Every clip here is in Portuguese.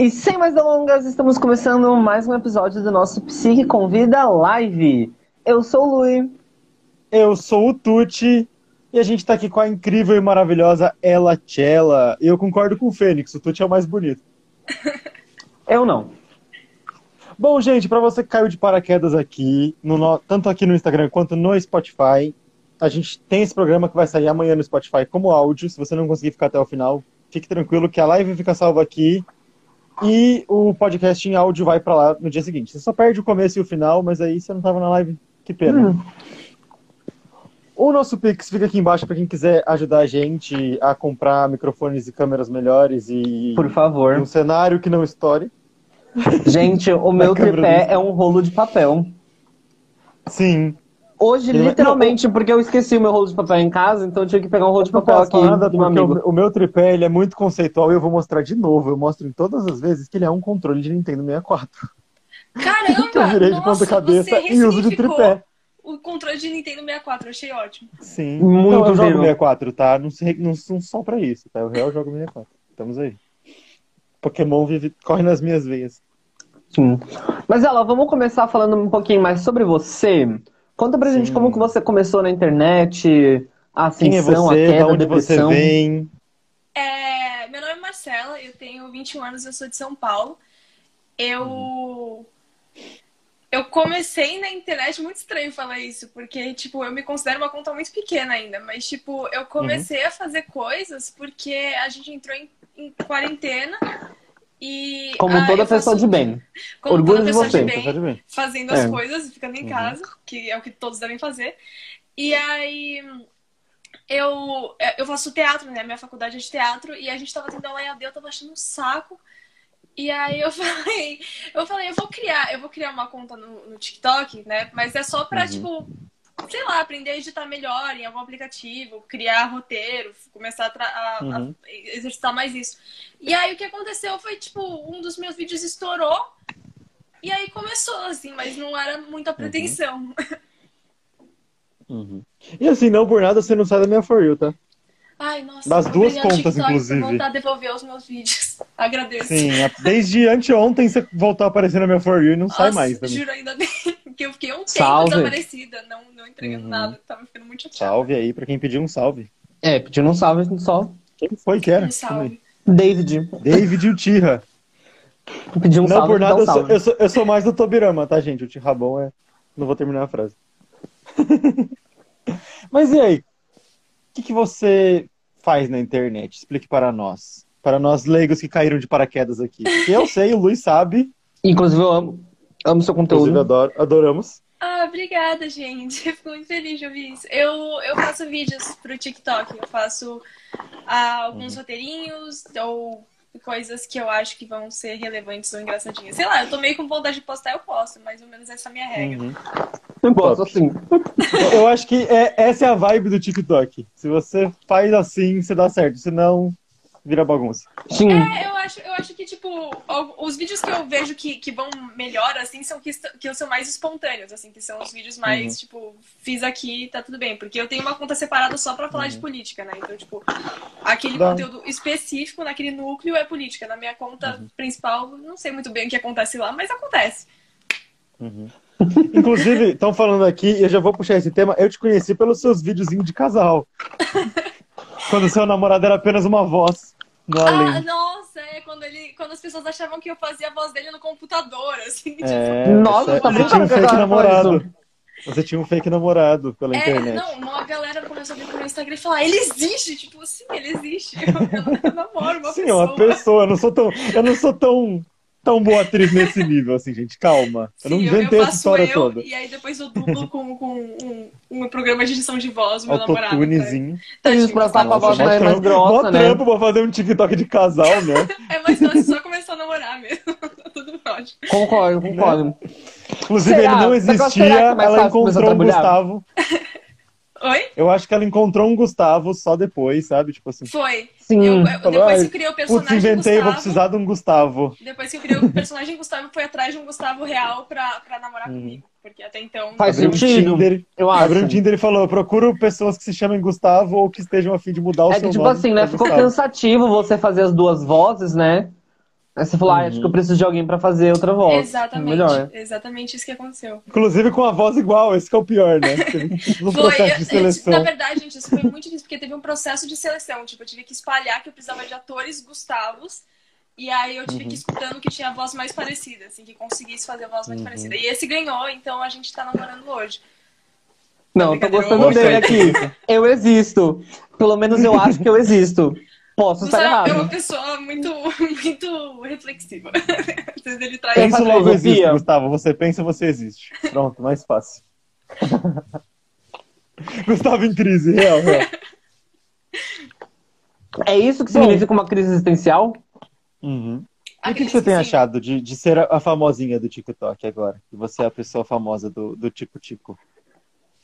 E sem mais delongas, estamos começando mais um episódio do nosso Psique Convida Live. Eu sou o Lui. Eu sou o Tuti. E a gente tá aqui com a incrível e maravilhosa Ela Chella. E eu concordo com o Fênix, o Tuti é o mais bonito. Eu não. Bom, gente, para você que caiu de paraquedas aqui, no, tanto aqui no Instagram quanto no Spotify, a gente tem esse programa que vai sair amanhã no Spotify como áudio. Se você não conseguir ficar até o final, fique tranquilo que a live fica salva aqui e o podcast em áudio vai para lá no dia seguinte. Você só perde o começo e o final, mas aí você não tava na live. Que pena. Hum. O nosso Pix fica aqui embaixo para quem quiser ajudar a gente a comprar microfones e câmeras melhores e. Por favor. Um cenário que não estoure. Gente, o meu tripé é um rolo de papel. Sim. Hoje, literalmente, não, porque eu esqueci o meu rolo de papel em casa, então eu tive que pegar um rolo de papel aqui nada, do meu amigo. O, o, meu tripé ele é muito conceitual e eu vou mostrar de novo. Eu mostro em todas as vezes que ele é um controle de Nintendo 64. Caramba! que eu virei de ponta cabeça e uso de tripé. O controle de Nintendo 64, eu achei ótimo. Sim. Muito não, eu jogo 64, tá? Não, não, não só pra isso, tá? Eu real jogo 64. Estamos aí. Pokémon vive, corre nas minhas veias. Sim. Mas ela, vamos começar falando um pouquinho mais sobre você. Conta pra Sim. gente como que você começou na internet, a ascensão, Quem é você, a queda, onde depressão. você vem. É, meu nome é Marcela, eu tenho 21 anos, eu sou de São Paulo. Eu hum. eu comecei na internet, muito estranho falar isso, porque tipo, eu me considero uma conta muito pequena ainda, mas tipo, eu comecei uhum. a fazer coisas porque a gente entrou em, em quarentena e, como ah, toda pessoa faço... de bem. Como Orgulho toda pessoa de, você. de bem, fazendo as é. coisas, ficando em uhum. casa, que é o que todos devem fazer. E aí eu, eu faço teatro, né? Minha faculdade é de teatro, e a gente tava tendo aula EAD, eu tava achando um saco. E aí eu falei, eu falei, eu vou criar, eu vou criar uma conta no, no TikTok, né? Mas é só pra, uhum. tipo, sei lá, aprender a editar melhor em algum aplicativo, criar roteiro, começar a, a, uhum. a, exercitar mais isso. E aí o que aconteceu foi, tipo, um dos meus vídeos estourou. E aí começou, assim, mas não era muita pretensão. Uhum. uhum. E assim, não por nada você não sai da minha For You, tá? Ai, nossa. Das duas contas, inclusive. Vou voltar a devolver os meus vídeos. Agradeço. Sim, desde anteontem você voltou a aparecer na minha For You e não nossa, sai mais. Também. Juro, ainda bem que eu fiquei um tempo salve. desaparecida, não, não entregando uhum. nada. Tava ficando muito chateada. Salve aí pra quem pediu um salve. É, pediu um salve só. Quem foi que era? Um salve. David. David Utira. Pediu um não, salve. Não, por nada, um eu sou, eu, sou, eu sou mais do Tobirama, tá, gente? O Tirrabão é. Não vou terminar a frase. Mas e aí? O que, que você faz na internet? Explique para nós. Para nós leigos que caíram de paraquedas aqui. Eu sei, o Luiz sabe. Inclusive, eu amo, amo seu conteúdo. Inclusive, adoro, adoramos. Ah, obrigada, gente. Fico muito feliz de ouvir isso. Eu, eu faço vídeos pro TikTok. Eu faço ah, alguns uhum. roteirinhos ou coisas que eu acho que vão ser relevantes ou engraçadinhas. Sei lá, eu tô meio com vontade de postar, eu posto. Mais ou menos essa é a minha regra. Uhum. Eu posso assim. Eu acho que é, essa é a vibe do TikTok. Se você faz assim, você dá certo. Se não, vira bagunça. Sim. É, eu acho, eu acho que, tipo, os vídeos que eu vejo que, que vão melhor, assim, são que, que são mais espontâneos, assim, que são os vídeos mais, uhum. tipo, fiz aqui, tá tudo bem. Porque eu tenho uma conta separada só pra falar uhum. de política, né? Então, tipo, aquele Dá. conteúdo específico naquele núcleo é política. Na minha conta uhum. principal, não sei muito bem o que acontece lá, mas acontece. Uhum. Inclusive, estão falando aqui, e eu já vou puxar esse tema, eu te conheci pelos seus videozinhos de casal. Quando seu namorado era apenas uma voz no além. Ah, nossa, é quando, ele, quando as pessoas achavam que eu fazia a voz dele no computador, assim. É, tipo... Nossa, você, você tinha um fake namorado. Você tinha um fake namorado pela é, internet. Não, uma galera começou a vir pro meu Instagram e falar, ele existe, tipo, sim, ele existe. Eu, eu namoro uma sim, pessoa. Sim, uma pessoa, eu não sou tão. Eu não sou tão tão boa atriz nesse nível, assim, gente. Calma. Sim, eu não inventei eu, eu essa história eu, toda. E aí depois eu dublo com, com um, um, programa de edição de voz, o meu namorado. Autotunezinho. Tá, isso pra estar com a voz mais, mais grossa, mó né? trampo pra fazer um TikTok de casal, né? é mais fácil só começar a namorar mesmo. Tudo ótimo. Concordo, concordo. Né? Inclusive, será? ele não existia, ela encontrou um Gustavo. Oi? Eu acho que ela encontrou um Gustavo só depois, sabe? Tipo assim. Foi. Sim. Eu, eu, depois que eu criei o personagem. Putz, inventei, Gustavo, vou precisar de um Gustavo. Depois que eu criei o personagem Gustavo, foi atrás de um Gustavo real pra, pra namorar uhum. comigo. Porque até então. Faz sentido. Um Tinder, eu acho. Abriu um Tinder e falou: procuro pessoas que se chamem Gustavo ou que estejam a fim de mudar o é seu que, tipo nome. assim, né? Ficou Gustavo. cansativo você fazer as duas vozes, né? Aí você falou, ah, acho que eu uhum. preciso de alguém para fazer outra voz. Exatamente. Melhor. Exatamente isso que aconteceu. Inclusive com a voz igual, esse que é o pior, né? Um foi, processo de seleção. Na verdade, gente, isso foi muito difícil, porque teve um processo de seleção. Tipo, eu tive que espalhar que eu precisava de atores Gustavos. E aí eu tive uhum. que ir escutando que tinha a voz mais parecida, assim, que conseguisse fazer a voz mais uhum. parecida. E esse ganhou, então a gente tá namorando hoje. Não, tô gostando dele aqui. Eu existo. Pelo menos eu acho que eu existo. Posso estar errado. É uma pessoa muito, muito reflexiva. Ele traz pensa logo existe, Gustavo. Você pensa, você existe. Pronto, mais fácil. Gustavo em crise, real, real. É isso que significa uma crise existencial? Uhum. E o que, que, você tem achado de, de ser a famosinha do TikTok agora? Que você é a pessoa famosa do, do Tico Tico.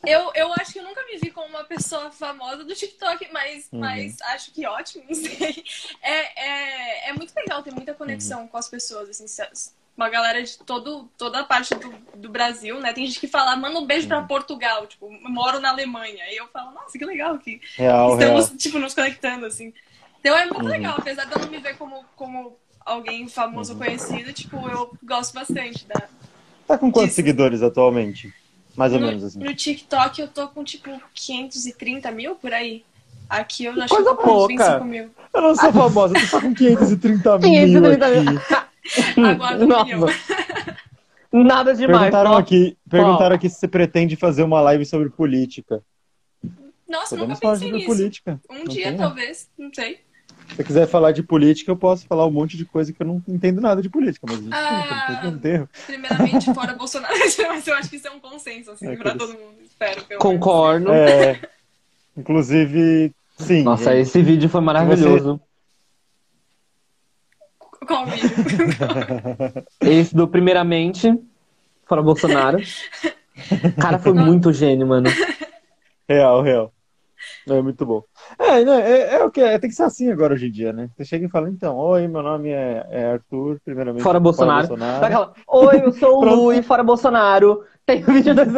Eu, eu acho que eu nunca me vi como uma pessoa famosa do TikTok, mas, uhum. mas acho que ótimo, não sei. É, é, é muito legal ter muita conexão uhum. com as pessoas, assim, uma galera de todo, toda a parte do, do Brasil, né? Tem gente que fala, manda um beijo uhum. pra Portugal, tipo, moro na Alemanha. E eu falo, nossa, que legal que real, estamos, real. tipo, nos conectando, assim. Então é muito uhum. legal, apesar de eu não me ver como, como alguém famoso uhum. conhecido, tipo, eu gosto bastante da. Tá com quantos disso. seguidores atualmente? Mais ou no, menos assim. No TikTok eu tô com tipo 530 mil por aí. Aqui eu acho Coisa que tô com 25 mil. Eu não sou famosa, eu tô só com 530 mil. 530 mil. Milhão. Nada demais. Perguntaram aqui, perguntaram aqui se você pretende fazer uma live sobre política. Nossa, Podemos nunca pensei nisso. política. Um não dia, tem? talvez, não sei. Se você quiser falar de política, eu posso falar um monte de coisa que eu não entendo nada de política, mas ah, não tem Primeiramente, fora Bolsonaro, mas eu acho que isso é um consenso, assim, é, pra todo mundo. Espero. Concordo. É, inclusive, sim. Nossa, gente. esse vídeo foi maravilhoso. Você... Qual vídeo? esse do Primeiramente, fora Bolsonaro. Cara, foi muito gênio, mano. Real, real. É muito bom. É, é, é o que é, tem que ser assim agora hoje em dia, né? Você chega e fala, então, oi, meu nome é, é Arthur, primeiramente. Fora Bolsonaro. Fora Bolsonaro. oi, eu sou o Lu e fora Bolsonaro. Tem um vídeo das...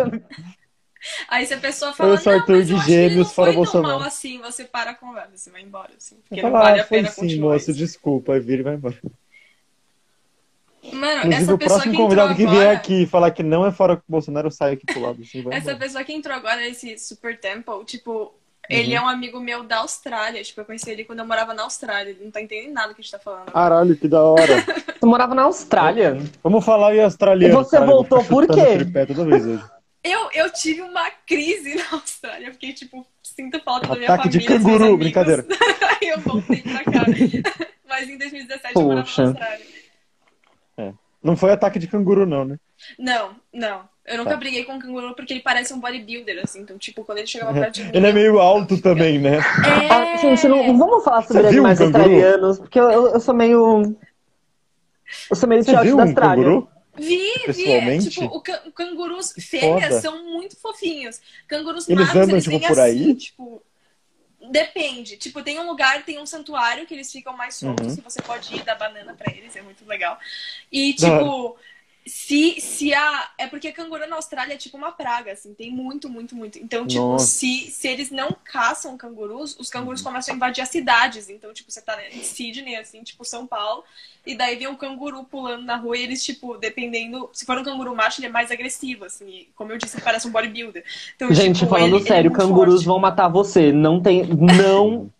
Aí se a pessoa fala, eu sou Arthur de Gêmeos, fora Bolsonaro. mal assim, você para a conversa, você vai embora, assim. Porque não vale a pena sim, continuar. moço, isso. desculpa, aí vira e vai embora. Mano, Inclusive, essa o próximo convidado que vier aqui falar que não é fora Bolsonaro, eu saio aqui pro lado. Assim, essa embora. pessoa que entrou agora nesse Super Temple, tipo, ele uhum. é um amigo meu da Austrália. Tipo, eu conheci ele quando eu morava na Austrália. Ele não tá entendendo nada que a gente tá falando. Caralho, que da hora. Você morava na Austrália? Vamos falar em australiano. E você cara, voltou por quê? Toda vez hoje. Eu, eu tive uma crise na Austrália. Eu fiquei, tipo, sinto falta Ataque da minha família. de canguru, brincadeira. Aí eu voltei pra cá. Mas em 2017 Poxa. eu morava na Austrália. É. Não foi ataque de canguru, não, né? Não, não. Eu nunca tá. briguei com um canguru porque ele parece um bodybuilder, assim. Então, tipo, quando ele chegava perto de mim. Ele é meio alto também, né? É... Ah, gente, não, não, vamos falar sobre animais um australianos, porque eu, eu, sou meio. Eu sou meio tiote da Austrália. Canguru? Vi, vi. É, tipo, o can cangurus fêmeas são muito fofinhos. Cangurus eles magros, andam, eles tipo, vêm por assim, aí? tipo. Depende. Tipo, tem um lugar, tem um santuário que eles ficam mais soltos uhum. e você pode ir dar banana pra eles, é muito legal. E, tipo, se, se a. É porque canguru na Austrália é tipo uma praga, assim, tem muito, muito, muito. Então, tipo, se, se eles não caçam cangurus, os cangurus começam a invadir as cidades. Então, tipo, você tá em Sydney, assim, tipo, São Paulo, e daí vem um canguru pulando na rua e eles, tipo, dependendo. Se for um canguru macho, ele é mais agressivo, assim. E, como eu disse, ele parece um bodybuilder. Então, Gente, tipo, falando ele, sério, ele é cangurus forte. vão matar você. Não tem. Não.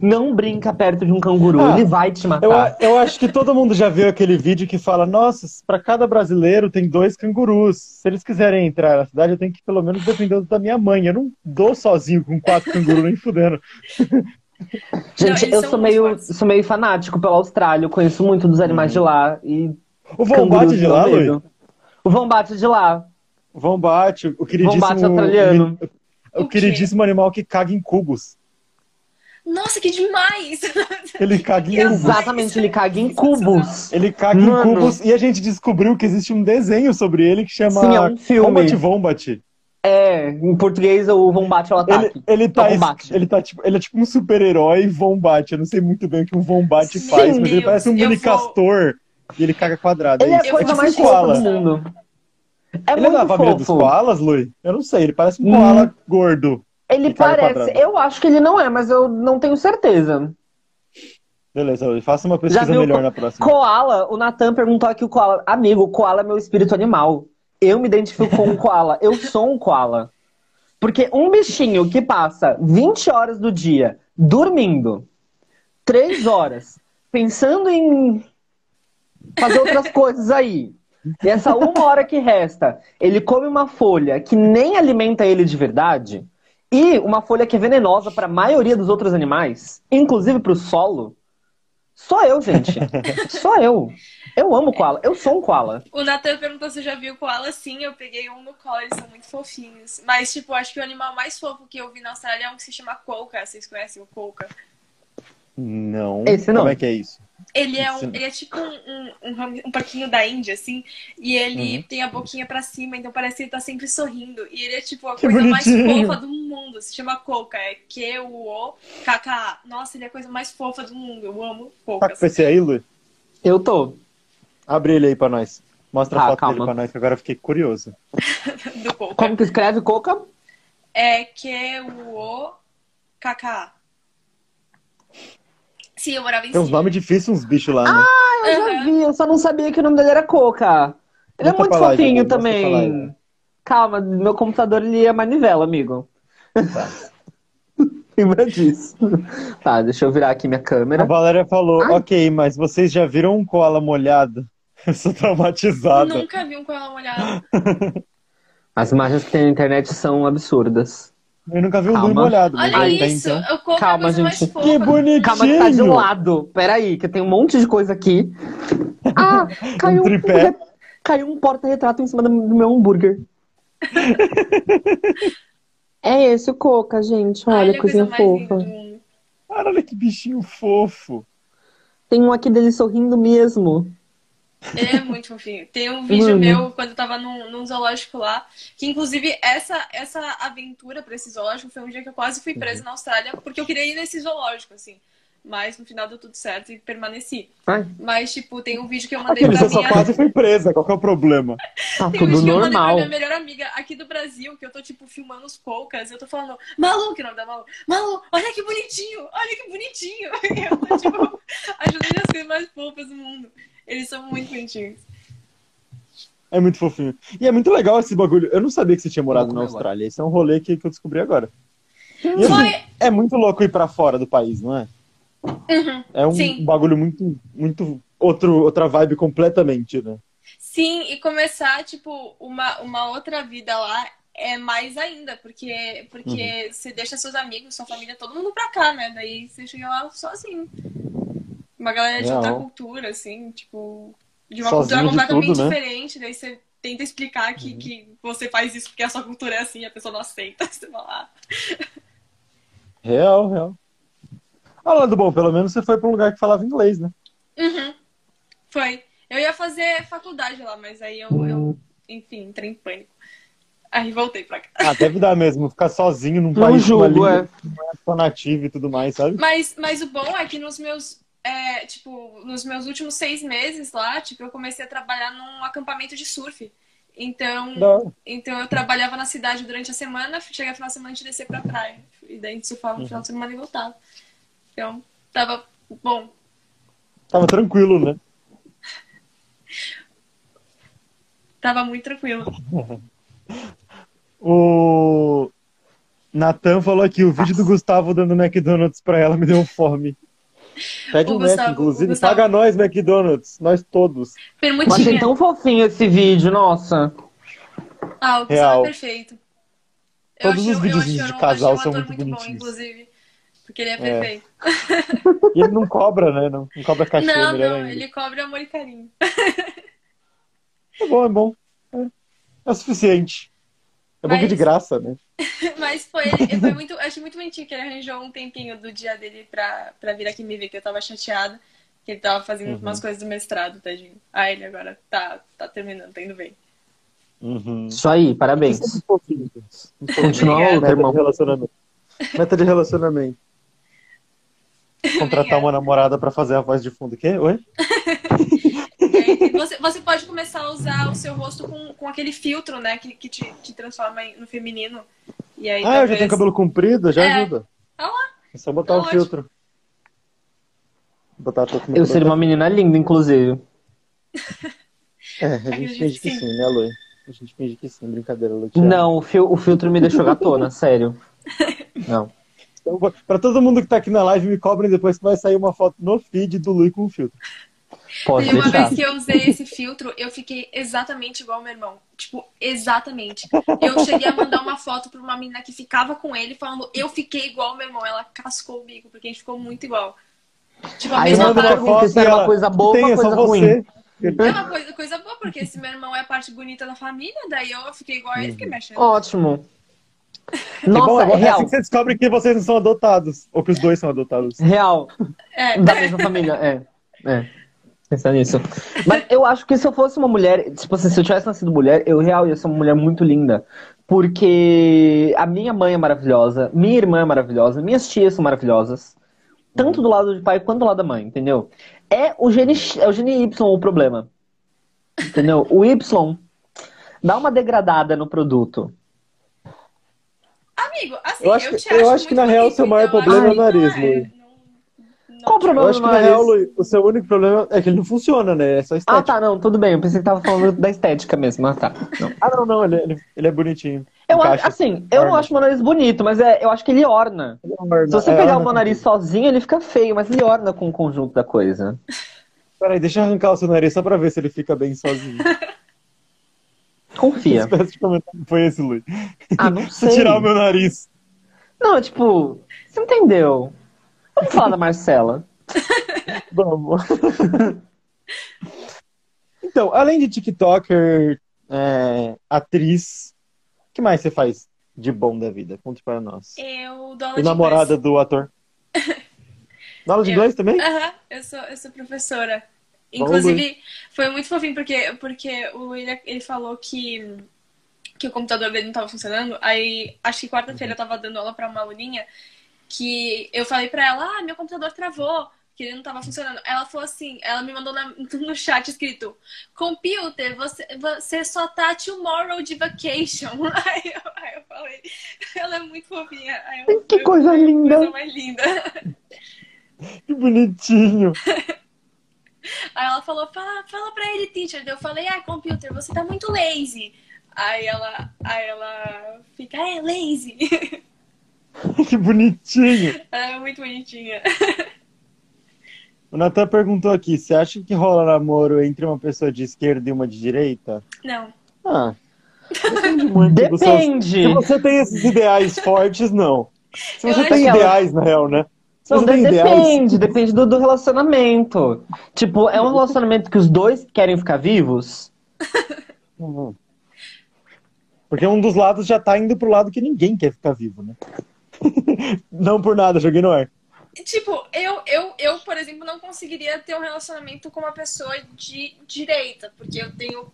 Não brinca perto de um canguru, ah, ele vai te matar. Eu, eu, acho que todo mundo já viu aquele vídeo que fala: nossa, para cada brasileiro tem dois cangurus. Se eles quiserem entrar na cidade, eu tenho que pelo menos depender da minha mãe. Eu não dou sozinho com quatro cangurus nem fudendo. Gente, não, eu sou meio, sou meio fanático pela Austrália. Eu conheço muito dos animais uhum. de lá. E o Vombate de lá, Luiz? O Vombate de lá. O Vombate, o queridíssimo... Vombate australiano. O, o, o queridíssimo animal que caga em cubos. Nossa, que demais! Ele caga em cubos. Exatamente, ele caga em cubos. Ele caga Mano. em cubos. E a gente descobriu que existe um desenho sobre ele que chama Sim, é um filme. Combat Vombat. É, em português o Vombat é o ataque. Ele, ele, tá, ele, tá, tipo, ele é tipo um super-herói Vombat. Eu não sei muito bem o que um Vombat Sim, faz, mas ele parece um mini vou... castor e ele caga quadrado. Ele é, é a coisa é mais fofa do mundo. É ele é da família dos koalas, Lui? Eu não sei, ele parece um hum. koala gordo. Ele parece. Eu acho que ele não é, mas eu não tenho certeza. Beleza, faça uma pesquisa melhor na próxima. Koala, o Natan perguntou aqui o koala. Amigo, o koala é meu espírito animal. Eu me identifico com um koala. Eu sou um koala. Porque um bichinho que passa 20 horas do dia dormindo, 3 horas, pensando em fazer outras coisas aí. E essa uma hora que resta, ele come uma folha que nem alimenta ele de verdade, e uma folha que é venenosa para a maioria dos outros animais, inclusive para o solo. Sou eu, gente. Sou eu. Eu amo koala. Eu sou um koala. O Nathan perguntou se já viu koala. Sim, eu peguei um no colo. Eles são muito fofinhos. Mas, tipo, acho que o animal mais fofo que eu vi na Austrália é um que se chama Colca. Vocês conhecem o Colca? Não. Esse não. Como é que é isso? Ele é, um, ele é tipo um, um, um, porquinho da Índia, assim. E ele uhum. tem a boquinha pra cima, então parece que ele tá sempre sorrindo. E ele é tipo a que coisa bonitinho. mais fofa do mundo. Se chama Coca. É Q-U-O-K-K-A. Nossa, ele é a coisa mais fofa do mundo. Eu amo Coca. Tá com esse aí, Lu? Eu tô. Abre ele aí pra nós. Mostra a foto calma. dele pra nós, que agora eu fiquei curioso. do Coca. Como que escreve Coca? É Q-U-O-K-K-A. Sim, eu morava em Tem uns nomes difíceis, uns bichos lá, né? Ah, eu já vi, eu só não sabia que o nome dele era Coca. Ele é muito fofinho também. Calma, meu computador ele é manivela, amigo. Tá. Lembra disso. Tá, deixa eu virar aqui minha câmera. A Valéria falou, Ai. ok, mas vocês já viram um koala molhado? Eu sou traumatizada. Nunca vi um koala molhado. As imagens que tem na internet são absurdas. Eu nunca vi um Calma. molhado. Olha isso, então. eu Calma, gente. Que bonitinho. Calma que tá de um lado. Peraí, que tem um monte de coisa aqui. Ah, caiu um, tripé. Um, caiu um porta-retrato em cima do meu hambúrguer. é esse o Coca, gente. Olha, Olha coisinha fofa. Olha que bichinho fofo. Tem um aqui dele sorrindo mesmo. É muito fofinho. Tem um vídeo meu quando eu tava num, num, zoológico lá, que inclusive essa, essa aventura pra esse zoológico foi um dia que eu quase fui presa na Austrália, porque eu queria ir nesse zoológico, assim. Mas no final deu tudo certo e permaneci. Ai. Mas, tipo, tem um vídeo que eu mandei Aquele, pra minha... quase foi presa, qual que é o problema? Tá tem um tudo normal. Que eu mandei pra minha melhor amiga aqui do Brasil, que eu tô, tipo, filmando os poucas, eu tô falando, Malu, que nome da Malu? Malu, olha que bonitinho, olha que bonitinho. eu tô, tipo, ajudando as coisas mais fofas do mundo. Eles são muito bonitinhos. É muito fofinho. E é muito legal esse bagulho. Eu não sabia que você tinha morado na Austrália. Esse é um rolê que, que eu descobri agora. E, assim, é muito louco ir para fora do país, não é? Uhum, é um sim. bagulho muito, muito outro, outra vibe completamente, né? Sim, e começar, tipo, uma, uma outra vida lá é mais ainda, porque, porque uhum. você deixa seus amigos, sua família, todo mundo pra cá, né? Daí você chega lá sozinho. Uma galera de outra cultura, assim, tipo, de uma Sozinho cultura completamente tudo, né? diferente, daí você tenta explicar que, uhum. que você faz isso porque a sua cultura é assim, a pessoa não aceita, você vai lá. Real, real. Falando bom, pelo menos você foi para um lugar que falava inglês, né? Uhum. Foi. Eu ia fazer faculdade lá, mas aí eu, eu enfim, entrei em pânico. Aí voltei pra cá. Ah, deve dar mesmo, ficar sozinho num país jogo, com uma língua é. nativa e tudo mais, sabe? Mas, mas o bom é que nos meus é, tipo, nos meus últimos seis meses lá, tipo, eu comecei a trabalhar num acampamento de surf. Então, então eu trabalhava na cidade durante a semana, chegava no final de semana e descer pra praia. E daí a gente surfava no uhum. final de semana e voltava. Então, tava bom. Tava tranquilo, né? tava muito tranquilo. o Natan falou aqui, o vídeo do Gustavo dando McDonald's pra ela me deu fome. Pede o um Gustavo, Mac, inclusive. Gustavo... Paga nós, McDonald's. Nós todos. Eu achei tão fofinho esse vídeo, nossa. Ah, o Gustavo é perfeito. Eu Todos achei, os vídeos de casal são muito, muito bonitinhos. Bom, inclusive. Porque ele é, é. perfeito. E ele não cobra, né? Não, não cobra cachê. Não, não, ainda. ele cobra amor e carinho. É bom, é bom. É, é o suficiente. É bom que é de graça, né? Mas foi, foi muito. Achei muito bonitinho que ele arranjou um tempinho do dia dele pra, pra vir aqui me ver, que eu tava chateada. Que ele tava fazendo uhum. umas coisas do mestrado, tadinho. Ah, ele agora tá, tá terminando, tá indo bem. Uhum. Isso aí, parabéns. Continua o irmão. Relacionamento. Meta de relacionamento. Contratar uma namorada pra fazer a voz de fundo. O quê? Oi? Você, você pode começar a usar o seu rosto com, com aquele filtro, né? Que, que te, te transforma no feminino. E aí, ah, talvez... eu já tenho cabelo comprido? Já é. ajuda. Ah lá. É só botar tá o ótimo. filtro. Botar eu seria uma menina linda, inclusive. É, a gente finge que sim, né, Lu? A gente finge que sim, brincadeira, Lu. Não, o, fil o filtro me deixou gatona, sério. Não. Então, pra todo mundo que tá aqui na live, me cobrem depois que vai sair uma foto no feed do Lui com o filtro. Pode e uma deixar. vez que eu usei esse filtro, eu fiquei exatamente igual ao meu irmão. Tipo, exatamente. Eu cheguei a mandar uma foto pra uma menina que ficava com ele, falando, eu fiquei igual ao meu irmão. Ela cascou o bico, porque a gente ficou muito igual. Tipo, a Aí mesma pergunta se era uma coisa boa ou uma coisa ruim. Você. É uma coisa, coisa boa, porque esse meu irmão é a parte bonita da família, daí eu fiquei igual a ele, fiquei mexendo. Ótimo. Nossa, bom, é, é real. assim que você descobre que vocês não são adotados. Ou que os dois são adotados. Real. É. Da mesma família, é. É. Pensar nisso. Mas eu acho que se eu fosse uma mulher, tipo assim, se eu tivesse nascido mulher, eu real ia ser uma mulher muito linda. Porque a minha mãe é maravilhosa, minha irmã é maravilhosa, minhas tias são maravilhosas. Tanto do lado de pai quanto do lado da mãe, entendeu? É o gene, é o gene Y o problema. Entendeu? O Y dá uma degradada no produto. Amigo, assim, eu acho, eu que, eu acho que na real o seu maior problema é o nariz, Lu. Qual o problema eu acho que, na real, Lu, o seu único problema é que ele não funciona, né? É só estética. Ah, tá, não, tudo bem. Eu pensei que tava falando da estética mesmo. Ah, tá. Não. Ah, não, não, ele, ele, é bonitinho. Eu acho, assim, eu orna. não acho meu nariz bonito, mas é, eu acho que ele orna. Ele orna. Se você é, pegar o meu nariz sozinho, ele fica feio, mas ele orna com o conjunto da coisa. Peraí, deixa eu arrancar o seu nariz só pra ver se ele fica bem sozinho. Confia. Que comentário foi esse, Luiz? Ah, não sei. tirar o meu nariz. Não, tipo, você entendeu. Vamos falar da Marcela. Vamos. então, além de TikToker, é, atriz, o que mais você faz de bom da vida? Conte para nós. Eu dou aula e namorada do ator. Dá aula de eu, inglês também? Aham, uh -huh, eu, sou, eu sou professora. Inclusive, foi muito fofinho, porque, porque o Will, ele falou que, que o computador dele não estava funcionando. Aí, acho que quarta-feira eu estava dando aula para uma aluninha que eu falei para ela, ah, meu computador travou que ele não tava funcionando. Ela falou assim, ela me mandou na, no chat escrito, computer, você, você só tá tomorrow de vacation. Aí eu, aí eu falei, ela é muito fofinha. Eu, que eu, coisa eu, linda. Coisa mais linda. Que bonitinho. Aí ela falou, fala, fala pra ele, teacher. Eu falei, ah, computer, você tá muito lazy. Aí ela, aí ela fica, é, lazy. Que bonitinho. É muito bonitinha. O Natan perguntou aqui: você acha que rola namoro entre uma pessoa de esquerda e uma de direita? Não. Ah. Depende muito. Depende. Se você tem esses ideais fortes, não. Se você tem ideais, ela... na real, né? Se não, depende, ideais... depende do, do, relacionamento. Tipo, é um relacionamento que os dois querem ficar vivos? Uhum. Porque um dos lados já tá indo pro lado que ninguém quer ficar vivo, né? não por nada, joguei no ar. Tipo, eu, eu, eu, por exemplo, não conseguiria ter um relacionamento com uma pessoa de direita, porque eu tenho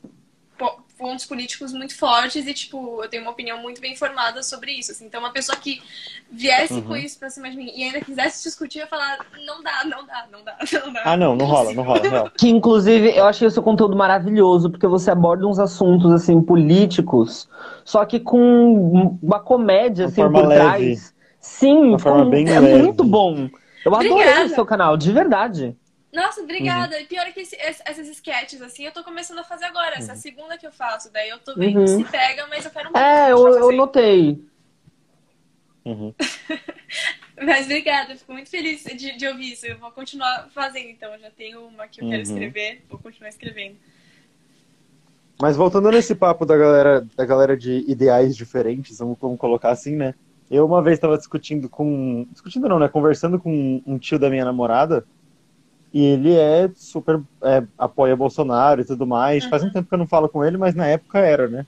pontos políticos muito fortes e, tipo, eu tenho uma opinião muito bem formada sobre isso. Assim. Então, uma pessoa que viesse uhum. com isso pra cima de mim e ainda quisesse discutir, ia falar, não dá, não dá, não dá, não dá. Ah, não, não rola, não rola, não Que, inclusive, eu achei o seu conteúdo maravilhoso, porque você aborda uns assuntos, assim, políticos, só que com uma comédia, assim, por leve. trás Sim, uma forma bem é leve. muito bom. Eu adorei o seu canal, de verdade. Nossa, obrigada. Uhum. Pior é que esse, essas sketches, assim, eu tô começando a fazer agora. Essa é a segunda que eu faço. Daí eu tô vendo uhum. se pega, mas eu quero muito. É, eu, eu notei. Uhum. mas obrigada, fico muito feliz de, de, ouvir isso. Eu vou continuar fazendo, então. Eu já tenho uma que eu quero uhum. escrever, vou continuar escrevendo. Mas voltando nesse papo da galera, da galera de ideais diferentes, vamos, vamos colocar assim, né? Eu uma vez estava discutindo com. Discutindo não, né? Conversando com um tio da minha namorada. E ele é super. É, apoia Bolsonaro e tudo mais. Uhum. Faz um tempo que eu não falo com ele, mas na época era, né?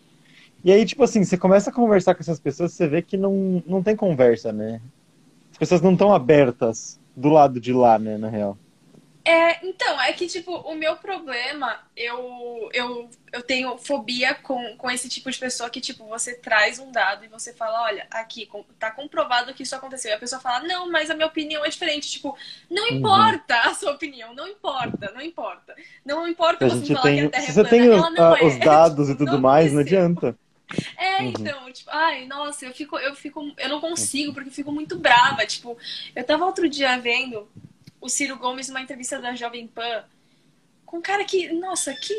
E aí, tipo assim, você começa a conversar com essas pessoas, você vê que não, não tem conversa, né? As pessoas não estão abertas do lado de lá, né, na real. É, então, é que, tipo, o meu problema, eu, eu, eu tenho fobia com, com esse tipo de pessoa que, tipo, você traz um dado e você fala, olha, aqui, tá comprovado que isso aconteceu. E a pessoa fala, não, mas a minha opinião é diferente. Tipo, não uhum. importa a sua opinião, não importa, não importa. Não importa a você falar tem, que a Terra Se você plana, tem os, é. os dados tipo, e tudo não mais, não adianta. É, uhum. então, tipo, ai, nossa, eu fico, eu fico, eu não consigo, porque eu fico muito brava. Tipo, eu tava outro dia vendo o Ciro Gomes numa entrevista da Jovem Pan com um cara que, nossa, que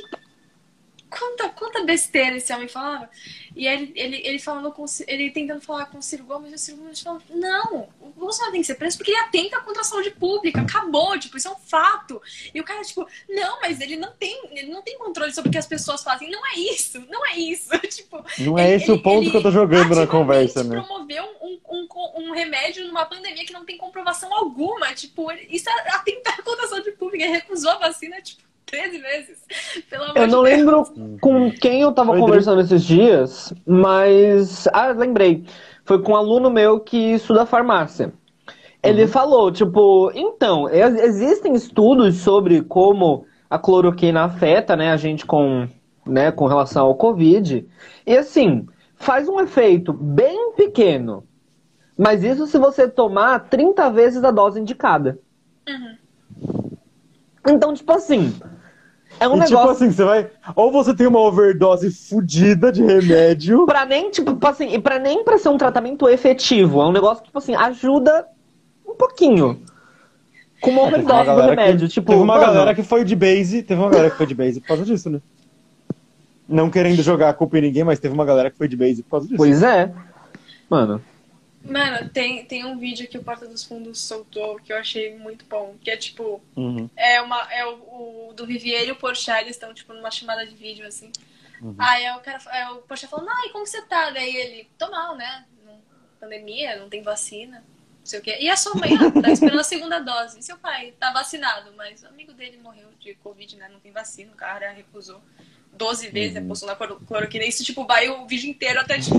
quanta, quanta besteira esse homem falava. E ele, ele, ele falando com ele tentando falar com o Ciro Gomes, e o Ciro Gomes falando, não, o Bolsonaro tem que ser preso porque ele atenta contra a saúde pública, acabou, tipo, isso é um fato. E o cara, tipo, não, mas ele não tem, ele não tem controle sobre o que as pessoas fazem. Não é isso, não é isso. tipo, não é esse o ponto que eu tô jogando na conversa, né? promoveu um, um, um, remédio numa pandemia que não tem comprovação alguma. Tipo, isso é atentar contra a saúde pública. Ele recusou a vacina, tipo, 13 vezes. Pelo amor eu não de lembro com quem eu tava conversando esses dias, mas. Ah, lembrei. Foi com um aluno meu que estuda farmácia. Ele uhum. falou, tipo, então, existem estudos sobre como a cloroquina afeta, né, a gente com, né, com relação ao Covid. E assim, faz um efeito bem pequeno. Mas isso se você tomar 30 vezes a dose indicada. Uhum. Então, tipo assim, é um e, tipo negócio. Tipo assim, você vai. Ou você tem uma overdose fodida de remédio. pra nem, tipo, assim, e pra nem pra ser um tratamento efetivo. É um negócio que, tipo assim, ajuda um pouquinho. Com uma overdose de remédio. Que, tipo, teve uma mano... galera que foi de base. Teve uma galera que foi de base por causa disso, né? Não querendo jogar a culpa em ninguém, mas teve uma galera que foi de base por causa disso. Pois é. Mano. Mano, tem, tem um vídeo que o Porta dos Fundos soltou que eu achei muito bom. Que é tipo. Uhum. É, uma, é o, o do Vivier e o Porchat, eles estão, tipo, numa chamada de vídeo, assim. Uhum. Aí o cara é, o Porchat falando, ai, como você tá? Daí ele, tô mal, né? Pandemia, não tem vacina. Não sei o quê. E a sua mãe, ah, tá esperando a segunda dose. E seu pai tá vacinado, mas o amigo dele morreu de Covid, né? Não tem vacina, o cara recusou. 12 vezes uhum. apostou na cloroquina. Isso, tipo, vai o vídeo inteiro até, tipo,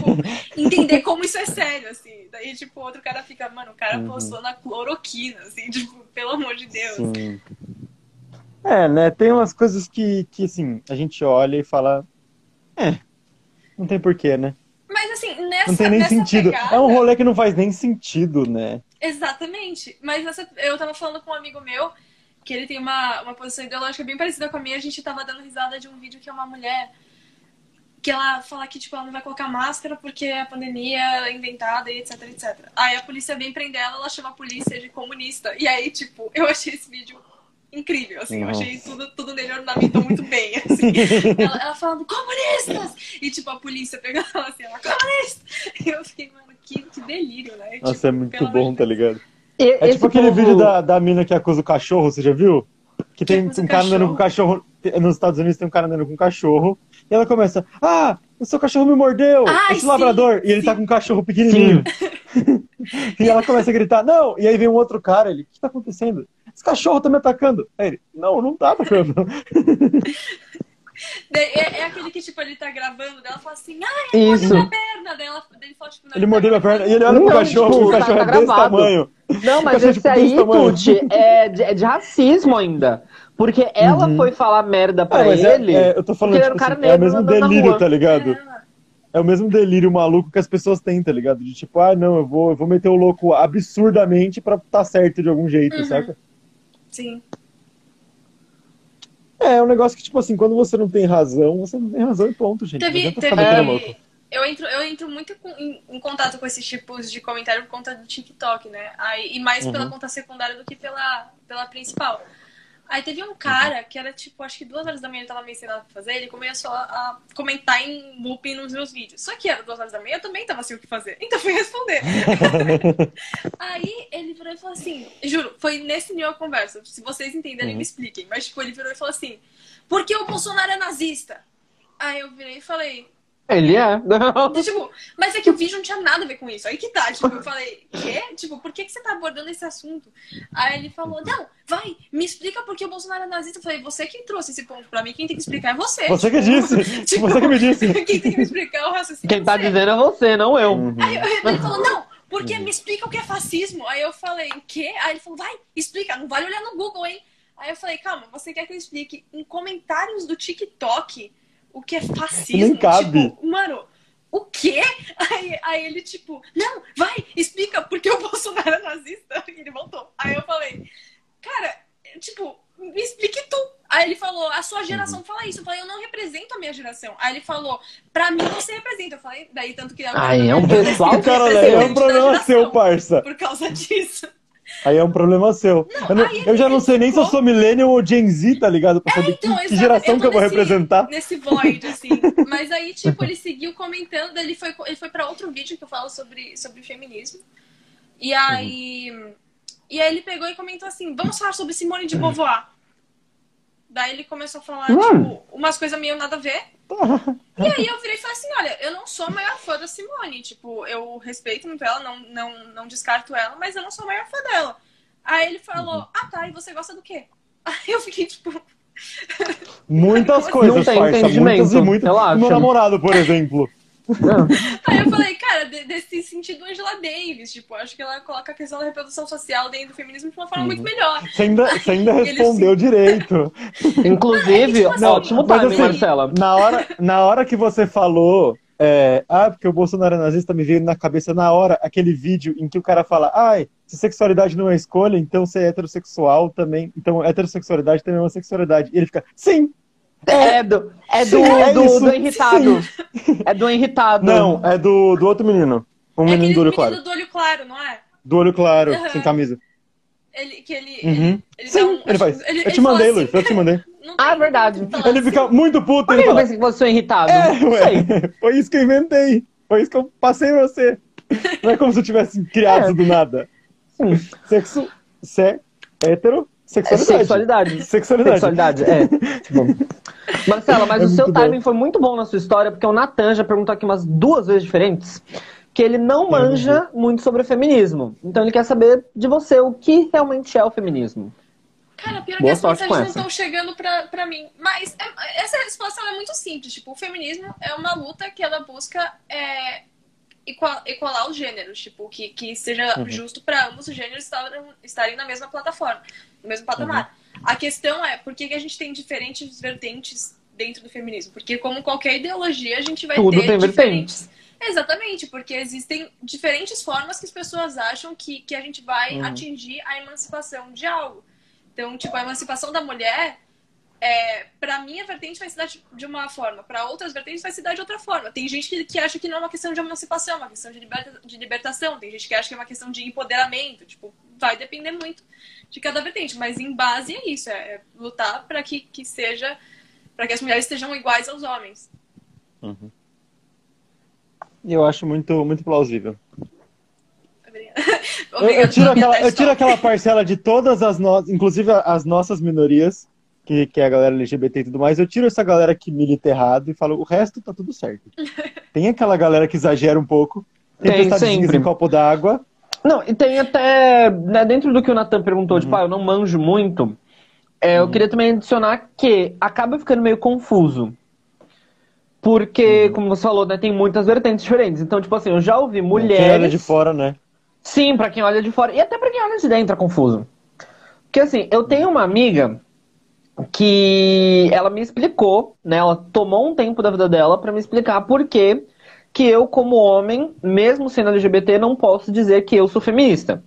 entender como isso é sério, assim. Daí, tipo, outro cara fica, mano, o cara uhum. apostou na cloroquina, assim, tipo, pelo amor de Deus. Sim. É, né? Tem umas coisas que, que, assim, a gente olha e fala, é, não tem porquê, né? Mas, assim, nessa Não tem nem sentido. Pegada... É um rolê que não faz nem sentido, né? Exatamente. Mas nessa... eu tava falando com um amigo meu que ele tem uma, uma posição ideológica bem parecida com a minha. A gente tava dando risada de um vídeo que é uma mulher que ela fala que tipo, ela não vai colocar máscara porque a pandemia é inventada e etc, etc. Aí a polícia vem prender ela, ela chama a polícia de comunista. E aí, tipo, eu achei esse vídeo incrível, assim, Nossa. eu achei tudo, tudo nele ornamentou muito bem, assim. ela, ela falando, comunistas! E tipo, a polícia pegando ela assim, ela, comunista! E eu fiquei, mano, que, que delírio, né? Nossa, tipo, é muito bom, tá ligado? E, é tipo aquele povo... vídeo da, da mina que acusa o cachorro, você já viu? Que tem um cara andando com cachorro. Nos Estados Unidos tem um cara andando com um cachorro. E ela começa: Ah, o seu cachorro me mordeu! Ai, esse sim, labrador! E ele tá com um cachorro pequenininho. e ela começa a gritar: Não! E aí vem um outro cara. Ele: O que tá acontecendo? Esse cachorro tá me atacando. Aí ele: Não, não tá atacando. É, é, aquele que, tipo, ele tá gravando, dela fala assim, ah, ele Isso. mordeu minha perna. Daí ela, ele fala, tipo, ele mordeu minha perna e ele olha não, pro cachorro, tipo, o cachorro tá, é desse tamanho. Não, mas esse tipo, aí, Tuti, é de, é de racismo ainda. Porque ela uhum. foi falar merda pra ah, ele. É, é, eu tô falando, tipo, assim, é o mesmo delírio, tá ligado? É. é. o mesmo delírio maluco que as pessoas têm, tá ligado? De tipo, ah, não, eu vou, eu vou meter o louco absurdamente pra tá certo de algum jeito, uhum. saca? Sim. É, é um negócio que, tipo assim, quando você não tem razão, você não tem razão e ponto, gente. Teve, teve, eu entro, eu entro muito em, em, contato com esses tipos de comentário por conta do TikTok, né? Aí, e mais uhum. pela conta secundária do que pela, pela principal. Aí teve um cara que era tipo, acho que duas horas da manhã ele tava meio sem nada pra fazer, ele começou a comentar em looping nos meus vídeos. Só que era duas horas da manhã, eu também tava sem o que fazer. Então fui responder. Aí ele virou e falou assim, juro, foi nesse nível a conversa. Se vocês entenderem, uhum. me expliquem. Mas tipo, ele virou e falou assim, por que o Bolsonaro é nazista? Aí eu virei e falei, ele é. Não. Tipo, mas é que o vídeo não tinha nada a ver com isso. Aí que tá, tipo, eu falei, quê? Tipo, por que, que você tá abordando esse assunto? Aí ele falou, não, vai, me explica por que o Bolsonaro é nazista. Eu falei, você que trouxe esse ponto pra mim, quem tem que explicar é você. Você que disse. tipo, você que me disse. Quem tem que me explicar é o raciocínio. Quem tá dizendo é você, não eu. Uhum. Aí ele falou, não, porque me explica o que é fascismo. Aí eu falei, o quê? Aí ele falou, vai, explica, não vale olhar no Google, hein? Aí eu falei, calma, você quer que eu explique em comentários do TikTok o que é fascismo? Nem cabe. Tipo, mano, o quê? Aí, aí ele, tipo, não, vai, explica porque o Bolsonaro é nazista. E ele voltou. Aí eu falei, cara, tipo, me explique tu. Aí ele falou, a sua geração uhum. fala isso. Eu falei, eu não represento a minha geração. Aí ele falou, pra mim você representa. Eu falei, daí tanto que... Aí é um pessoal, cara, é um problema seu, parça. Por causa disso. Aí é um problema seu. Não, eu, não, eu, já não sei nem ficou... se eu sou millennial ou Gen Z, tá ligado? Pra é, saber então, que, que, geração eu que eu vou nesse, representar. Nesse void, assim. Mas aí, tipo, ele seguiu comentando, ele foi, ele foi pra outro vídeo que eu falo sobre, sobre feminismo. E aí. Uhum. E aí ele pegou e comentou assim: vamos falar sobre Simone de Beauvoir. Daí ele começou a falar, uhum. tipo, umas coisas meio nada a ver. e aí eu virei e falei assim, olha, eu não sou a maior fã da Simone. Tipo, eu respeito muito ela, não, não, não descarto ela, mas eu não sou a maior fã dela. Aí ele falou, uhum. ah tá, e você gosta do quê? Aí eu fiquei, tipo. Muitas coisas, não tem parça, entendimento. muitas e muitas. Relaxa. Meu namorado, por exemplo. Aí eu falei, cara, desse sentido Angela Davis, tipo, acho que ela coloca a questão da reprodução social dentro do feminismo de uma forma uhum. muito melhor. Você ainda, você ainda respondeu direito. Inclusive, é, tipo assim, ótimo timing, assim, Marcela. Na hora, na hora que você falou é, ah, porque o Bolsonaro é nazista me veio na cabeça na hora aquele vídeo em que o cara fala, ai, se sexualidade não é escolha, então ser heterossexual também, então heterossexualidade também é uma sexualidade. E ele fica, sim, é do, é do, é do, do, irritado. Sim. É do irritado. Não, é do, do outro menino. Um é menino do olho claro. do olho claro, não é? Do olho claro, uhum. sem camisa. Ele, que ele, uhum. ele, Sim, um, ele faz. Ele, eu te mandei, assim, Luiz, eu te mandei. ah, verdade. Ele fica muito puto. Por que eu pensei que você é irritado? É, ué, foi isso que eu inventei. Foi isso que eu passei pra você. Não é como se eu tivesse criado é. do nada. Sim. Sexo, sé, hétero, Sexualidade. Sexualidade. Sexualidade. Sexualidade, é. Marcela, mas é o seu timing bom. foi muito bom na sua história, porque o Natan já perguntou aqui umas duas vezes diferentes que ele não manja uhum. muito sobre feminismo. Então ele quer saber de você o que realmente é o feminismo. Cara, pior Boa que as mensagens não estão chegando pra, pra mim. Mas é, essa resposta é muito simples. Tipo, o feminismo é uma luta que ela busca é, igual, igualar os gêneros, tipo, que, que seja uhum. justo para ambos os gêneros estarem, estarem na mesma plataforma, no mesmo patamar. Uhum. A questão é por que, a gente tem diferentes vertentes dentro do feminismo? Porque, como qualquer ideologia, a gente vai Tudo ter diferentes. Exatamente, porque existem diferentes formas que as pessoas acham que, que a gente vai uhum. atingir a emancipação de algo. Então, tipo, a emancipação da mulher é, para minha vertente vai se dar de uma forma, para outras vertentes vai se dar de outra forma. Tem gente que, que acha que não é uma questão de emancipação, é uma questão de, liberta, de libertação. Tem gente que acha que é uma questão de empoderamento. Tipo, vai depender muito de cada vertente, mas em base é isso, é, é lutar para que, que seja, para que as mulheres estejam iguais aos homens. Uhum. Eu acho muito, muito plausível. eu, eu, tiro aquela, eu tiro aquela parcela de todas as nossas, inclusive as nossas minorias, que, que é a galera LGBT e tudo mais, eu tiro essa galera que milita errado e falo, o resto tá tudo certo. Tem aquela galera que exagera um pouco, tem, tem sempre. em copo d'água. Não, e tem até, né, dentro do que o Nathan perguntou, uhum. tipo, ah, eu não manjo muito, é, uhum. eu queria também adicionar que acaba ficando meio confuso. Porque, uhum. como você falou, né, tem muitas vertentes diferentes. Então, tipo assim, eu já ouvi mulheres... Quem olha de fora, né? Sim, pra quem olha de fora. E até pra quem olha de dentro é confuso. Porque, assim, eu tenho uma amiga que ela me explicou, né? Ela tomou um tempo da vida dela para me explicar por que que eu, como homem, mesmo sendo LGBT, não posso dizer que eu sou feminista.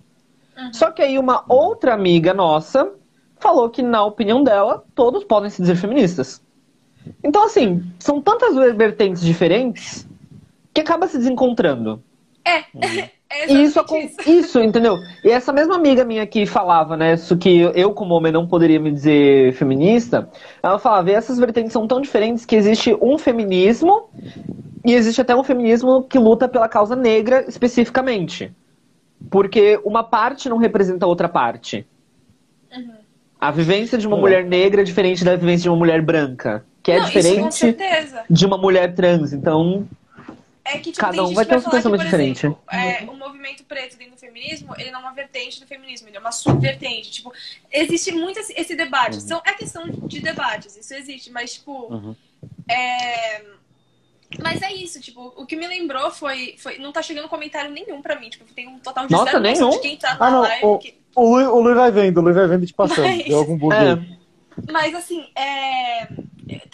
Uhum. Só que aí uma outra amiga nossa falou que, na opinião dela, todos podem se dizer feministas. Então, assim, são tantas vertentes diferentes que acaba se desencontrando. É. Uhum. É isso, isso. isso, entendeu? E essa mesma amiga minha que falava, né, isso que eu como homem não poderia me dizer feminista, ela falava, e essas vertentes são tão diferentes que existe um feminismo e existe até um feminismo que luta pela causa negra especificamente. Porque uma parte não representa a outra parte. Uhum. A vivência de uma uhum. mulher negra é diferente da vivência de uma mulher branca. Que é não, diferente de uma mulher trans. Então, é que, tipo, Cada um vai ter um pensamento diferente. Exemplo, é, o movimento preto dentro do feminismo, ele não é uma vertente do feminismo, ele é uma subvertente. Tipo, existe muito esse, esse debate. Uhum. São, é questão de debates, isso existe, mas, tipo. Uhum. É... Mas é isso, tipo, o que me lembrou foi. foi não tá chegando comentário nenhum pra mim. Tipo, tem um total de Nossa, zero nenhum? de quem tá na ah, não, live. O, que... o, Lui, o Lui vai vendo, o Lui vai vendo de passando. Mas... Deu algum bug é. Mas assim, é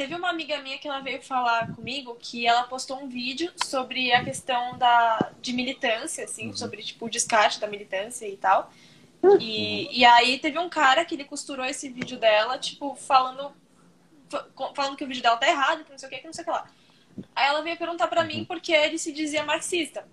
teve uma amiga minha que ela veio falar comigo que ela postou um vídeo sobre a questão da, de militância, assim, uhum. sobre tipo, o descarte da militância e tal. Uhum. E, e aí teve um cara que ele costurou esse vídeo dela, tipo, falando, falando que o vídeo dela tá errado, que não sei o que, que não sei o que lá. Aí ela veio perguntar pra uhum. mim porque ele se dizia marxista.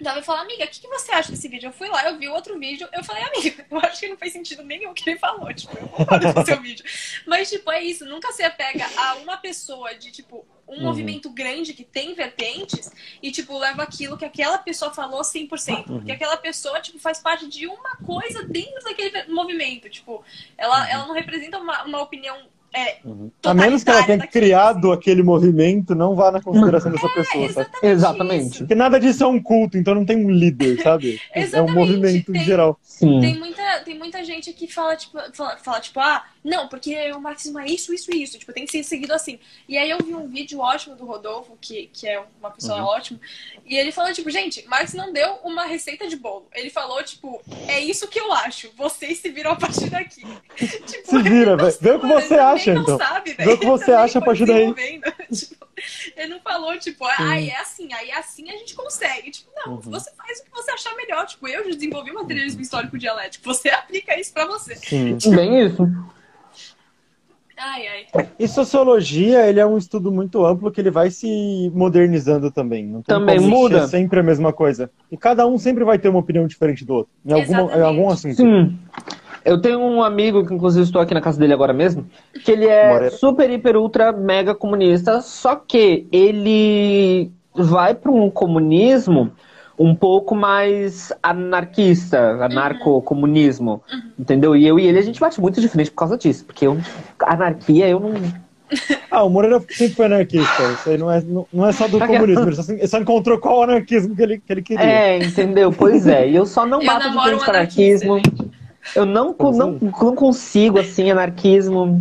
Então eu falei, amiga, o que, que, você acha desse vídeo? Eu fui lá, eu vi outro vídeo, eu falei, amiga, eu acho que não fez sentido nenhum o que ele falou, tipo, eu concordo com o seu vídeo. Mas, tipo, é isso, nunca se apega a uma pessoa de, tipo, um uhum. movimento grande que tem vertentes e, tipo, leva aquilo que aquela pessoa falou 100%. Uhum. Porque aquela pessoa, tipo, faz parte de uma coisa dentro daquele movimento. Tipo, ela, uhum. ela não representa uma, uma opinião é, uhum. A menos que ela tenha criado aquele movimento, não vá na consideração dessa é, pessoa, exatamente. exatamente. Porque nada disso é um culto, então não tem um líder, sabe? é um movimento tem, em geral. Sim. Tem muita, tem muita gente que fala, tipo, fala, fala, tipo, ah, não, porque o marxismo é isso, isso e isso. Tipo, tem que ser seguido assim. E aí eu vi um vídeo ótimo do Rodolfo, que, que é uma pessoa uhum. ótima, e ele falou, tipo, gente, Marx não deu uma receita de bolo. Ele falou, tipo, é isso que eu acho. Vocês se viram a partir daqui. tipo, se vira, velho. Vê o que você acha, então. Sabe, Vê o que você acha a partir daí. tipo, ele não falou, tipo, ah, é assim, aí é assim a gente consegue. Tipo, não, uhum. você faz o que você achar melhor. Tipo, eu já desenvolvi materialismo histórico dialético. Você aplica isso pra você. Sim. Bem isso. Ai, ai. E sociologia, ele é um estudo muito amplo que ele vai se modernizando também. Não também muda. É sempre a mesma coisa. E cada um sempre vai ter uma opinião diferente do outro. Em, alguma, em algum assunto. Sim. Eu tenho um amigo, que inclusive estou aqui na casa dele agora mesmo, que ele é Moreira. super, hiper, ultra, mega comunista, só que ele vai para um comunismo um pouco mais anarquista, uhum. anarco-comunismo, uhum. entendeu? E eu e ele, a gente bate muito de frente por causa disso, porque eu, anarquia eu não... Ah, o Moreira sempre foi anarquista, isso aí não é, não, é só do comunismo, ele só, ele só, encontrou qual anarquismo que ele, que ele queria. É, entendeu? Pois é, e eu só não bato de frente com anarquismo. Eu não, não, não consigo, assim, anarquismo...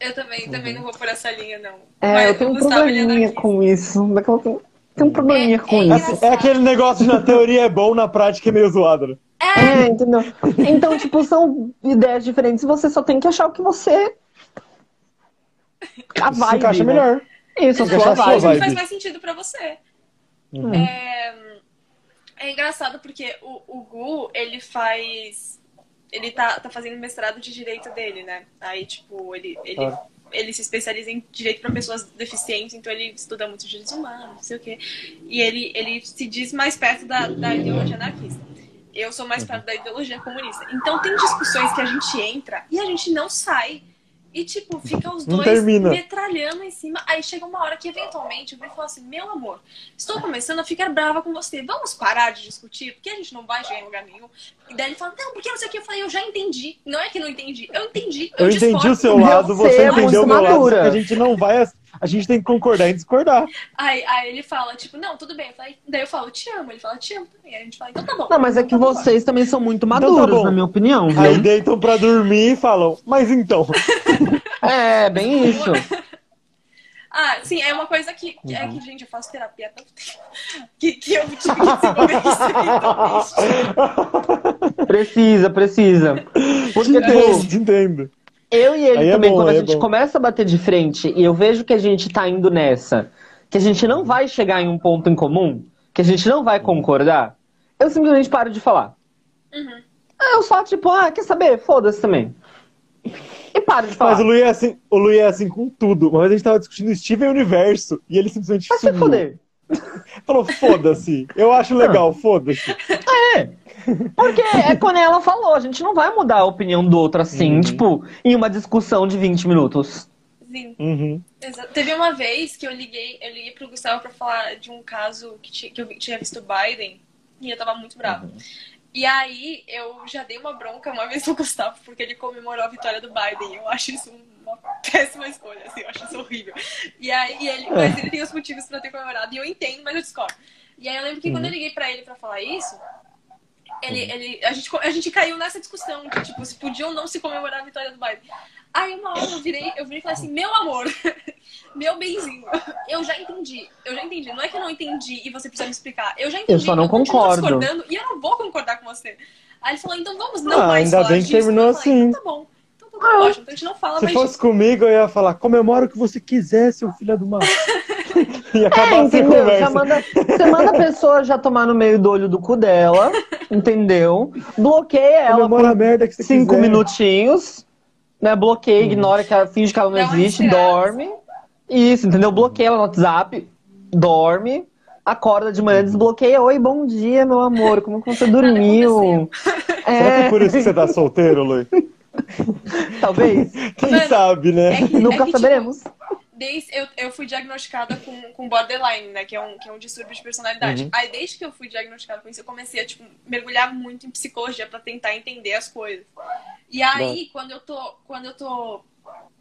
Eu também, também não vou por essa linha, não. É, Mas eu tenho um probleminha com isso. Daquela tem um probleminha é, com é isso. É aquele negócio de na teoria é bom, na prática é meio zoado, né? É, entendeu? Então, tipo, são ideias diferentes e você só tem que achar o que você. A vibe. Se encaixa né? melhor. Isso, a sua vibe. vibe. faz mais sentido pra você. Uhum. É... é engraçado porque o, o Gu, ele faz. Ele tá, tá fazendo mestrado de direito dele, né? Aí, tipo, ele, ele ah ele se especializa em direito para pessoas deficientes, então ele estuda muito direitos humanos, não sei o quê. E ele, ele se diz mais perto da, da ideologia anarquista. Eu sou mais perto da ideologia comunista. Então tem discussões que a gente entra e a gente não sai e, tipo, fica os dois metralhando em cima. Aí chega uma hora que, eventualmente, eu vou falar assim: Meu amor, estou começando a ficar brava com você. Vamos parar de discutir, porque a gente não vai chegar em lugar nenhum. E daí ele fala: Não, porque não sei o que. Eu falei: Eu já entendi. Não é que não entendi. Eu entendi. Eu, eu entendi o seu lado, você, você entendeu o meu lado. A gente não vai a gente tem que concordar e discordar. Aí, aí ele fala, tipo, não, tudo bem. Eu falei, daí eu falo, te amo. Ele fala, te amo também. Aí a gente fala, então tá bom. Não, mas é que então, tá vocês também são muito maduros, então tá na minha opinião. Viu? Aí deitam pra dormir e falam, mas então. é, bem isso. Ah, sim, é uma coisa que. Uhum. É que, uhum. gente, eu faço terapia há tanto tempo. Que, que eu tive que desenvolver isso Precisa, precisa. Porque, tipo, entendo. Eu e ele aí é também, é bom, quando a gente é começa a bater de frente e eu vejo que a gente tá indo nessa, que a gente não vai chegar em um ponto em comum, que a gente não vai concordar, eu simplesmente paro de falar. Uhum. Eu só, tipo, ah, quer saber? Foda-se também. E paro de falar. Mas o Luiz é assim, o Luiz é assim com tudo. Uma vez a gente tava discutindo Steven Universo e ele simplesmente Vai se foder. Falou, foda-se. Eu acho legal, foda-se. É. Porque é quando ela falou, a gente não vai mudar a opinião do outro assim, uhum. tipo, em uma discussão de 20 minutos. Sim. Uhum. Teve uma vez que eu liguei, eu liguei pro Gustavo pra falar de um caso que, que eu tinha visto Biden e eu tava muito brava. Uhum. E aí eu já dei uma bronca uma vez pro Gustavo porque ele comemorou a vitória do Biden. Eu acho isso uma péssima escolha, assim, eu acho isso horrível. E aí ele, mas ele tem os motivos pra ter comemorado e eu entendo, mas eu discordo. E aí eu lembro que uhum. quando eu liguei pra ele pra falar isso, ele, ele, a, gente, a gente caiu nessa discussão de, tipo, se podia ou não se comemorar a vitória do Biden. Aí uma hora eu virei, eu virei e falei assim, meu amor, meu benzinho, eu já entendi, eu já entendi. Não é que eu não entendi e você precisa me explicar. Eu já entendi. Eu só não eu concordo. discordando e eu não vou concordar com você. Aí ele falou, então vamos não ah, mais ainda bem que terminou falei, assim. Então tá bom. Ah, a gente não fala Se mais fosse comigo, eu ia falar, comemora o que você quiser, seu filho do mal. e acabar é, entendeu? Já manda, você manda a pessoa já tomar no meio do olho do cu dela, entendeu? Bloqueia ela por a merda que você cinco quiser. minutinhos, né? Bloqueia, uhum. ignora, que ela, finge que ela não Dá existe, dorme. Isso, entendeu? Bloqueia ela no WhatsApp, dorme. acorda de manhã, desbloqueia. Oi, bom dia, meu amor. Como que você dormiu? É... Será que é por isso que você tá solteiro, Lui? Talvez. Quem Mano, sabe, né? É que, Nunca é que, saberemos. Tipo, desde eu, eu fui diagnosticada com, com borderline, né? Que é, um, que é um distúrbio de personalidade. Uhum. Aí, desde que eu fui diagnosticada com isso, eu comecei a, tipo, mergulhar muito em psicologia para tentar entender as coisas. E aí, quando eu tô. Quando eu tô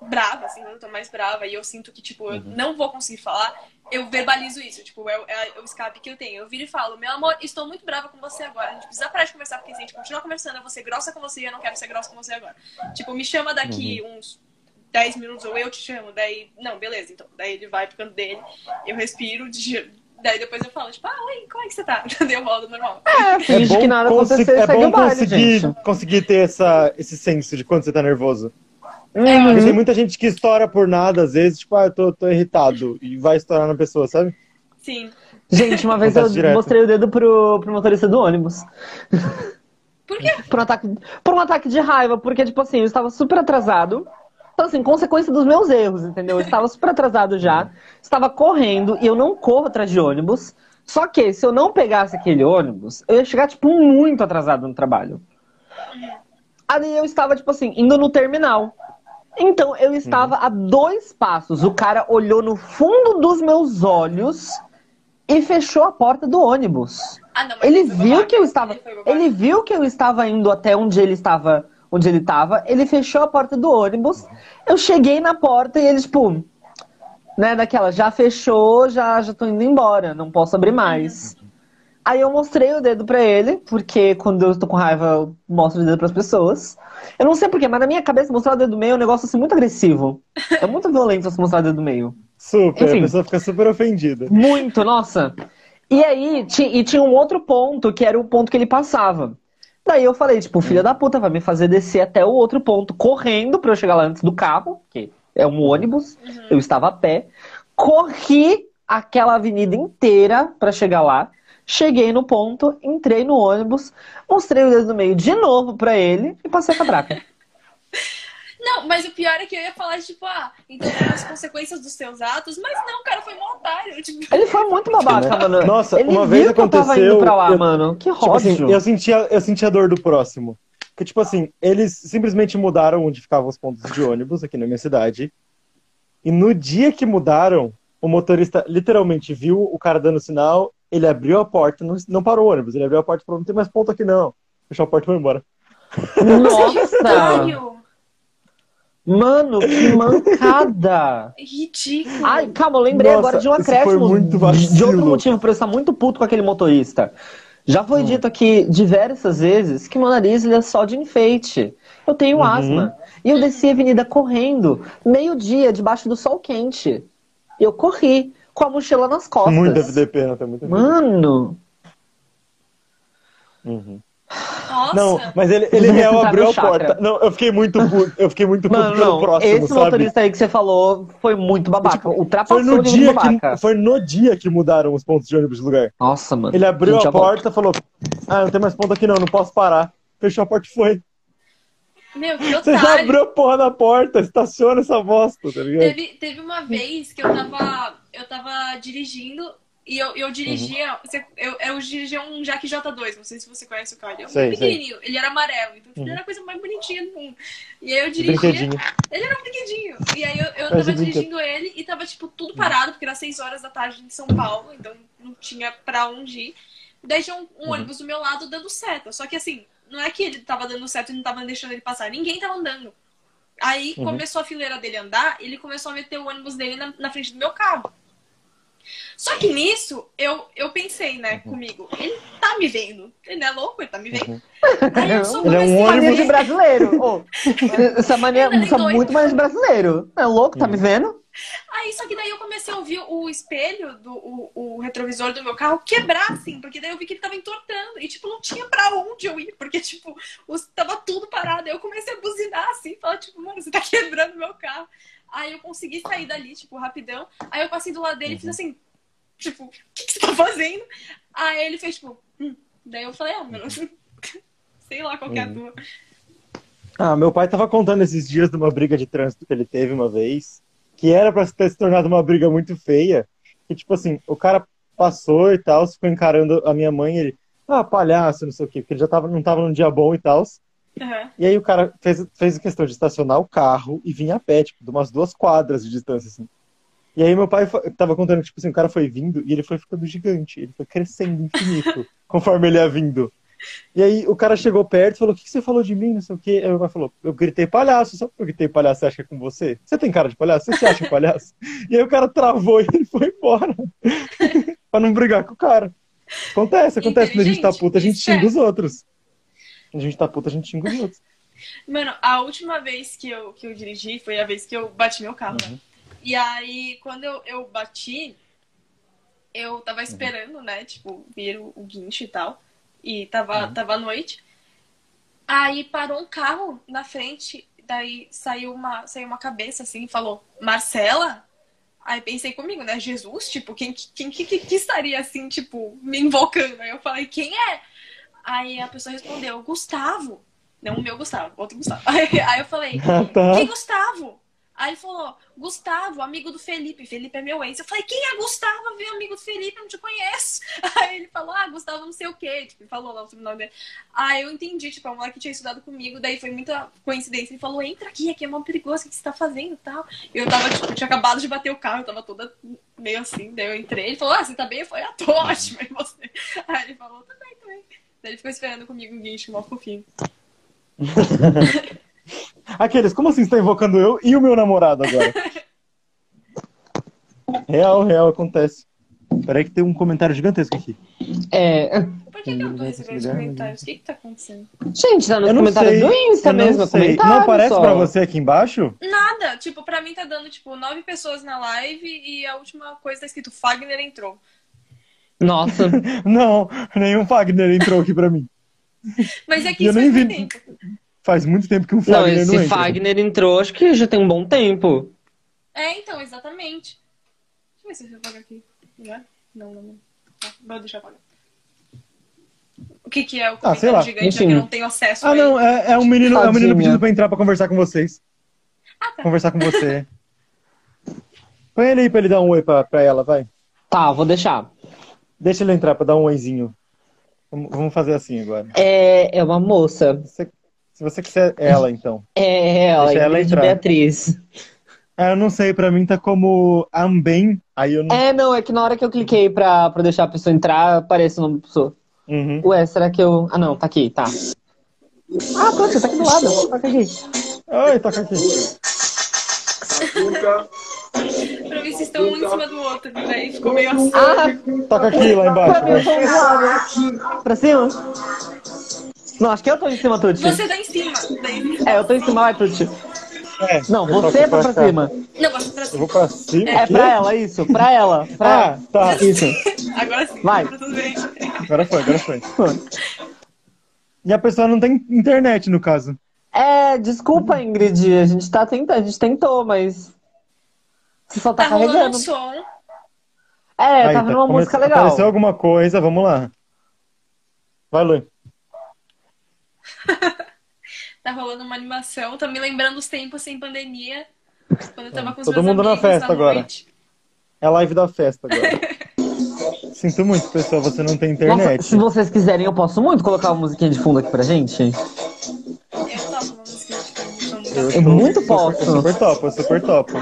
brava, assim, quando eu tô mais brava e eu sinto que, tipo, uhum. eu não vou conseguir falar, eu verbalizo isso, tipo, é, é, é, o escape que eu tenho. Eu viro e falo, meu amor, estou muito brava com você agora. A gente precisa parar de conversar, porque se a gente continuar conversando, eu vou ser grossa com você e eu não quero ser grossa com você agora. Tipo, me chama daqui uhum. uns 10 minutos ou eu te chamo, daí, não, beleza, então. Daí ele vai pro canto dele, eu respiro, Daí depois eu falo, tipo, ah, oi, como é que você tá? Daí eu volto normal. É, finge é que nada aconteceu, é bom baile, conseguir, gente. conseguir ter essa, esse senso de quando você tá nervoso. É, Porque tem muita gente que estoura por nada, às vezes, tipo, ah, eu tô, tô irritado, e vai estourar na pessoa, sabe? Sim. Gente, uma vez eu direto. mostrei o dedo pro, pro motorista do ônibus. Por quê? por, um ataque, por um ataque de raiva, porque, tipo assim, eu estava super atrasado. Então, assim, consequência dos meus erros, entendeu? Eu estava super atrasado já, estava correndo, e eu não corro atrás de ônibus. Só que, se eu não pegasse aquele ônibus, eu ia chegar, tipo, muito atrasado no trabalho. Aí eu estava, tipo assim, indo no terminal. Então, eu estava uhum. a dois passos. O cara olhou no fundo dos meus olhos e fechou a porta do ônibus. Ah, não, ele viu que eu estava. Ele, ele, viu que eu estava indo até onde ele estava. Onde ele estava, ele fechou a porta do ônibus. Eu cheguei na porta e ele, tipo, né, daquela, já fechou, já, já tô indo embora, não posso abrir mais. Aí eu mostrei o dedo pra ele, porque quando eu estou com raiva, eu mostro o dedo pras pessoas. Eu não sei porquê, mas na minha cabeça mostrar o dedo do meio é um negócio assim muito agressivo. É muito violento você mostrar o dedo do meio. Super, Enfim, a pessoa fica super ofendida. Muito, nossa. E aí, e tinha um outro ponto, que era o ponto que ele passava. Daí eu falei, tipo, filha da puta, vai me fazer descer até o outro ponto, correndo pra eu chegar lá antes do carro, que é um ônibus, uhum. eu estava a pé. Corri aquela avenida inteira para chegar lá. Cheguei no ponto, entrei no ônibus, mostrei o dedo no meio de novo pra ele e passei a catraca. Não, mas o pior é que eu ia falar, tipo, ah, então as consequências dos seus atos, mas não, cara, foi um otário. Tipo... Ele foi muito babaca, mano. Nossa, ele uma vez aconteceu. pra lá, eu, mano. Que tipo assim, eu sentia, eu sentia a dor do próximo. Que, tipo assim, eles simplesmente mudaram onde ficavam os pontos de ônibus aqui na minha cidade. E no dia que mudaram, o motorista literalmente viu o cara dando sinal ele abriu a porta, não, não parou o ônibus, ele abriu a porta e falou, não tem mais ponto aqui não. Fechou a porta e foi embora. Nossa! Mano, que mancada! Ridículo. Ai, calma, eu lembrei Nossa, agora de um acréscimo. De outro motivo pra eu estar muito puto com aquele motorista. Já foi hum. dito aqui diversas vezes que meu nariz é só de enfeite. Eu tenho uhum. asma. E eu desci a avenida correndo, meio-dia, debaixo do sol quente. Eu corri com a mochila nas costas. Muito FDP, não tem muito Mano! Uhum. Nossa. Não, mas ele, ele real abriu a porta. Não, eu fiquei muito puto, eu fiquei muito puto pelo não, próximo, Esse sabe? motorista aí que você falou foi muito babaca. Tipo, Ultrapassou foi no dia que Foi no dia que mudaram os pontos de ônibus de lugar. Nossa, mano. Ele abriu a, a porta, falou: Ah, não tem mais ponto aqui não, não posso parar. Fechou a porta e foi. Meu, que otário. Você já abriu a porra da porta, estaciona essa bosta, tá ligado? Teve, teve uma vez que eu tava, eu tava dirigindo e eu, eu dirigia. Uhum. Eu, eu dirigia um Jack J2, não sei se você conhece o carro. Ele é um sei, pequenininho, sei. ele era amarelo, então tipo, uhum. ele era a coisa mais bonitinha do mundo. E aí eu dirigia. Ele era um brinquedinho. E aí eu, eu tava dirigindo ele e tava, tipo, tudo parado, porque era 6 horas da tarde em São Paulo, então não tinha pra onde ir. Daí tinha um, um uhum. ônibus do meu lado dando seta. Só que assim, não é que ele tava dando certo e não tava deixando ele passar. Ninguém tava andando. Aí uhum. começou a fileira dele andar, ele começou a meter o ônibus dele na, na frente do meu carro. Só que nisso, eu, eu pensei, né, uhum. comigo, ele tá me vendo. Ele não é louco, ele tá me vendo. Uhum. Aí eu só ele é um ônibus de brasileiro. Oh, essa maneira, é muito mais brasileiro. É louco, tá me vendo? Aí, só que daí eu comecei a ouvir o espelho, do, o, o, retrovisor do meu carro quebrar, assim, porque daí eu vi que ele tava entortando. E, tipo, não tinha pra onde eu ir, porque, tipo, os, tava tudo parado. Aí eu comecei a buzinar, assim, falar, tipo, mano, você tá quebrando meu carro. Aí eu consegui sair dali, tipo, rapidão. Aí eu passei do lado dele e fiz uhum. assim, tipo, o que, que, você tá fazendo? Aí ele fez, tipo, hum. Daí eu falei, ah, mano, sei lá qual que é a uhum. tua. Ah, meu pai tava contando esses dias de uma briga de trânsito que ele teve uma vez que era para ter se tornado uma briga muito feia. Que, tipo assim, o cara passou e tal, ficou encarando a minha mãe, ele, ah, palhaço, não sei o quê, porque ele já tava, não tava num dia bom e tal. Uhum. E aí o cara fez, fez questão de estacionar o carro e vinha a pé, tipo, de umas duas quadras de distância, assim. E aí meu pai tava contando que, tipo assim, o cara foi vindo e ele foi ficando gigante, ele foi crescendo infinito, conforme ele ia vindo. E aí o cara chegou perto e falou: O que, que você falou de mim? Não sei o quê. Aí meu pai falou: Eu gritei palhaço. Só porque eu gritei palhaço, você acha que é com você? Você tem cara de palhaço? Você se acha palhaço? e aí o cara travou e ele foi embora. pra não brigar com o cara. Acontece, acontece. Quando a gente tá puta, a gente xinga os outros. Quando a gente tá puta, a gente xinga os outros. Mano, a última vez que eu, que eu dirigi foi a vez que eu bati meu carro, né? uhum. né? E aí, quando eu, eu bati, eu tava esperando, uhum. né? Tipo, vir o, o guincho e tal. E tava, uhum. tava à noite. Aí parou um carro na frente, daí saiu uma, saiu uma cabeça assim e falou, Marcela? Aí pensei comigo, né? Jesus, tipo, quem, quem que, que, que estaria assim, tipo, me invocando? Aí eu falei, quem é? Aí a pessoa respondeu, Gustavo. Não o meu Gustavo, outro Gustavo. Aí, aí eu falei, ah, tá. que Gustavo? Aí falou, Gustavo, amigo do Felipe. Felipe é meu ex. Eu falei, quem é Gustavo? Vem amigo do Felipe, eu não te conheço. Aí ele falou, ah, Gustavo não sei o quê. Tipo, falou lá o sobrenome dele. Aí eu entendi, tipo, a mulher que tinha estudado comigo. Daí foi muita coincidência. Ele falou, entra aqui, aqui é mó perigoso, o que você tá fazendo e tal. Eu tava, tipo, tinha acabado de bater o carro, eu tava toda meio assim. Daí eu entrei. Ele falou, ah, você tá bem? Eu falei, ah, tô ótimo. E você? Aí ele falou, bem, tá bem. Daí ele ficou esperando comigo um guincho, mó fofinho. Aqueles, como assim você tá invocando eu e o meu namorado agora? real, real, acontece. Peraí que tem um comentário gigantesco aqui. É. Por que, que eu tô recebendo comentários? O que que tá acontecendo? Gente, tá nos comentários do Insta mesmo. Sei. Não aparece só. pra você aqui embaixo? Nada. Tipo, pra mim tá dando, tipo, nove pessoas na live e a última coisa tá escrito Fagner entrou. Nossa. não, nenhum Fagner entrou aqui pra mim. Mas é que isso eu nem vi... tempo. Faz muito tempo que um Fagner não, esse não entra. Fagner entrou, acho que já tem um bom tempo. É, então, exatamente. Deixa eu ver se eu apagar aqui. Não, não, não. Tá, vou deixar apagar. O que, que é o ah, sei lá. gigante Enfim. que eu não tenho acesso Ah, não, é, é, um menino, é um menino pedindo pra entrar pra conversar com vocês. Ah, tá. Conversar com você. Põe ele aí pra ele dar um oi pra, pra ela, vai. Tá, vou deixar. Deixa ele entrar pra dar um oizinho. Vamos fazer assim agora. É, é uma moça. Você se você quiser ela, então. É, ela, Deixa ela entrar. Beatriz. É, eu não sei, pra mim tá como Ambem, aí eu não... É, não, é que na hora que eu cliquei pra, pra deixar a pessoa entrar, aparece o nome da pessoa. Uhum. Ué, será que eu... Ah, não, tá aqui, tá. Ah, pronto, você tá aqui do lado, toca aqui. Oi, toca aqui. pra ver se estão um em cima do outro, daí ficou meio assim. Ah, toca aqui, lá embaixo. Pra, mim, pra cima? Não, acho que eu tô em cima, Tuti. Você tá em cima. É, eu tô em cima, vai, Tuti. É, não, você vai pra, pra cima. Não, você pra cima. Eu vou pra cima? É, pra ela, isso. Pra ela. Pra ah, ela. tá. Isso. Agora sim. Vai. Agora foi, agora foi. E a pessoa não tem internet, no caso. É, desculpa, Ingrid. A gente tá tentando, a gente tentou, mas. Você só tá, tá carregando. som. É, Aí, tá vendo tá, uma música legal. Apareceu alguma coisa, vamos lá. Vai, Lu. tá rolando uma animação. Tá me lembrando os tempos sem pandemia. Quando eu tava com os Todo mundo na festa na agora. É a live da festa agora. Sinto muito, pessoal, você não tem internet. Nossa, se vocês quiserem, eu posso muito colocar uma musiquinha de fundo aqui pra gente. Eu topo uma musiquinha de fundo. Eu, eu muito posso. Eu super topo, eu super topo.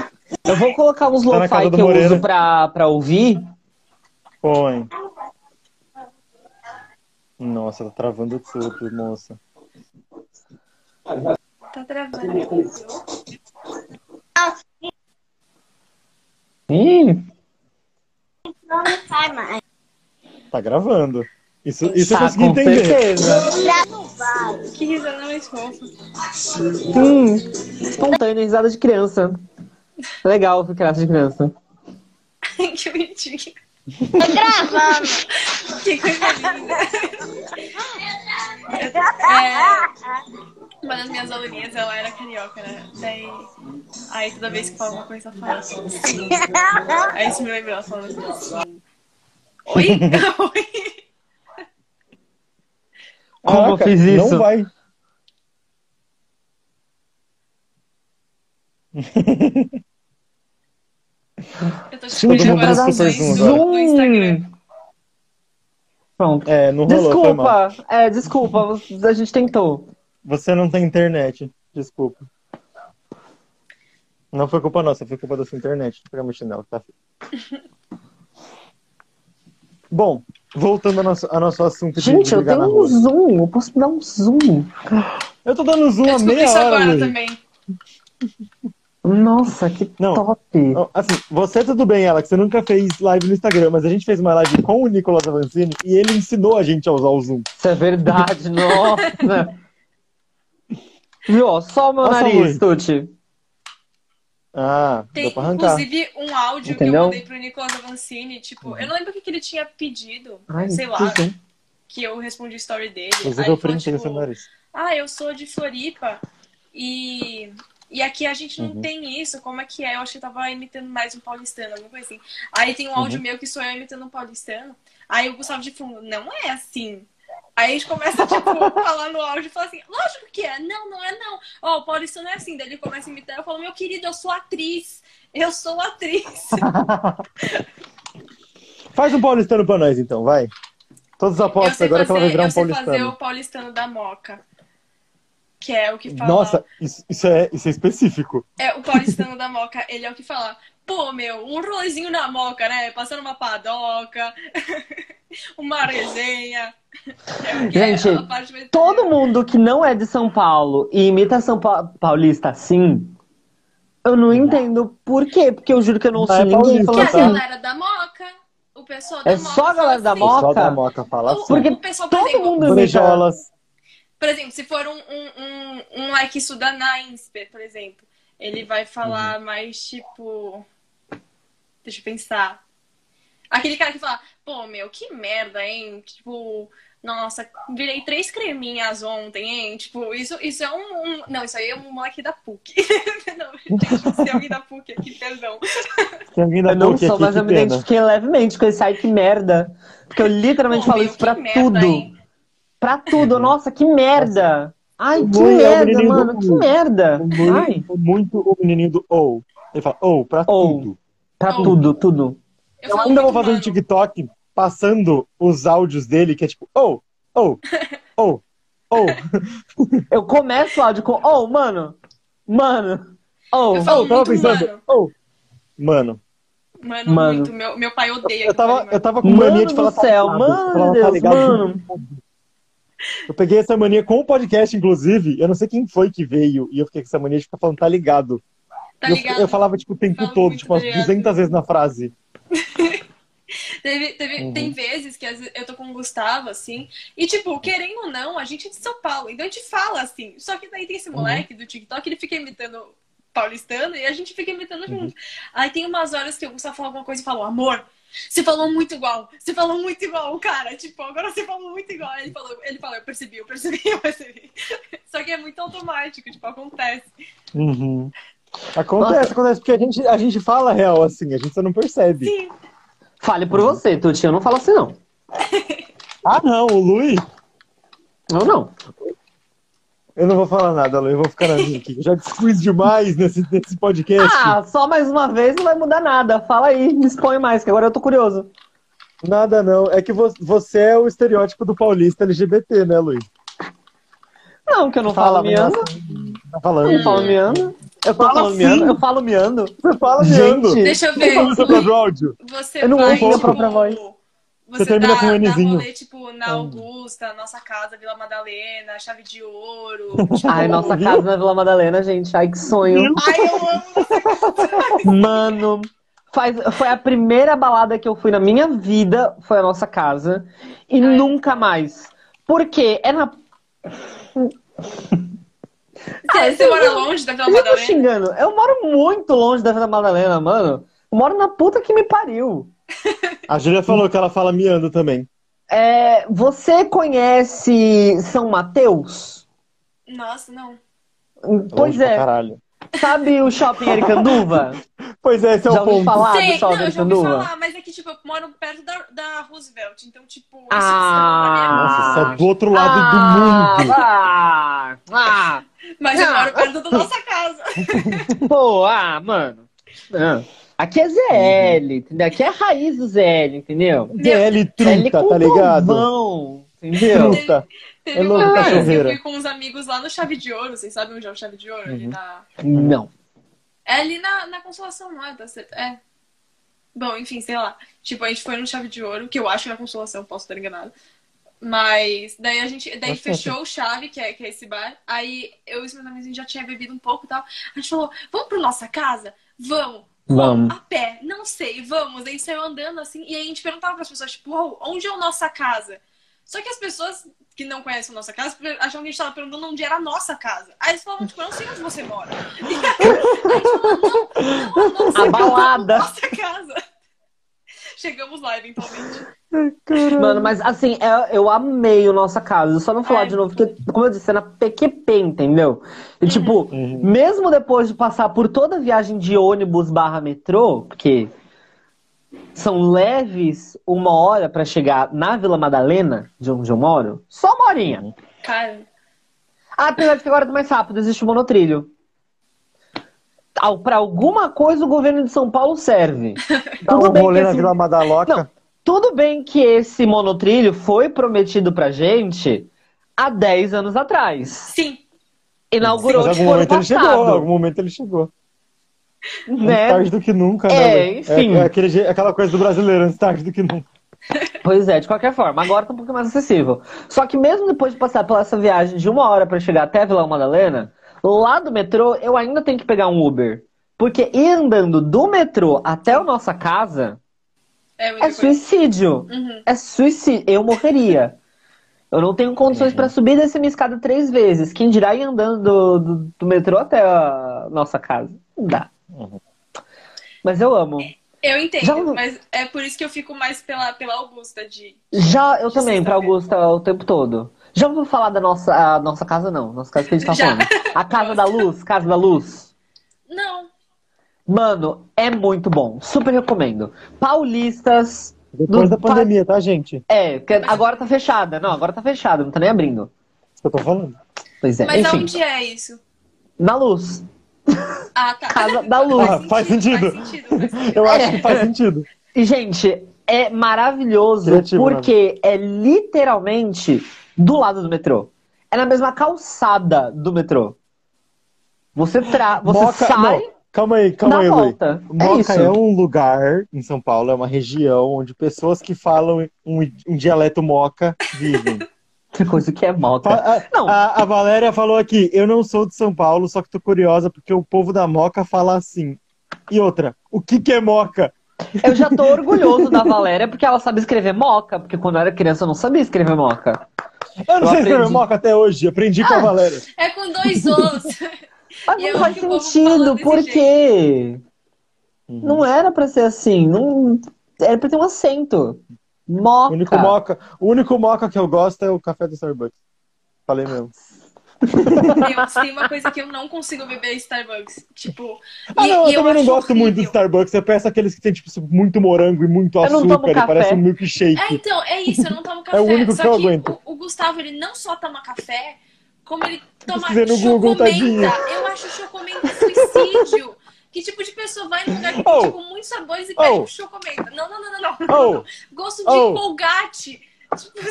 Eu vou colocar uns tá lo-fi que eu uso pra, pra ouvir. Põe. Nossa, tá travando tudo, moça. Tá travando. Hum. Tá gravando. Isso, isso tá, eu consegui entender. Certeza. Que risada mais fofa. Hum, espontânea, risada de criança. Legal, criança de criança. que bonitinho. Tô gravando. que coisa linda. É, uma das minhas aluninhas, ela era carioca, né? Daí, aí toda vez que fala uma coisa, ela fala assim. Aí isso me lembrou, ela falando assim. Oi? Oi? Como eu fiz isso? Não vai. Eu tô te agora no Instagram. Pronto. É, não rolou, Desculpa, é, desculpa, a gente tentou. Você não tem internet, desculpa. Não foi culpa nossa, foi culpa da sua internet. Pegar meu chinelo, tá? Bom, voltando ao nosso, ao nosso assunto Gente, de eu tenho um zoom, eu posso dar um zoom. Eu tô dando zoom há meia hora. agora também. Nossa, que Não, top! Assim, você tudo bem, Alex, você nunca fez live no Instagram, mas a gente fez uma live com o Nicolas Avancini e ele ensinou a gente a usar o Zoom. Isso é verdade, nossa! Viu, só o meu nossa, nariz, Tuti. Ah, Tem, inclusive, um áudio Entendeu? que eu mandei pro Nicolas Avancini, tipo, eu não lembro o que, que ele tinha pedido, Ai, sei lá, que eu respondi a story dele. Você deu print tipo, nariz. Ah, eu sou de Floripa e, e aqui a gente não uhum. tem isso, como é que é? Eu acho que eu tava imitando mais um paulistano, alguma coisa assim. Aí tem um áudio uhum. meu que sou eu imitando um paulistano, aí o Gustavo de fundo, não é assim. Aí a gente começa, tipo, a falar no áudio e fala assim, lógico que é, não, não é não. Ó, oh, o Paulista não é assim. Daí ele começa a imitar, eu falo, meu querido, eu sou atriz. Eu sou atriz. Faz um paulistano pra nós, então, vai. Todos apostos agora fazer, que ela vai virar um paulistano. Eu fazer o paulistano da Moca. Que é o que fala... Nossa, isso, isso, é, isso é específico. É, o paulistano da Moca, ele é o que fala, pô, meu, um rolezinho na Moca, né? Passando uma padoca, uma resenha... É Gente, todo mundo que não é de São Paulo e imita São pa Paulista assim, eu não entendo por quê. Porque eu juro que eu não, não sei é ninguém falando assim. a galera da Moca. O pessoal da é Moca. só a galera da assim. Moca? Só da Moca fala assim. Porque o pessoal, todo exemplo, mundo imita. Por exemplo, se for um, um, um, um like isso da Nainsper, por exemplo, ele vai falar uhum. mais tipo. Deixa eu pensar. Aquele cara que fala, pô, meu, que merda, hein? Tipo, nossa, virei três creminhas ontem, hein? Tipo, isso, isso é um, um... Não, isso aí é um moleque da PUC. não, se é alguém da PUC aqui, perdão. Se é alguém da eu não sou, mas eu me identifiquei levemente com esse ai que merda. Porque eu literalmente Pô, falo meu, isso pra tudo. Merda, pra tudo. Nossa, que merda. Ai, que merda, mano. Que merda. Muito, Ai. muito o menininho do ou. Ele fala ou, pra ou. tudo. Pra tudo, tudo. Eu, eu ainda vou fazer mano. um TikTok passando os áudios dele, que é tipo, oh, oh, oh, oh. Eu começo o áudio com, oh, mano, mano, oh. Eu falo oh, tava pensando, mano. oh, mano. Mano, mano. muito. Meu, meu pai odeia. Eu tava, eu tava com mania de falar. Céu, tá mano, Deus, tá mano. Eu peguei essa mania com o podcast, inclusive. Eu não sei quem foi que veio. E eu fiquei com essa mania de ficar falando, tá ligado. Tá ligado. Eu, eu falava, tipo, o tempo todo, tipo, umas 200 vezes na frase. teve, teve, uhum. Tem vezes que eu tô com o Gustavo, assim, e tipo, querendo ou não, a gente é de São Paulo, então a gente fala assim. Só que daí tem esse uhum. moleque uhum. do TikTok, ele fica imitando paulistano e a gente fica imitando uhum. junto. Aí tem umas horas que o Gustavo fala alguma coisa e fala, amor, você falou muito igual, você falou muito igual, cara. Tipo, agora você falou muito igual. Ele falou, ele falou, eu percebi, eu percebi, eu percebi. Só que é muito automático, tipo, acontece. Uhum. Acontece, Nossa. acontece, porque a gente, a gente fala real assim, a gente só não percebe. Sim. Fale por você, Tuti. Eu não falo assim, não. ah, não. O Lui? Eu não. Eu não vou falar nada, Lu. Eu vou ficar na minha aqui. Eu já dispus demais nesse, nesse podcast. Ah, só mais uma vez não vai mudar nada. Fala aí, me expõe mais, que agora eu tô curioso. Nada, não. É que você é o estereótipo do paulista LGBT, né, Luiz? Não, que eu não falo Fala, miando. Tá falando. Eu não falo miando. Eu falo falando miando, eu falo miando. Você fala miando. Gente, deixa eu ver. Você fala seu próprio áudio? Você eu não ouço a própria voz. Você, você termina dá, com um Nzinho. rolê, tipo, na Augusta, nossa casa, Vila Madalena, Chave de Ouro. Tipo... Ai, nossa casa na Vila Madalena, gente. Ai, que sonho. Ai, eu amo Mano, faz, foi a primeira balada que eu fui na minha vida, foi a nossa casa. E Ai. nunca mais. Por quê? É na... Ah, você mora longe da Vila Madalena? Eu xingando. Eu moro muito longe da Vila Madalena, mano. Eu moro na puta que me pariu. A Julia falou que ela fala miando também. É, você conhece São Mateus? Nossa, não. Pois longe é. Caralho. Sabe o shopping Ericanduva? Pois é, esse é já o ponto. falar Sei, do shopping não, Ericanduva? já ouvi falar, mas é que, tipo, eu moro perto da, da Roosevelt, então, tipo... Ah, Nossa, isso é do outro lado ah, do mundo. Ah, ah, mas eu moro perto da nossa casa. Pô, ah, mano. Ah. Aqui é ZL, entendeu? Aqui é a raiz do ZL, entendeu? ZL truta, tá ligado? Entendeu? Truta. Teve, é uma vez que eu fui com uns amigos lá no Chave de Ouro. Vocês sabem onde é o Chave de Ouro? Uhum. Ali na... Não. É ali na, na Consolação, não é? Tá certo? É. Bom, enfim, sei lá. Tipo, a gente foi no Chave de Ouro, que eu acho que é na Consolação, posso estar enganado. Mas daí a gente daí fechou o chave, que é, que é esse bar. Aí eu e os meus amigos já tinha bebido um pouco e tal. A gente falou, vamos pra nossa casa? Vamos. Vamos. A pé, não sei, vamos. Aí saiu andando assim, e aí a gente perguntava para as pessoas, tipo, oh, onde é a nossa casa? Só que as pessoas que não conhecem a nossa casa achavam que a gente estava perguntando onde era a nossa casa. Aí eles falavam, tipo, eu não sei onde você mora. E aí, a gente falou, não, não, a nossa, a balada. nossa casa. Chegamos lá, eventualmente. Mano, mas assim, eu, é, eu amei o Nossa Casa. Só não falar é. de novo, porque, como eu disse, é na PQP, entendeu? E uhum. tipo, uhum. mesmo depois de passar por toda a viagem de ônibus barra metrô, porque são leves uma hora para chegar na Vila Madalena, de onde eu moro, só uma horinha. Cara. Ah, apesar de que agora é mais rápido, existe o monotrilho para alguma coisa o governo de São Paulo serve. Dá tudo um bem rolê esse... na Vila Madaloca. Não, tudo bem que esse monotrilho foi prometido pra gente há 10 anos atrás. Sim. Inaugurou Sim, tipo, algum momento ele chegou, algum momento ele chegou. Né? tarde do que nunca, é, né? Enfim. É, é aquele, aquela coisa do brasileiro, antes tarde do que nunca. Pois é, de qualquer forma, agora tá um pouco mais acessível. Só que mesmo depois de passar pela essa viagem de uma hora para chegar até Vila Madalena, Lá do metrô, eu ainda tenho que pegar um Uber. Porque ir andando do metrô até a nossa casa é, é suicídio. Uhum. É suicídio. Eu morreria. Eu não tenho condições uhum. para subir dessa minha escada três vezes. Quem dirá ir andando do, do, do metrô até a nossa casa? Não dá. Uhum. Mas eu amo. Eu entendo, Já... mas é por isso que eu fico mais pela, pela Augusta de. Já, eu de também, pra Augusta o tempo todo. Já ouviu falar da nossa, a nossa casa, não? Nossa casa que a gente tá Já. falando. A Casa da Luz, Casa da Luz. Não. Mano, é muito bom. Super recomendo. Paulistas. Depois da pandemia, tá, gente? É, agora tá fechada. Não, agora tá fechada, não tá nem abrindo. Isso que eu tô falando. Pois é. Mas Enfim. onde é isso? Na luz. Ah, tá. Casa da Luz. Ah, faz, sentido, faz, sentido. faz sentido. Eu acho que faz sentido. E, gente, é maravilhoso Criativo, porque né? é literalmente do lado do metrô. É na mesma calçada do metrô. Você, tra... você Moca... sai. Não. Calma aí, calma aí, volta. É Moca é, é, um lugar em São Paulo, é uma região onde pessoas que falam um, um dialeto moca vivem. Que coisa que é moca. A, não. A, a, Valéria falou aqui: eu não sou de São Paulo, só que tô curiosa porque o povo da moca fala assim. E outra, o que, que é moca? Eu já tô orgulhoso da Valéria porque ela sabe escrever moca, porque quando eu era criança eu não sabia escrever moca. Eu não eu sei aprendi... escrever moca até hoje, aprendi com a ah, Valéria. É com dois Os. Mas não faz sentido, por quê? Uhum. Não era pra ser assim, não... era pra ter um acento. Moca. O único moca, o único moca que eu gosto é o café do Starbucks. Falei mesmo. Deus, tem uma coisa que eu não consigo beber Starbucks. Tipo. Ah, e, não, eu também eu não gosto horrível. muito do Starbucks. Eu peço aqueles que tem, tipo, muito morango e muito açúcar e parece um milkshake. É, então, é isso, eu não tomo café. é o único Só que eu aguento. O, o, Gustavo, ele não só toma café, como ele toma no Google, tadinho. Eu acho chocomenta suicídio. Que tipo de pessoa vai num lugar que oh. tem, tipo, muitos sabores e pede oh. chocomenta? Não, não, não, não, não. Oh. Gosto de oh. colgate.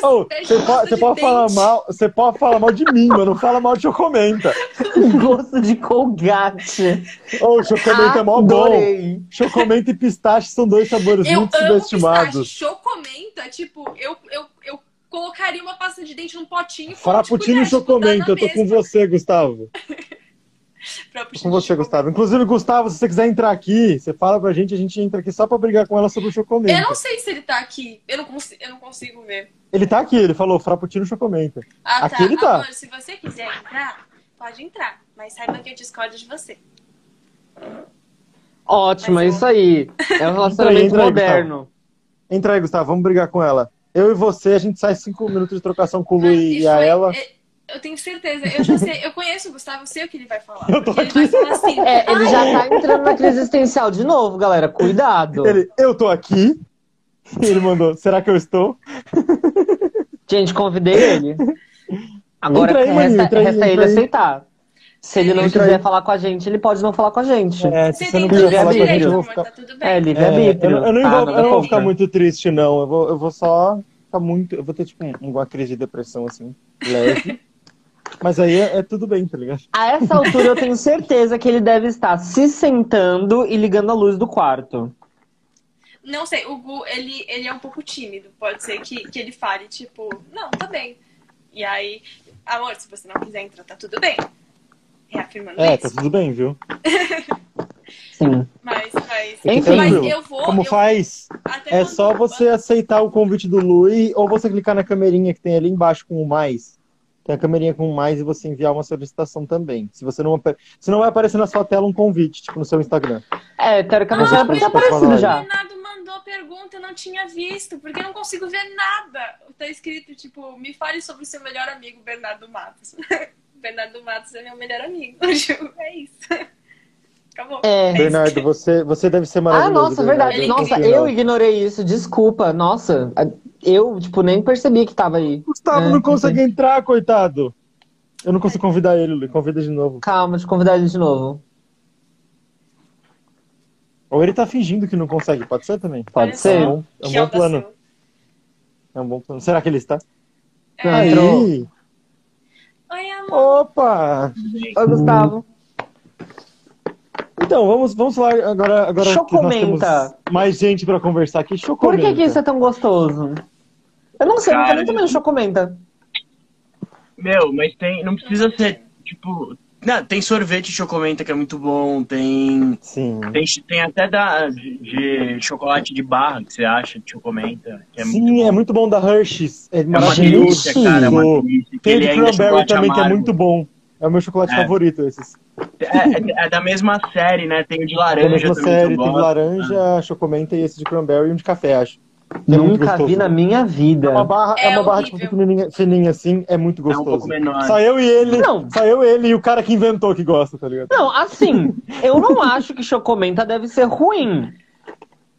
Oh, você pode, pode falar mal, você pode falar mal de mim, mas não fala mal de chocomenta. Gosto de colgate. Oh, chocomenta é mó bom. Chocomenta e pistache são dois sabores eu muito subestimados. Chocomenta, tipo, eu, eu, eu colocaria uma pasta de dente num potinho. Frappuccino e chocomenta, eu tô com você, Gustavo. com você, Gustavo. Inclusive, Gustavo, se você quiser entrar aqui, você fala pra gente, a gente entra aqui só pra brigar com ela sobre o chocomenta. Eu não sei se ele tá aqui. Eu não, consigo, eu não consigo ver. Ele tá aqui, ele falou frappuccino chocomenta. Ah, aqui tá. ele tá. Amor, se você quiser entrar, pode entrar. Mas saiba que eu discordo de você. Ótimo, é isso aí. É um relacionamento entra aí, entra moderno. Aí, entra aí, Gustavo, vamos brigar com ela. Eu e você, a gente sai cinco minutos de trocação com o Lu e, e a ela. É eu tenho certeza. Eu já sei, eu conheço o Gustavo, eu sei o que ele vai falar. Eu tô aqui. Ele vai falar assim. É, ele já tá entrando na crise existencial de novo, galera. Cuidado. Ele, eu tô aqui. Ele mandou, será que eu estou? Gente, convidei ele. Agora aí, resta, resta ele aceitar. Se ele não Porque quiser aí... falar com a gente, ele pode não falar com a gente. É, se você, não quiser falar com a gente, eu vou ficar... Tá é, livre-arbítrio. É, eu, eu, não, vou, eu não vou ficar muito triste, não. Eu vou, eu vou só ficar muito... Eu vou ter, tipo, uma crise de depressão, assim, leve. Mas aí é, é, tudo bem, tá ligado? A essa altura eu tenho certeza que ele deve estar se sentando e ligando a luz do quarto. Não sei, o Gu, ele, ele é um pouco tímido. Pode ser que, que ele fale, tipo, não, tá bem. E aí, amor, se você não quiser entrar, tá tudo bem. Reafirmando é, isso. tá tudo bem, viu? Sim. Mas, mas, Enfim, mas eu vou. Como eu faz? É só você aceitar o convite do Lui ou você clicar na camerinha que tem ali embaixo com o mais. Tem a camerinha com mais e você enviar uma solicitação também. Se você não se não vai aparecer na sua tela um convite, tipo no seu Instagram. É, teoricamente já tá aparecendo já. O Bernardo mandou pergunta, eu não tinha visto, porque eu não consigo ver nada. Tá escrito, tipo, me fale sobre o seu melhor amigo, Bernardo Matos. Bernardo Matos é meu melhor amigo. É isso. Acabou. É. Bernardo, você, você deve ser maravilhoso. Ah, nossa, Bernardo. verdade. Nossa, eu ignorei isso. Desculpa. Nossa, eu, tipo, nem percebi que tava aí. Gustavo é, não consegue entrar, coitado. Eu não consigo convidar ele, Lu. Convida de novo. Calma, deixa eu convidar ele de novo. Ou ele tá fingindo que não consegue, pode ser também? Pode ser. É um, é um bom plano. É um bom plano. Será que ele está? É. Aí. Oi, amor. Opa! Oi, Gustavo. Então, vamos, vamos lá agora, agora Chocomenta. mais gente para conversar aqui. Chocomenta. Por que, que isso é tão gostoso? Eu não sei, Cara, eu nunca nem tomei chocomenta. Meu, mas tem. Não precisa ser, tipo. Não, tem sorvete de chocomenta que é muito bom, tem. Sim. Tem, tem até da, de, de chocolate de barra que você acha de chocomenta. Que é Sim, muito é muito bom da Hershey's. É, é uma delícia, cara. É uma delícia. Tem de é cranberry também, amargo. que é muito bom. É o meu chocolate é. favorito, esses. É, é, da mesma série, né? Tem o de laranja. É da mesma série, tem de laranja, chocomenta e esse de cranberry e um de café, acho. É Nunca vi na minha vida. É uma barra, é, é uma barra tipo, pequenininha, fininha assim, é muito gostoso. É um pouco menor. Só eu e ele, não. só eu ele e o cara que inventou que gosta, tá ligado? Não, assim, eu não acho que chocomenta deve ser ruim.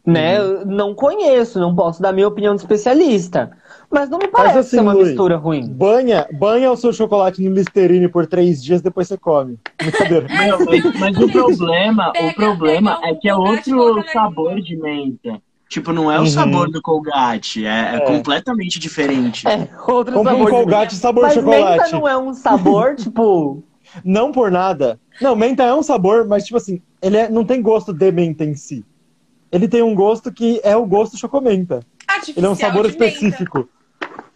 Né? Hum. Não conheço, não posso dar minha opinião de especialista. Mas não me parece assim, ser uma mistura ruim. Banha, banha o seu chocolate no Listerine por três dias, depois você come. Brincadeira. mas, mas o problema, o problema é que é outro sabor de menta. Tipo, não é o uhum. sabor do Colgate, é, é, é, completamente diferente. É, outro Como sabor. um Colgate sabor mas chocolate. Menta não é um sabor, tipo. Não por nada. Não, menta é um sabor, mas tipo assim, ele é, não tem gosto de menta em si. Ele tem um gosto que é o gosto chocomenta. Artificial ele é um sabor específico. Menta.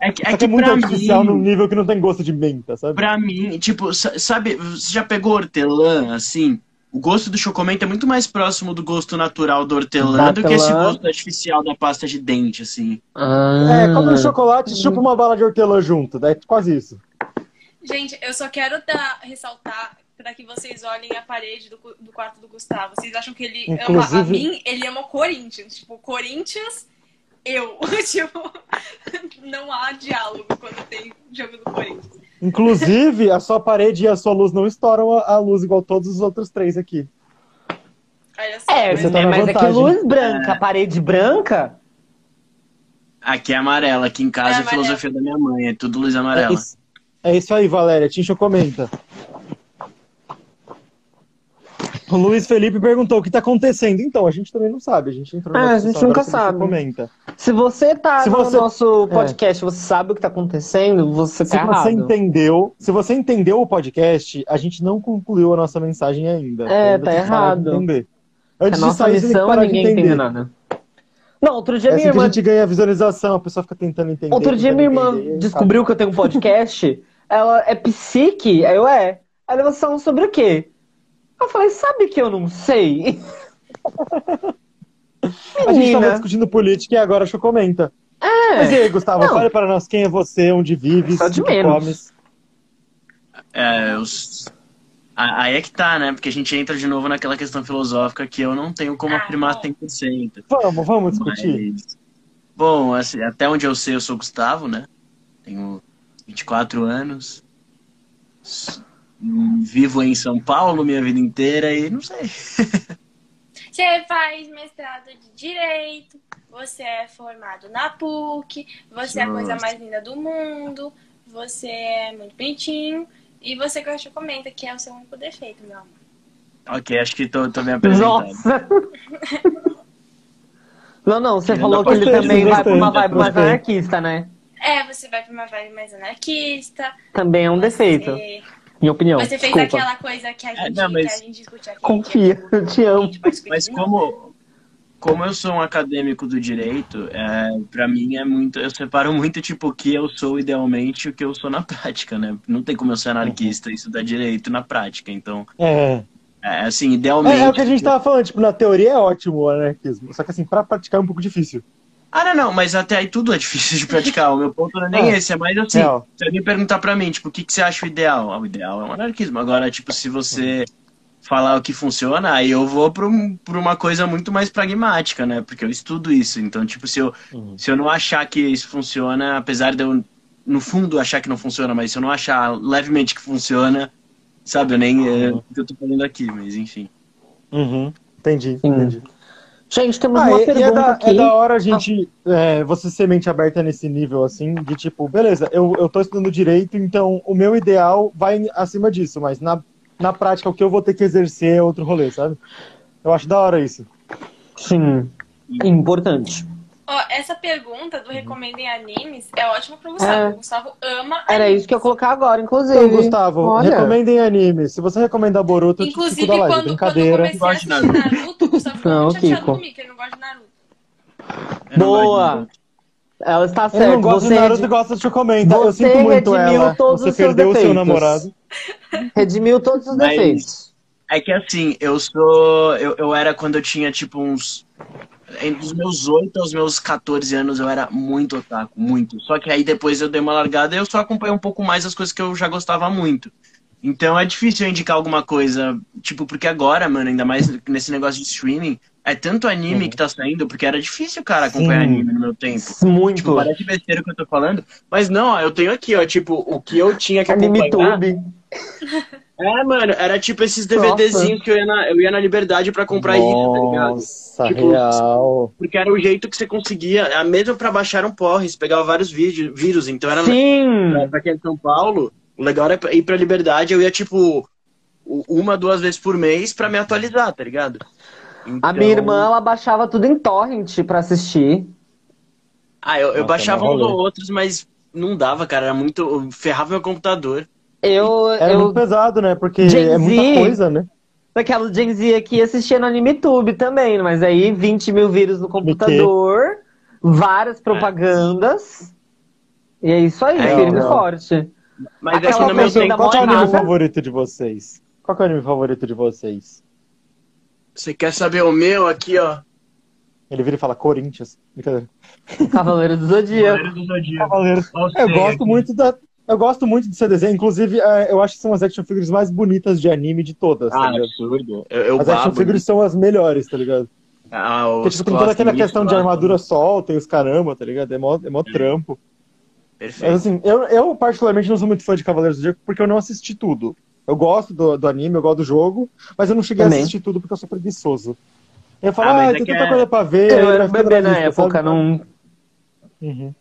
É que, é, que é muito artificial mim, num nível que não tem gosto de menta, sabe? Pra mim, tipo, sabe, você já pegou hortelã, assim? O gosto do chocomento é muito mais próximo do gosto natural do hortelã do que esse gosto artificial da pasta de dente, assim. Ah. É, come um chocolate e chupa uma bala de hortelã junto, é quase isso. Gente, eu só quero dar, ressaltar para que vocês olhem a parede do, do, quarto do Gustavo. Vocês acham que ele Inclusive... ama a mim? Ele ama o Corinthians. Tipo, Corinthians eu. tipo, não há diálogo quando tem jogo do Corinthians. Inclusive, a sua parede e a sua luz não estouram a luz igual todos os outros três aqui. é, você tá é, mas é que luz branca, é. parede branca. Aqui é amarela, aqui em casa é, é filosofia da minha mãe, é tudo luz amarela. É isso, é isso aí, Valéria. Tincho comenta. O Luiz Felipe perguntou o que está acontecendo. Então, a gente também não sabe. A gente entrou é, a gente nunca sabe. Comenta. Se você tá se no você... nosso é. podcast, é. você sabe o que está acontecendo, você tá se errado. Você entendeu, se você entendeu o podcast, a gente não concluiu a nossa mensagem ainda. É, tá errado. Entender. Antes a nossa de sair, missão, ninguém entende nada. Não, outro dia é minha assim irmã. a gente ganha visualização, a pessoa fica tentando entender. Outro dia minha irmã entender, descobriu sabe? que eu tenho um podcast. ela é psique, aí eu é. Aí elas são sobre o quê? Eu falei, sabe que eu não sei? a gente tava discutindo política e agora a comenta. É. Mas e aí, Gustavo, não. fale para nós quem é você, onde vive, Só de menos. É, os... Aí é que tá, né? Porque a gente entra de novo naquela questão filosófica que eu não tenho como afirmar 100%. Vamos, vamos discutir. Mas... Bom, assim, até onde eu sei, eu sou Gustavo, né? Tenho 24 anos vivo em São Paulo minha vida inteira e não sei. Você faz mestrado de Direito, você é formado na PUC, você Nossa. é a coisa mais linda do mundo, você é muito bonitinho E você que eu acho comenta que é o seu único defeito, meu amor. Ok, acho que tô, tô me apresentando. Nossa! não, não, você falou que ele também vai pra uma vibe mais anarquista, né? É, você vai pra uma vibe mais anarquista. Também é um defeito. Minha opinião. Você fez Desculpa. aquela coisa que a é, gente, é, não, mas... que a gente discute aqui. Confia, eu te amo. Mas como, como eu sou um acadêmico do direito, é, para mim é muito. Eu separo muito, tipo, o que eu sou idealmente e o que eu sou na prática, né? Não tem como eu ser anarquista e estudar direito na prática. Então. É. É, assim, idealmente. É, é, o que a gente tava falando, tipo, na teoria é ótimo o anarquismo. Só que assim, pra praticar é um pouco difícil. Ah, não, não, mas até aí tudo é difícil de praticar. O meu ponto não é nem é. esse, é mais assim. Real. Se alguém perguntar pra mim, tipo, o que, que você acha o ideal? Ah, o ideal é o anarquismo. Agora, tipo, se você falar o que funciona, aí eu vou pra, um, pra uma coisa muito mais pragmática, né? Porque eu estudo isso. Então, tipo, se eu, uhum. se eu não achar que isso funciona, apesar de eu, no fundo, achar que não funciona, mas se eu não achar levemente que funciona, sabe? Eu nem. É uhum. É o que eu tô falando aqui, mas enfim. Uhum. Entendi, entendi. Gente, temos ah, uma e, pergunta é da, aqui. É da hora a gente, é, você ser mente aberta nesse nível, assim, de tipo, beleza, eu, eu tô estudando direito, então o meu ideal vai acima disso, mas na, na prática o que eu vou ter que exercer é outro rolê, sabe? Eu acho da hora isso. Sim, importante. Ó, essa pergunta do Recomendem Animes é ótima pro Gustavo. É. O Gustavo ama Era animes. isso que eu ia colocar agora, inclusive. Então, Gustavo, Olha. recomendem animes. Se você recomendar Boruto, eu Inclusive, te live. quando, Brincadeira. quando eu comecei a assistir Naruto, o Gustavo ficou muito chateado comigo, que ele não gosta de Naruto. Boa! Ela está certa. Eu não gosto você de Naruto e gosta de comenta. Eu sinto muito ela. Você perdeu o seu namorado. Redimiu todos os Mas... defeitos. É que assim, eu sou. Eu, eu era quando eu tinha tipo uns entre os meus 8 aos meus 14 anos eu era muito otaku, muito. Só que aí depois eu dei uma largada e eu só acompanhei um pouco mais as coisas que eu já gostava muito. Então é difícil eu indicar alguma coisa, tipo, porque agora, mano, ainda mais nesse negócio de streaming, é tanto anime que tá saindo, porque era difícil, cara, acompanhar Sim. anime no meu tempo. Muito. Tipo, parece besteira o que eu tô falando. Mas não, ó, eu tenho aqui, ó, tipo, o que eu tinha que anime acompanhar... Tube. É, mano, era tipo esses DVDzinhos Nossa. que eu ia, na, eu ia na Liberdade pra comprar Nossa, isso, tá ligado? Nossa, tipo, real. Porque era o jeito que você conseguia, mesmo pra baixar um porre, você pegava vários vídeos, vírus, então era... Sim! Pra, pra quem é de São Paulo, o legal era ir pra Liberdade, eu ia, tipo, uma, duas vezes por mês pra me atualizar, tá ligado? Então... A minha irmã, ela baixava tudo em torrent pra assistir. Ah, eu, eu Nossa, baixava uns ou outros, mas não dava, cara, era muito... ferrava meu computador. Eu, Era eu... muito pesado, né? Porque Gen é muita coisa, né? Daquela Gen Z aqui assistia no AnimeTube também, mas aí 20 mil vírus no computador, várias propagandas. É. E é isso aí, é, firme e forte. Mas Aquela é que no meu tempo, qual é o anime favorito de vocês? Qual é o anime favorito de vocês? Você quer saber o meu aqui, ó? Ele vira e fala Corinthians. Cavaleiro do Zodíaco. Cavaleiro do Zodíaco. Cavaleiro. Eu gosto muito da, eu gosto muito de seu desenho, inclusive é, eu acho que são as action figures mais bonitas de anime de todas. Tá ah, tá absurdo. Eu, eu as action figures né? são as melhores, tá ligado? Ah, Porque tipo, tem toda aquela questão de armadura solta e os caramba, tá ligado? É mó, é mó trampo. Perfeito. Mas assim, eu, eu particularmente não sou muito fã de Cavaleiros do Zodíaco porque eu não assisti tudo. Eu gosto do, do anime, eu gosto do jogo, mas eu não cheguei Também. a assistir tudo porque eu sou preguiçoso. Eu falo, ah, ah tem tanta é... coisa pra ver. Eu era bebê na época, sabe? não. Uhum.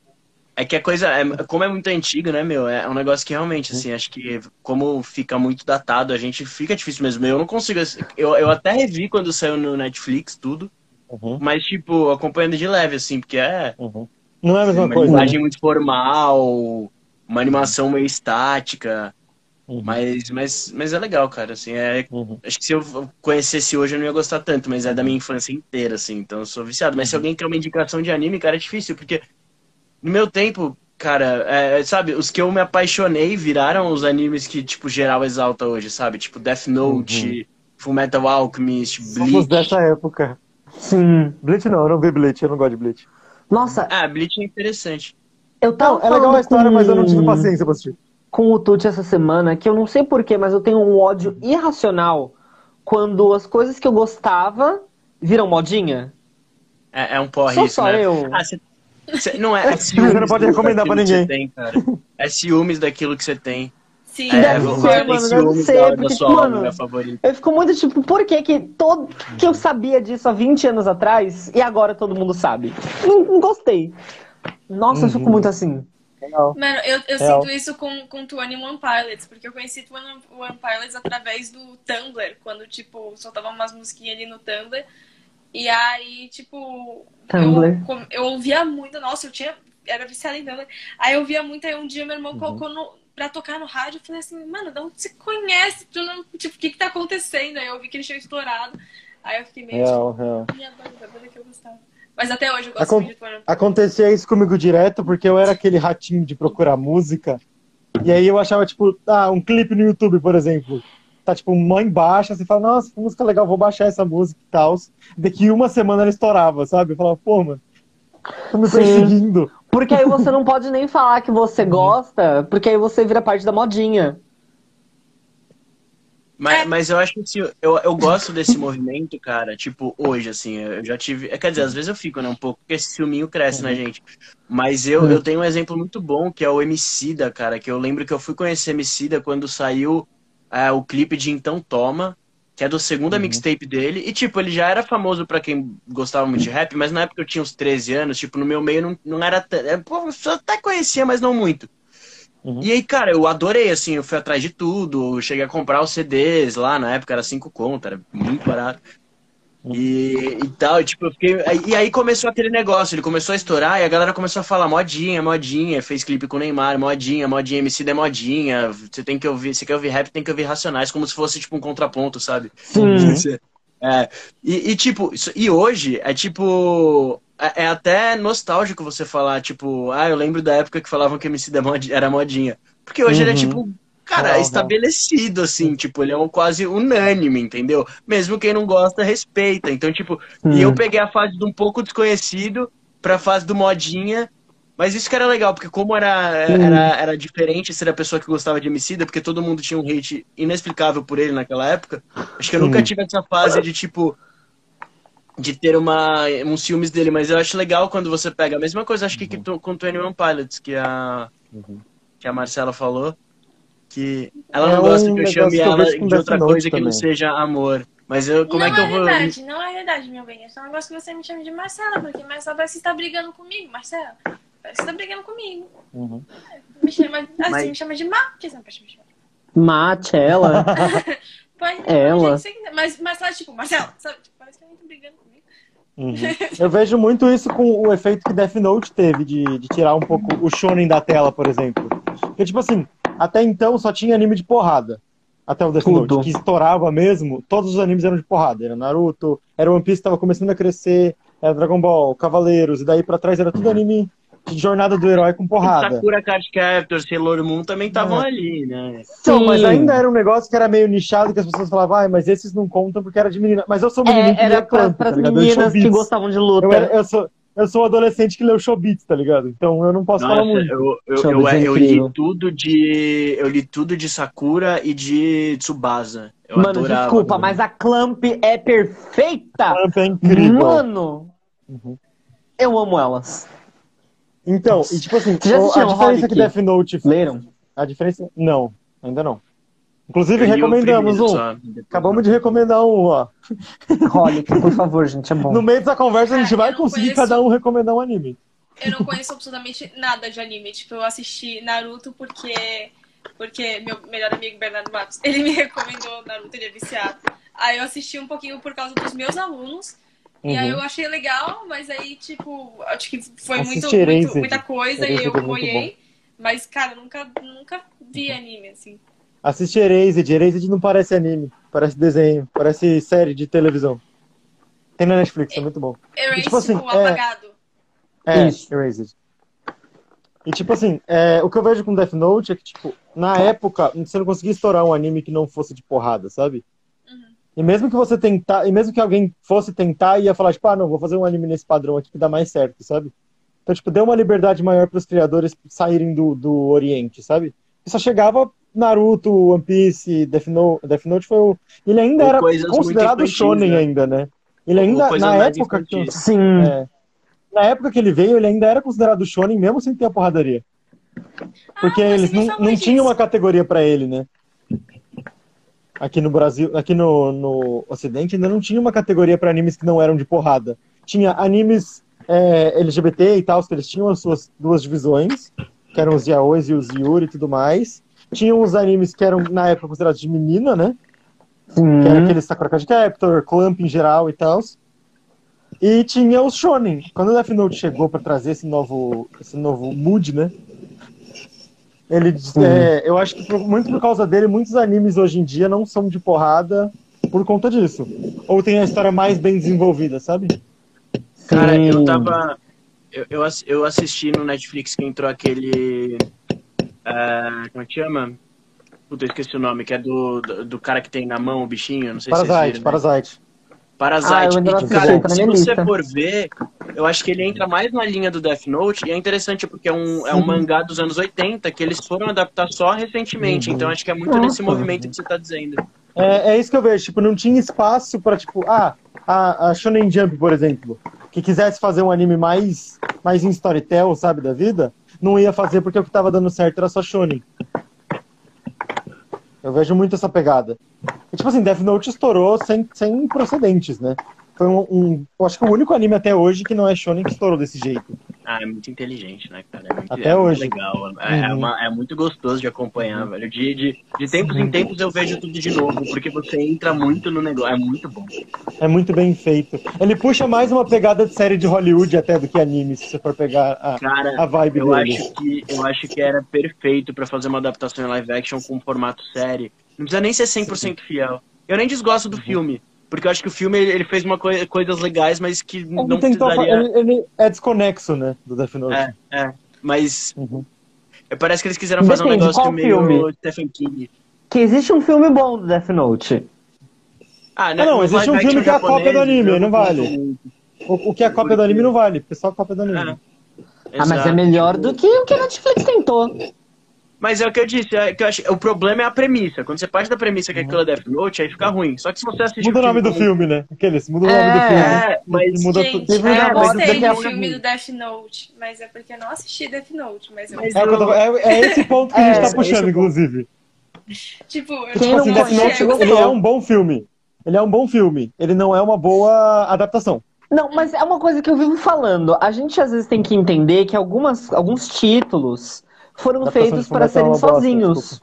É que a coisa, é, como é muito antigo, né, meu? É um negócio que realmente, assim, acho que como fica muito datado, a gente fica difícil mesmo. Eu não consigo. Eu, eu até revi quando saiu no Netflix tudo, uhum. mas, tipo, acompanhando de leve, assim, porque é. Uhum. Não é a mesma uma coisa. Uma imagem né? muito formal, uma animação meio estática. Uhum. Mas, mas, mas é legal, cara. Assim, é, uhum. Acho que se eu conhecesse hoje eu não ia gostar tanto, mas é da minha infância inteira, assim, então eu sou viciado. Mas se uhum. alguém quer uma indicação de anime, cara, é difícil, porque no meu tempo, cara, é, sabe, os que eu me apaixonei viraram os animes que, tipo, geral exalta hoje, sabe? Tipo, Death Note, uhum. Full Metal Alchemist, Bleach. Somos dessa época. Sim. Bleach não, eu não vi Bleach, eu não gosto de Bleach. Nossa. Ah, Bleach é interessante. Eu tava não, é legal a história, com... mas eu não tive paciência pra assistir. Com o Tuti essa semana, que eu não sei porquê, mas eu tenho um ódio irracional quando as coisas que eu gostava viram modinha. É, é um porra Sou isso, só né? eu. Ah, você não é, é ciúmes. Você não pode recomendar pra ninguém. Tem, é ciúmes daquilo que você tem. Sim. É, deve ser, mano, deve ser. Porque, tipo, mano, eu fico muito tipo, por que que, todo, que eu sabia disso há 20 anos atrás e agora todo mundo sabe? Não, não gostei. Nossa, uhum. eu fico uhum. muito assim. Mano, eu, eu sinto isso com, com Twenty One Pilots, porque eu conheci Twenty One Pilots através do Tumblr, quando, tipo, soltava umas musiquinhas ali no Tumblr. E aí, tipo, Tumblr. Eu, eu ouvia muito, nossa, eu tinha. Era viciada em Tumblr. Aí eu ouvia muito, aí um dia meu irmão uhum. colocou no, pra tocar no rádio, eu falei assim, mano, de onde você conhece? Tu não, tipo, o que que tá acontecendo? Aí eu vi que ele tinha estourado. Aí eu fiquei meio, real, tipo, real. minha banda, banda que eu gostava. Mas até hoje eu gosto Acon muito de Acontecia isso comigo direto, porque eu era aquele ratinho de procurar música. E aí eu achava, tipo, ah, um clipe no YouTube, por exemplo. Tá, tipo, mãe baixa, você fala, nossa, que música legal, vou baixar essa música e tal. Daqui uma semana ela estourava, sabe? Eu falava, pô, mano, tô me perseguindo. Porque aí você não pode nem falar que você gosta, porque aí você vira parte da modinha. Mas, mas eu acho que assim, eu, eu gosto desse movimento, cara. Tipo, hoje, assim, eu já tive. Quer dizer, às vezes eu fico, né, um pouco, porque esse filminho cresce uhum. na gente. Mas eu, eu tenho um exemplo muito bom, que é o Emicida, cara. Que eu lembro que eu fui conhecer Emicida quando saiu é, o clipe de Então Toma, que é do segundo uhum. mixtape dele. E, tipo, ele já era famoso para quem gostava muito de rap, mas na época eu tinha uns 13 anos, tipo, no meu meio não, não era. É, pô, eu até conhecia, mas não muito. Uhum. E aí, cara, eu adorei, assim, eu fui atrás de tudo, cheguei a comprar os CDs lá, na época era 5 conto, era muito barato. Uhum. E, e tal, tipo, eu fiquei. E aí começou aquele negócio, ele começou a estourar e a galera começou a falar modinha, modinha, fez clipe com o Neymar, modinha, modinha, MC é modinha, você tem que ouvir, você quer ouvir rap, tem que ouvir Racionais, como se fosse tipo um contraponto, sabe? Sim. É, e, e, tipo, e hoje é tipo. É, é, até nostálgico você falar, tipo, ah, eu lembro da época que falavam que MC era modinha. Porque hoje uhum. ele é tipo, cara, estabelecido, assim, tipo, ele é um quase unânime, entendeu? Mesmo quem não gosta, respeita. Então, tipo, uhum. e eu peguei a fase de um pouco desconhecido pra fase do modinha. Mas isso que era legal, porque como era, era, era diferente ser a pessoa que gostava de Emicida, porque todo mundo tinha um hate inexplicável por ele naquela época, acho que eu nunca tive essa fase de, tipo, de ter uma, uns ciúmes dele, mas eu acho legal quando você pega a mesma coisa, acho que, que com o One Pilots, que a, uhum. que a Marcela falou, que ela não é gosta um que eu chame ela de outra coisa também. que não seja amor. Mas eu, como não é que é eu vou. Verdade, não é verdade, meu bem. É só um negócio que você me chame de Marcela, porque Marcela parece que está brigando comigo, Marcela. Parece que está brigando comigo. Uhum. Me chama, assim, Mas... me chama de Má, você não pode me chamar? Machela. Pode, ela. Mas, mas sabe, tipo, Marcela, sabe? Tipo, parece que ela tá brigando comigo. Uhum. Eu vejo muito isso com o efeito que Death Note teve de, de tirar um pouco o shonen da tela, por exemplo. Porque, tipo assim, até então só tinha anime de porrada. Até o Death Tudo. Note, que estourava mesmo, todos os animes eram de porrada. Era Naruto, era One Piece, tava começando a crescer, era Dragon Ball, Cavaleiros, e daí pra trás era tudo anime de jornada do herói com porrada. Sakura Card Captors, Sailor Moon também estavam é. ali, né? Então, mas ainda era um negócio que era meio nichado, que as pessoas falavam, ah, mas esses não contam porque era de menina. Mas eu sou menino é, que era pra, planta, tá meninas que gostavam de luta. Eu, eu, sou, eu sou um adolescente que leu Shobits, tá ligado? Então eu não posso Nossa, falar muito. Eu, eu, eu, é eu, li tudo de. Eu li tudo de Sakura e de Tsubasa. Eu Mano, adorava, desculpa, mas a Clamp é perfeita! Clamp é incrível. Mano! Uhum. Eu amo elas. Então, e tipo assim, já a diferença que Death Note. Leram? A diferença. Não, ainda não. Inclusive, recomendamos um. Acabamos de recomendar um, ó. Holic, por favor, gente, é bom. No meio dessa conversa, a gente vai conseguir conheço... cada um recomendar um anime. Eu não conheço absolutamente nada de anime. Tipo, eu assisti Naruto porque. Porque meu melhor amigo Bernardo Matos, ele me recomendou Naruto, ele é viciado. Aí eu assisti um pouquinho por causa dos meus alunos. Uhum. E aí eu achei legal, mas aí, tipo, acho que foi muito, muito, muita coisa e eu apoiei. Mas, cara, nunca, nunca vi anime, assim. Assiste Erased. Erased não parece anime, parece desenho, parece série de televisão. Tem na Netflix, é, é muito bom. Erased, e, tipo assim, tipo, é, apagado. É, Isso. Erased. E tipo assim, é, o que eu vejo com Death Note é que, tipo, na época, você não conseguia estourar um anime que não fosse de porrada, sabe? E mesmo que você tentar, e mesmo que alguém fosse tentar, ia falar, tipo, ah, não, vou fazer um anime nesse padrão aqui que dá mais certo, sabe? Então, tipo, deu uma liberdade maior para os criadores saírem do, do Oriente, sabe? E só chegava Naruto, One Piece, Death Note, Death Note foi o... Ele ainda era considerado shonen né? ainda, né? Ele ainda, na época... Que, Sim. É, na época que ele veio, ele ainda era considerado shonen, mesmo sem ter a porradaria. Porque ah, eles não, não tinham uma categoria para ele, né? aqui no Brasil, aqui no, no Ocidente, ainda não tinha uma categoria para animes que não eram de porrada. Tinha animes é, LGBT e tal, que eles tinham as suas duas divisões, que eram os yaois e os yuri e tudo mais. Tinha os animes que eram, na época, considerados de menina, né? Sim. Que era aquele Sakura Card Captor, Clamp em geral e tal. E tinha os shonen. Quando o Death Note chegou para trazer esse novo, esse novo mood, né? Ele, é, eu acho que por, muito por causa dele, muitos animes hoje em dia não são de porrada por conta disso. Ou tem a história mais bem desenvolvida, sabe? Cara, eu tava. Eu, eu, eu assisti no Netflix que entrou aquele. Uh, como é que chama? Puta, eu esqueci o nome, que é do, do, do, cara que tem na mão o bichinho, não sei Parasite, se viram, né? Parasite. Parasite. Ah, e, cara, tá se você lista. for ver, eu acho que ele entra mais na linha do Death Note, e é interessante porque é um, é um mangá dos anos 80 que eles foram adaptar só recentemente, uhum. então acho que é muito Nossa. nesse movimento que você tá dizendo. É, é isso que eu vejo, tipo, não tinha espaço para tipo, ah, a, a Shonen Jump, por exemplo, que quisesse fazer um anime mais, mais em storytell, sabe, da vida, não ia fazer porque o que tava dando certo era só Shonen. Eu vejo muito essa pegada. E, tipo assim, Death Note estourou sem, sem procedentes, né? Foi um, um, Eu acho que o único anime até hoje que não é shonen que estourou desse jeito. Ah, é muito inteligente, né, cara? É muito, até é hoje. Legal. É, é uhum. uma, é, muito gostoso de acompanhar, uhum. velho. De, de, de tempos em tempos eu vejo tudo de novo, porque você entra muito no negócio. É muito bom. É muito bem feito. Ele puxa mais uma pegada de série de Hollywood até do que anime, se você for pegar a, cara, a vibe eu dele. Acho que, eu acho que era perfeito para fazer uma adaptação em live action com um formato série. Não precisa nem ser 100% fiel. Eu nem desgosto do uhum. filme. Porque eu acho que o filme ele fez uma coi coisas legais, mas que ele não tentou, precisaria... Ele, ele, é desconexo, né, do Death Note. É, é. Mas uhum. parece que eles quiseram fazer Depende, um negócio meio filme? Stephen King. Que existe um filme bom do Death Note. Ah, né, ah não, existe um filme que é a cópia do anime, não vale. O, o, que é a cópia do anime não vale, porque só a cópia do anime. É. Ah, mas é melhor do que o que a Netflix tentou. Mas é o que eu disse, é que eu acho, o problema é a premissa. Quando você parte da premissa que aquilo é Death Note, aí fica ruim. Só que se você assistir. Muda o nome do filme, né? Aqueles, muda o nome é, do filme. É, mas. Muda gente, tudo. É, eu gostei do filme do Death Note, mas é porque eu não assisti Death Note. Mas eu... é, eu... é, é, esse ponto que a gente tá puxando, inclusive. Tipo, eu tipo assim, Death Note, ele é um bom filme. Ele é um bom filme. Ele não é uma boa adaptação. Não, mas é uma coisa que eu vivo falando. A gente às vezes tem que entender que algumas, alguns títulos foram feitos para serem sozinhos.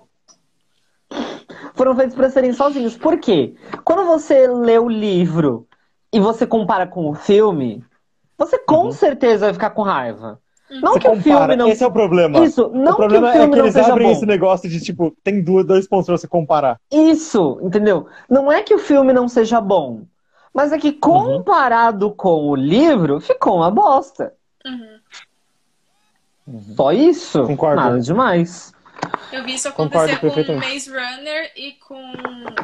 foram feitos para serem sozinhos. Por quê? Quando você lê o livro e você compara com o filme, você com uhum. certeza vai ficar com raiva. Não você que compara. o filme não. Esse é o problema. Isso, não o problema que o filme é que eles abrem bom. esse negócio de tipo, tem dois pontos pra você comparar. Isso, entendeu? Não é que o filme não seja bom. Mas é que comparado uhum. com o livro, ficou uma bosta. Uhum. Uhum. Só isso? Concordo. Nada demais. Eu vi isso acontecer com Maze Runner e com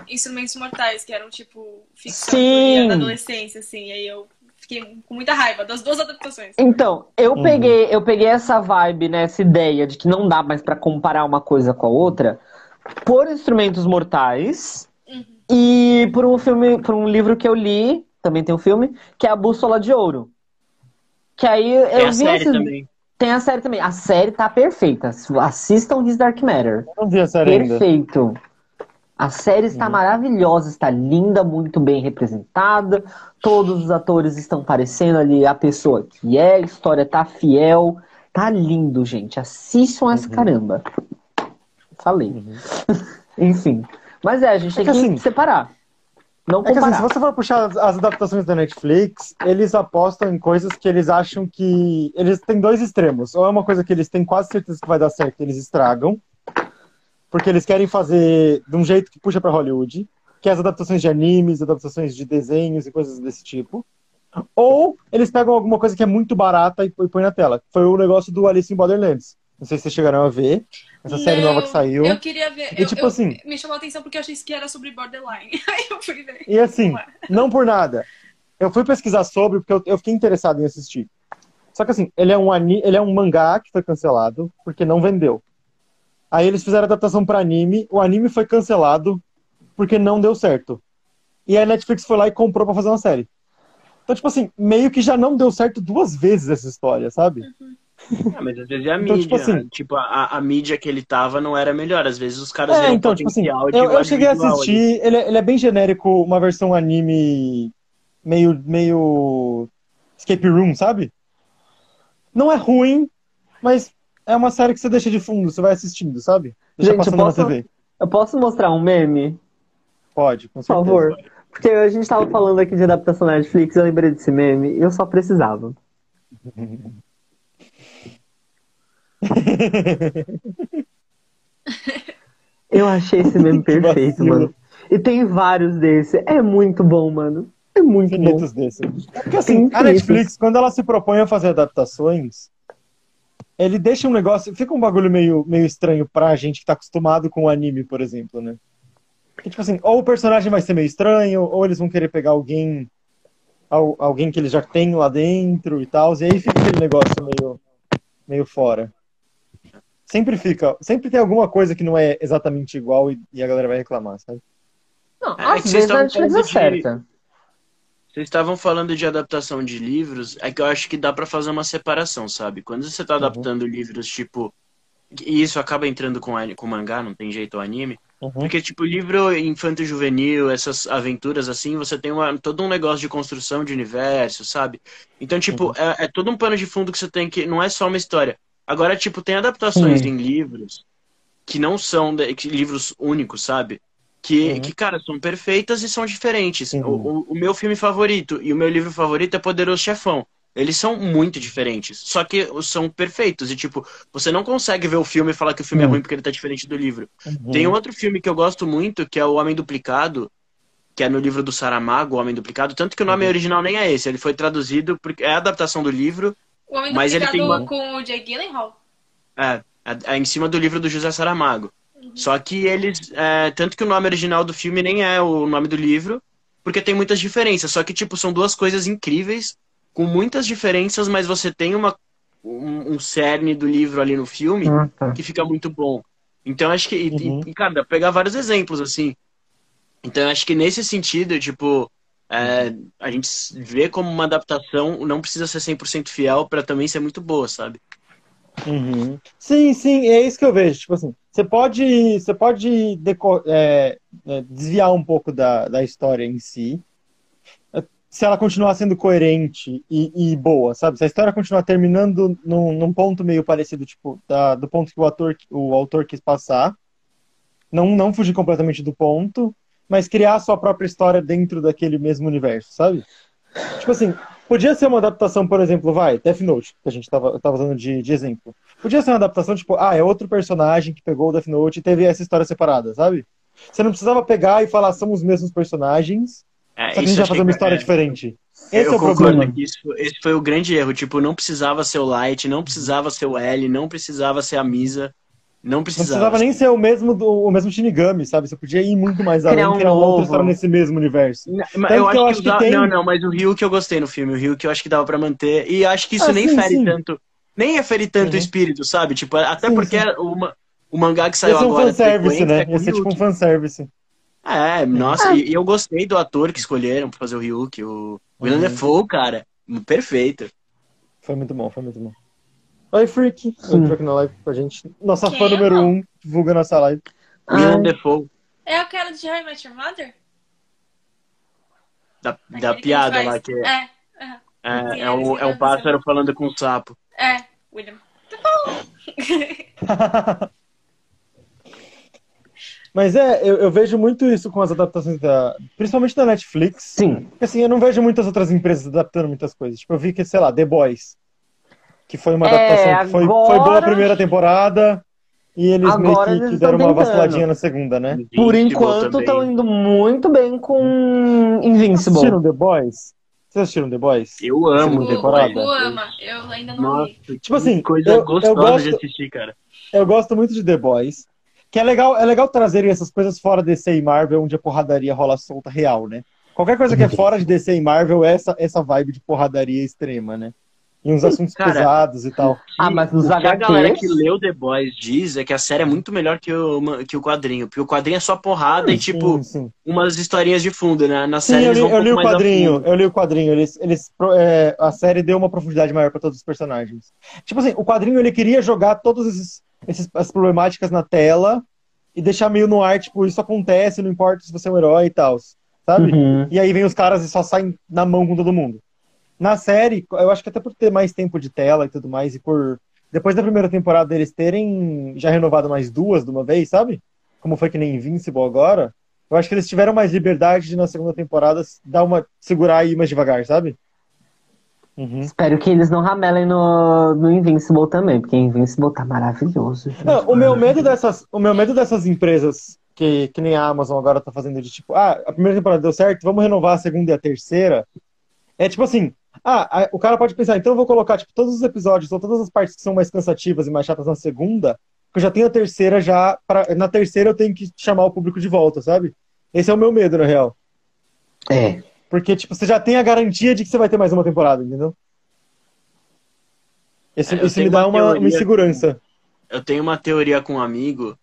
Instrumentos Mortais, que eram tipo ficção da adolescência, assim. Aí eu fiquei com muita raiva das duas adaptações. Então, eu uhum. peguei, eu peguei essa vibe, né, essa ideia de que não dá mais para comparar uma coisa com a outra por Instrumentos Mortais uhum. e por um filme, por um livro que eu li, também tem um filme, que é A Bússola de Ouro. Que aí eu tem vi a série esses... também. Tem a série também. A série tá perfeita. Assistam His Dark Matter. não vi a série Perfeito. Ainda. A série está uhum. maravilhosa, está linda, muito bem representada. Todos os atores estão parecendo ali a pessoa que é, a história tá fiel. Tá lindo, gente. Assistam essa uhum. caramba. Falei. Uhum. Enfim. Mas é, a gente é tem que, que assim, separar. Não é que, assim, se você for puxar as adaptações da Netflix, eles apostam em coisas que eles acham que. Eles têm dois extremos. Ou é uma coisa que eles têm quase certeza que vai dar certo, eles estragam. Porque eles querem fazer de um jeito que puxa para Hollywood, que é as adaptações de animes, adaptações de desenhos e coisas desse tipo. Ou eles pegam alguma coisa que é muito barata e põe na tela. Foi o negócio do Alice in Borderlands. Não sei se vocês chegaram a ver. Essa não, série nova que saiu. Eu queria ver. E, eu, tipo eu, assim. Me chamou a atenção porque eu achei que era sobre Borderline. Aí eu fui ver. E assim, não por nada. Eu fui pesquisar sobre porque eu, eu, fiquei interessado em assistir. Só que assim, ele é, um, ele é um mangá que foi cancelado porque não vendeu. Aí eles fizeram adaptação para anime. O anime foi cancelado porque não deu certo. E a Netflix foi lá e comprou para fazer uma série. Então, tipo assim, meio que já não deu certo duas vezes essa história, sabe? Uhum. Ah, mas às vezes é a então, mídia. Tipo, assim, tipo a, a, mídia que ele tava não era melhor. Às vezes os caras é, então, tipo assim, eu, eu cheguei a assistir, ele, é, ele, é bem genérico, uma versão anime meio, meio escape room, sabe? Não é ruim, mas é uma série que você deixa de fundo, você vai assistindo, sabe? Deixa Gente, passando eu posso, na TV. Eu posso mostrar um meme? Pode, com certeza. Por favor. Porque a gente tava falando aqui de adaptação Netflix, eu lembrei desse meme e eu só precisava. eu achei esse meme perfeito, mano. E tem vários desses. É muito bom, mano. É muito Infinitos bom. desses. É porque assim, a Netflix, quando ela se propõe a fazer adaptações, ele deixa um negócio. Fica um bagulho meio, meio estranho pra gente que tá acostumado com o anime, por exemplo, né? Porque, tipo assim, ou o personagem vai ser meio estranho, ou eles vão querer pegar alguém. Alguém que eles já têm lá dentro e tal. E aí fica aquele negócio meio, meio fora. Sempre fica. Sempre tem alguma coisa que não é exatamente igual e, e a galera vai reclamar, sabe? Não, é às vezes a Netflix acerta. Vocês estavam falando de adaptação de livros, é que eu acho que dá para fazer uma separação, sabe? Quando você tá uhum. adaptando uhum. livros, tipo. E isso acaba entrando com, com mangá, não tem jeito, o anime. Uhum. Porque, tipo, livro infanto-juvenil, essas aventuras assim, você tem uma, todo um negócio de construção de universo, sabe? Então, tipo, uhum. é, é, todo um pano de fundo que você tem que. Não é só uma história. Agora, tipo, tem adaptações em livros que não são que, livros únicos, sabe? Que, uhum. que, cara, são perfeitas e são diferentes. Uhum. O, o, meu filme favorito e o meu livro favorito é Poderoso Chefão. Eles são muito diferentes. Só que são perfeitos. E, tipo, você não consegue ver o filme e falar que o filme é uhum. é ruim porque ele tá diferente do livro. Uhum. Tem outro filme que eu gosto muito, que é O Homem Duplicado, que é no livro do Saramago, O Homem Duplicado. Tanto que o nome uhum. original nem é esse. Ele foi traduzido, porque é a adaptação do livro. O Homem mas ele tem uma... com o Jay Gyllenhaal. É, é, é em cima do livro do José Saramago. Só que eles. É, tanto que o nome original do filme nem é o nome do livro, porque tem muitas diferenças. Só que, tipo, são duas coisas incríveis, com muitas diferenças, mas você tem uma, um, um cerne do livro ali no filme ah, tá. que fica muito bom. Então, acho que. Uhum. E, cara, dá pra pegar vários exemplos, assim. Então, acho que nesse sentido, tipo. É, a gente vê como uma adaptação não precisa ser 100% fiel para também ser muito boa, sabe? Uhum. Sim, sim, é isso que eu vejo. Tipo assim, você pode, você pode é, é, desviar um pouco da, da história em si, se ela continuar sendo coerente e, e, boa, sabe? Se a história continuar terminando num, num ponto meio parecido, tipo, da, do ponto que o, ator, o autor quis passar, não, não fugir completamente do ponto, mas criar a sua própria história dentro daquele mesmo universo, sabe? Tipo assim, podia ser uma adaptação, por exemplo, vai, Death Note, que a gente tava, tava usando de, de exemplo. Podia ser uma adaptação, tipo, ah, é outro personagem que pegou o Death Note e teve essa história separada, sabe? Você não precisava pegar e falar, são os mesmos personagens, é, só que a gente vai fazer uma história é... diferente. Esse eu é o problema. Isso, esse foi o grande erro. Tipo, não precisava ser o Light, não precisava ser o L, não precisava ser a Misa. Não precisava. Não precisava nem ser o mesmo, do, o mesmo Shinigami, sabe? Você podia ir muito mais além, um criar uma outra história nesse mesmo universo. Não, eu, acho eu acho que, que tem... Não, não, mas o Rio que eu gostei no filme, o Rio que eu acho que dava pra manter. E acho que isso ah, nem sim, fere sim. tanto. Nem fere tanto uhum. o espírito, sabe? Tipo, até sim, porque uma, o mangá que saiu Esse agora. É um fanservice, né? É Esse é tipo um fanservice. É, nossa, ah. e, eu gostei do ator que escolheram pra fazer o Ryuk, o William uhum. Defoe, cara. Perfeito. Foi muito bom, foi muito bom. Oi, Freak. Entrou aqui na live com a gente. Nossa Quem fã número um, divulga nossa live. William Defoe. É o cara de How I Met Your Mother? Da, da piada lá que é. É, é. É, é, um, é um pássaro falando com um sapo. É, William. Mas é, eu, eu, vejo muito isso com as adaptações da. Principalmente da Netflix. Sim. Porque assim, eu não vejo muitas outras empresas adaptando muitas coisas. Tipo, eu vi que, sei lá, The Boys que foi uma adaptação é, que foi, agora... foi boa a primeira temporada. E eles agora meio que, que deram uma vaciladinha na segunda, né? Por enquanto estão indo muito bem com Invincible. Vocês assistiram The Boys? Vocês assistiram The Boys? Eu amo o, temporada. Eu amo, eu ainda não Nossa, vi. Tipo assim, coisa eu, gostosa eu gosto, de assistir, cara. Eu gosto muito de The Boys. Que é legal, é legal trazerem essas coisas fora DC e Marvel, onde a porradaria rola solta real, né? Qualquer coisa que é fora de DC e Marvel é essa, essa vibe de porradaria extrema, né? E uns assuntos Cara, pesados e tal. Ah, mas nos HQs... a galera que leu The Boys diz é que a série é muito melhor que o, que o quadrinho. Porque o quadrinho é só porrada sim, e, tipo, sim, sim. umas historinhas de fundo, né? Na série sim, eu li, eu li o quadrinho, eu li o quadrinho. Eles, eles, é, a série deu uma profundidade maior para todos os personagens. Tipo assim, o quadrinho ele queria jogar todas esses, esses, as problemáticas na tela e deixar meio no ar, tipo, isso acontece, não importa se você é um herói e tal, sabe? Uhum. E aí vem os caras e só saem na mão com todo mundo. Na série, eu acho que até por ter mais tempo de tela e tudo mais, e por depois da primeira temporada eles terem já renovado mais duas de uma vez, sabe? Como foi que nem Invincible agora. Eu acho que eles tiveram mais liberdade de na segunda temporada dar uma segurar aí mais devagar, sabe? Uhum. Espero que eles não ramelem no, no Invincible também, porque Invincible tá maravilhoso. Não, o meu medo dessas, o meu medo dessas empresas que, que nem a Amazon agora tá fazendo de tipo, ah, a primeira temporada deu certo, vamos renovar a segunda e a terceira. É tipo assim, ah, o cara pode pensar, então eu vou colocar tipo todos os episódios ou todas as partes que são mais cansativas e mais chatas na segunda, porque eu já tenho a terceira já, pra, na terceira eu tenho que chamar o público de volta, sabe? Esse é o meu medo, na real. É. Porque, tipo, você já tem a garantia de que você vai ter mais uma temporada, entendeu? Esse, é, isso me dá uma, uma, insegurança. Eu tenho uma teoria com um amigo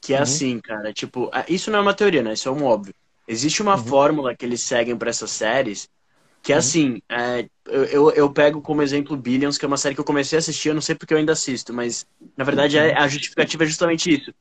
que é uhum. assim, cara. Tipo, isso não é uma teoria, né? Isso é um óbvio. Existe uma uhum. fórmula que eles seguem para essas séries que é uhum. assim. É, eu, eu pego como exemplo Billions, que é uma série que eu comecei a assistir, eu não sei porque eu ainda assisto, mas na verdade é, a justificativa é justamente isso.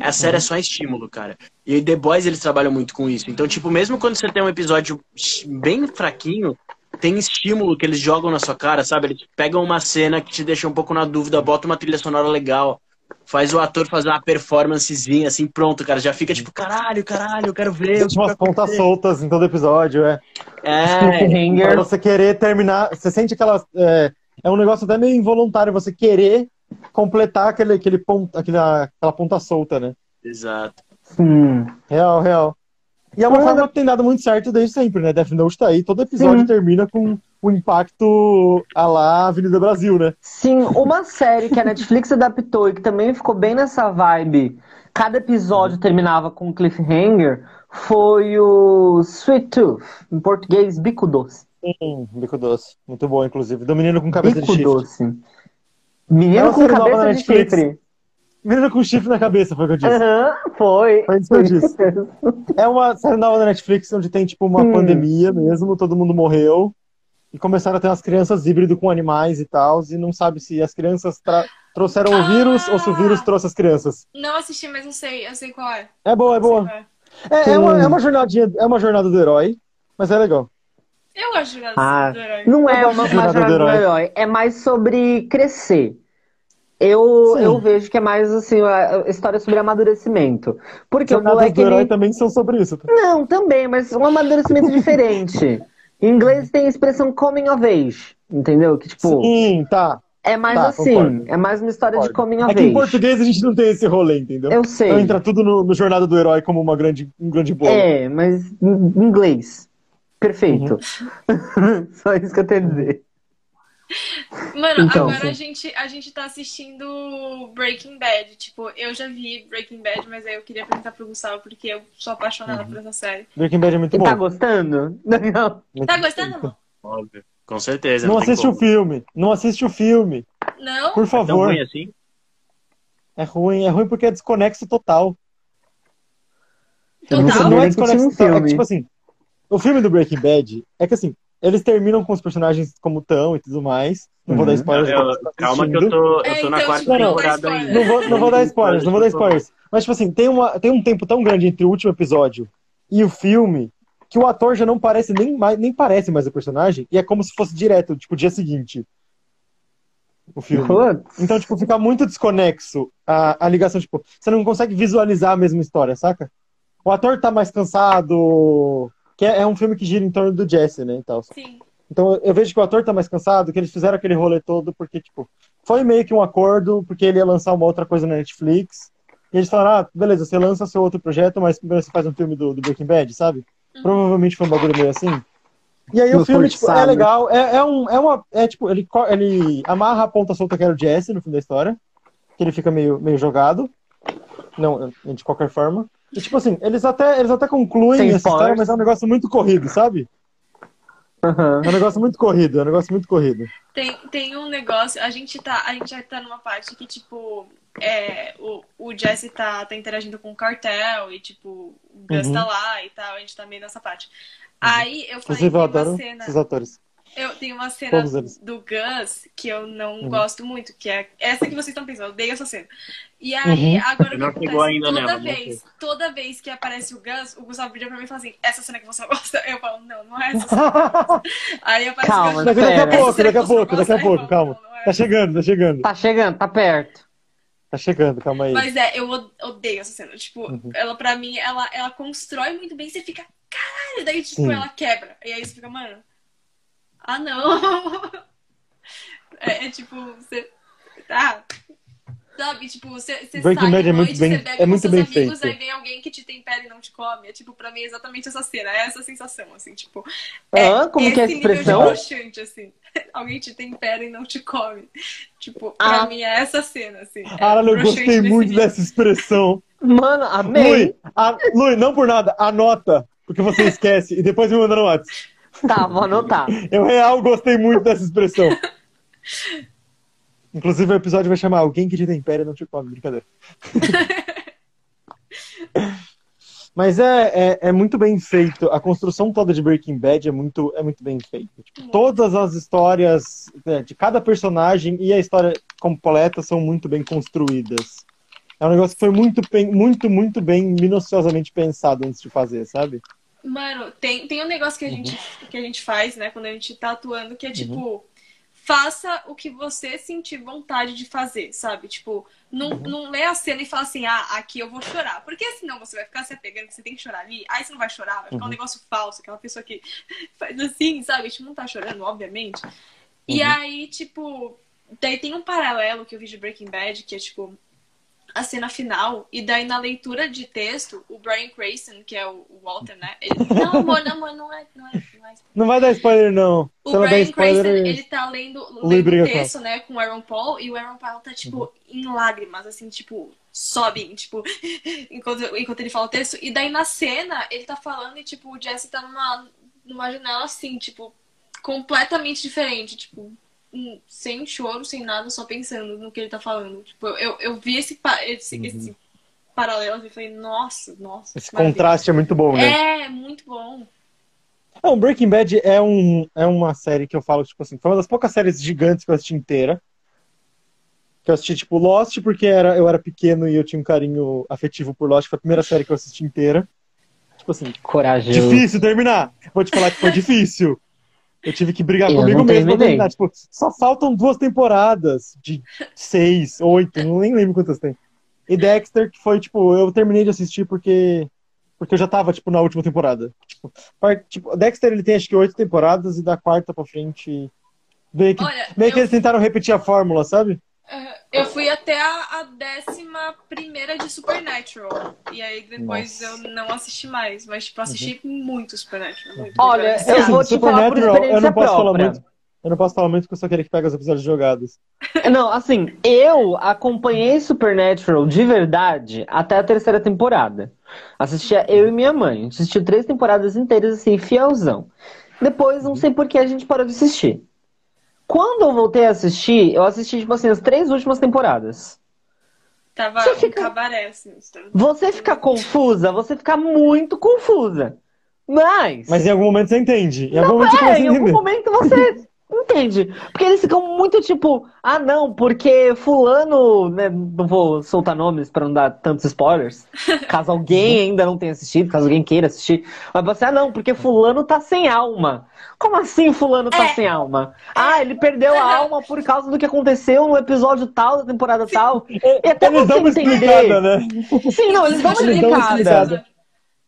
A série é só estímulo, cara. E The Boys eles trabalham muito com isso. Então, tipo, mesmo quando você tem um episódio bem fraquinho, tem estímulo que eles jogam na sua cara, sabe? Eles pegam uma cena que te deixa um pouco na dúvida, bota uma trilha sonora legal, faz o ator fazer uma performancezinha, assim, pronto, cara. Já fica tipo, caralho, caralho, eu quero ver. Tem umas pontas soltas em todo episódio, é. É. Pra você querer terminar, você sente aquela. É, é um negócio até meio involuntário, você querer completar aquele, aquele ponto, aquela, aquela ponta solta, né? Exato. Hum. Real, real. E é uma forma que tem dado muito certo desde sempre, né? Death Note tá aí, todo episódio Sim. termina com o impacto a lá Avenida Brasil, né? Sim, uma série que a Netflix adaptou e que também ficou bem nessa vibe, cada episódio terminava com um cliffhanger, foi o Sweet Tooth, em português, Bico Doce. Sim, Bico Doce. Muito bom, inclusive. Do menino com cabeça Bico de chifre. Doce. Menino com cabeça de chifre. Menino com chifre na cabeça, foi o que eu disse. Uhum, foi. Foi isso que eu disse. é uma série nova da Netflix onde tem, tipo, uma hum. pandemia mesmo, todo mundo morreu. E começaram a ter umas crianças híbrido com animais e tal, e não sabe se as crianças trouxeram ah, o vírus ou se o vírus trouxe as crianças. Não assisti, mas eu sei, eu sei qual é. É boa, é boa. É, é, é, uma, é uma jornadinha, é uma jornada do herói, mas é legal. Eu gosto de jornada ah, do herói. Não é uma, uma jornada do herói. do herói, é mais sobre crescer. Eu, eu vejo que é mais assim, a história sobre amadurecimento. Porque Jornadas o moleque. do herói ele... também são sobre isso. Não, também, mas um amadurecimento diferente. Em inglês tem a expressão coming of age, entendeu? Que tipo. Sim, tá. É mais tá, assim, concordo. é mais uma história concordo. de coming of age. É que em português a gente não tem esse rolê, entendeu? Eu sei. Então entra tudo no, no Jornada do Herói como uma grande, um grande bolo. É, mas em inglês. Perfeito. Uhum. Só isso que eu tenho a dizer. Mano, então, agora a gente, a gente tá assistindo Breaking Bad. Tipo, eu já vi Breaking Bad, mas aí eu queria perguntar pro Gustavo, porque eu sou apaixonada uhum. por essa série. Breaking Bad é muito bom. Tá gostando? Não. Tá gostando? Óbvio. Com certeza. Não, não assiste o filme. Não assiste o filme. Não? Por favor. É tão ruim assim? É ruim. É ruim porque é desconexo total. Total? Não é desconexo total. É que, tipo assim, o filme do Breaking Bad é que assim, eles terminam com os personagens como estão e tudo mais. Não uhum. vou dar uhum. spoilers. Eu, tá calma que eu tô, eu tô na então, quarta temporada ainda. Não vou, não vou dar spoilers, não vou dar spoilers. Mas, tipo assim, tem, uma, tem um tempo tão grande entre o último episódio e o filme que o ator já não parece nem, mais, nem parece mais o personagem e é como se fosse direto, tipo, dia seguinte. O filme. Então, tipo, fica muito desconexo a, a ligação, tipo, você não consegue visualizar a mesma história, saca? O ator tá mais cansado, que é, é, um filme que gira em torno do Jesse, né? Então, Sim. então eu vejo que o ator tá mais cansado, que eles fizeram aquele rolê todo porque, tipo, foi meio que um acordo, porque ele ia lançar uma outra coisa na Netflix. E eles falaram, ah, beleza, você lança seu outro projeto, mas primeiro você faz um filme do, do Breaking Bad, sabe? Uhum. Provavelmente foi um bagulho meio assim. E aí o filme, tipo, é legal, é, é, um, é uma. É tipo, ele, ele amarra a ponta solta que era o Jesse no fim da história. Que ele fica meio, meio jogado. Não, de qualquer forma. E, tipo assim, eles até, eles até concluem Sem essa história, mas é um negócio muito corrido, sabe? Uhum. É um negócio muito corrido, é um negócio muito corrido. Tem, tem um negócio, a gente tá, a gente já tá numa parte que, tipo, é, o, o Jesse tá, tá interagindo com o cartel e, tipo, o Gus uhum. tá lá e tal, a gente tá meio nessa parte. Uhum. Aí eu falei Inclusive, eu adoro cena... esses atores. Eu tenho uma cena do Gus que eu não uhum. gosto muito, que é essa que vocês estão pensando. Eu odeio essa cena. E aí, uhum. agora o que acontece? Ainda toda nela, vez, toda vez que aparece o Gus, o Gustavo vira pra mim e fala assim, essa cena que você gosta? Eu falo, não, não é essa cena. aí aparece calma, o Gus. Daqui a pouco, daqui a pouco, daqui a pouco, calma. Tá chegando, tá chegando. Tá chegando, tá perto. Tá chegando, calma aí. Mas é, eu odeio essa cena. Tipo, uhum. ela pra mim, ela, ela constrói muito bem, você fica, caralho, daí, tipo, Sim. ela quebra. E aí você fica, mano, ah não. é, é tipo, você. Tá, Sabe, tipo, você, você Breaking sai Bad é muito bem, é muito bem amigos, feito. aí vem alguém que te tempera e não te come. É tipo, pra mim é exatamente essa cena, é essa sensação, assim, tipo. Ah, é como que é a expressão? Broxante, assim. alguém te tempera e não te come. Tipo, pra ah. mim é essa cena, assim. É ah, eu gostei muito nível. dessa expressão. Mano, amei. Lui, a, Lui, não por nada, anota, porque você esquece e depois me manda no WhatsApp. Tá, vou anotar. Eu real gostei muito dessa expressão. Inclusive o episódio vai chamar Alguém que te tempera não te come, brincadeira. Mas é, é, é, muito bem feito. A construção toda de Breaking Bad é muito, é muito bem feita. Tipo, todas as histórias né, de cada personagem e a história completa são muito bem construídas. É um negócio que foi muito, muito, muito bem minuciosamente pensado antes de fazer, sabe? Mano, tem, tem um negócio que a, uhum. gente, que a gente faz, né, quando a gente tá atuando, que é tipo. Uhum faça o que você sentir vontade de fazer, sabe? Tipo, não, uhum. não lê a cena e fala assim, ah, aqui eu vou chorar. Porque senão você vai ficar se apegando que você tem que chorar ali, aí você não vai chorar, vai ficar uhum. um negócio falso, aquela pessoa que faz assim, sabe? A gente não tá chorando, obviamente. Uhum. E aí, tipo, daí tem um paralelo que eu vi de Breaking Bad, que é tipo, a cena final, e daí na leitura de texto, o Brian Cranston, que é o Walter, né? Ele, não, amor, não, amor, não é, não é, não é. Não vai dar spoiler, não. O Se Brian spoiler, Cranston, ele tá lendo, lendo o texto, né, com o Aaron Paul, e o Aaron Paul tá, tipo, uhum. em lágrimas, assim, tipo, sobe, tipo, enquanto, enquanto ele fala o texto. E daí na cena, ele tá falando e, tipo, o Jesse tá numa, numa janela assim, tipo, completamente diferente, tipo, sem choro, sem nada, só pensando no que ele tá falando. Tipo, eu, eu vi esse, esse, uhum. esse paralelo e falei, nossa, nossa. Esse contraste é muito bom, né? É, muito bom. Não, Breaking Bad é, um, é uma série que eu falo, tipo assim, foi uma das poucas séries gigantes que eu assisti inteira. Que eu assisti, tipo, Lost, porque era, eu era pequeno e eu tinha um carinho afetivo por Lost. Foi a primeira série que eu assisti inteira. Tipo assim, corajoso. Difícil terminar. Vou te falar que foi difícil. Eu tive que brigar eu comigo mesmo pra terminar. Tipo, só faltam duas temporadas de seis, oito, não nem lembro quantas tem. E Dexter, que foi, tipo, eu terminei de assistir porque. Porque eu já tava, tipo, na última temporada. Tipo, part, tipo Dexter ele tem acho que oito temporadas e da quarta pra frente. Meio que, Olha, meio eu... que eles tentaram repetir a fórmula, sabe? Eu fui até a, a décima primeira de Supernatural. E aí depois Nossa. eu não assisti mais. Mas, tipo, assisti uhum. muito Supernatural. Muito Olha, eu vou te falar por experiência eu não posso própria. Falar muito. Eu não posso falar muito porque eu só queria que pegue os episódios jogados. Não, assim, eu acompanhei Supernatural de verdade até a terceira temporada. Assistia eu e minha mãe. Assistiu três temporadas inteiras, assim, fielzão. Depois, não uhum. sei por que a gente parou de assistir. Quando eu voltei a assistir, eu assisti, tipo assim, as três últimas temporadas. Tava você fica... um cabaré, assim. Você fica confusa, você fica muito confusa. Mas. Mas em algum momento você entende. Em não algum momento é, em algum momento você Entende? Porque eles ficam muito tipo, ah não, porque fulano, né, não vou soltar nomes para não dar tantos spoilers, caso alguém ainda não tenha assistido, caso alguém queira assistir, mas você, ah não, porque fulano tá sem alma. Como assim fulano tá é. sem alma? Ah, ele perdeu a alma por causa do que aconteceu no episódio tal da temporada tal. E até eles você entender. Né? Sim, não, eles dão uma explicada.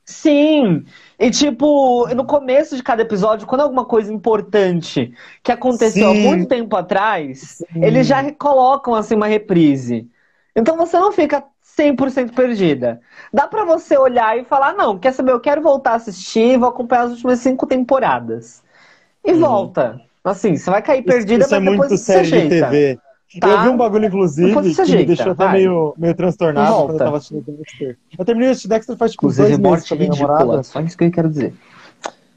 Sim. E, tipo, no começo de cada episódio, quando é alguma coisa importante que aconteceu Sim. há muito tempo atrás, Sim. eles já colocam, assim, uma reprise. Então você não fica 100% perdida. Dá para você olhar e falar, não, quer saber, eu quero voltar a assistir, vou acompanhar as últimas cinco temporadas. E uhum. volta. Assim, você vai cair perdida, isso, isso mas é depois muito você série de TV. Tá. Eu vi um bagulho, inclusive, que me deixou até meio, meio transtornado quando eu tava assistindo Dexter. Eu terminei de assistir Dexter faz tipo inclusive, dois meses com a minha namorada. Só isso que eu quero dizer.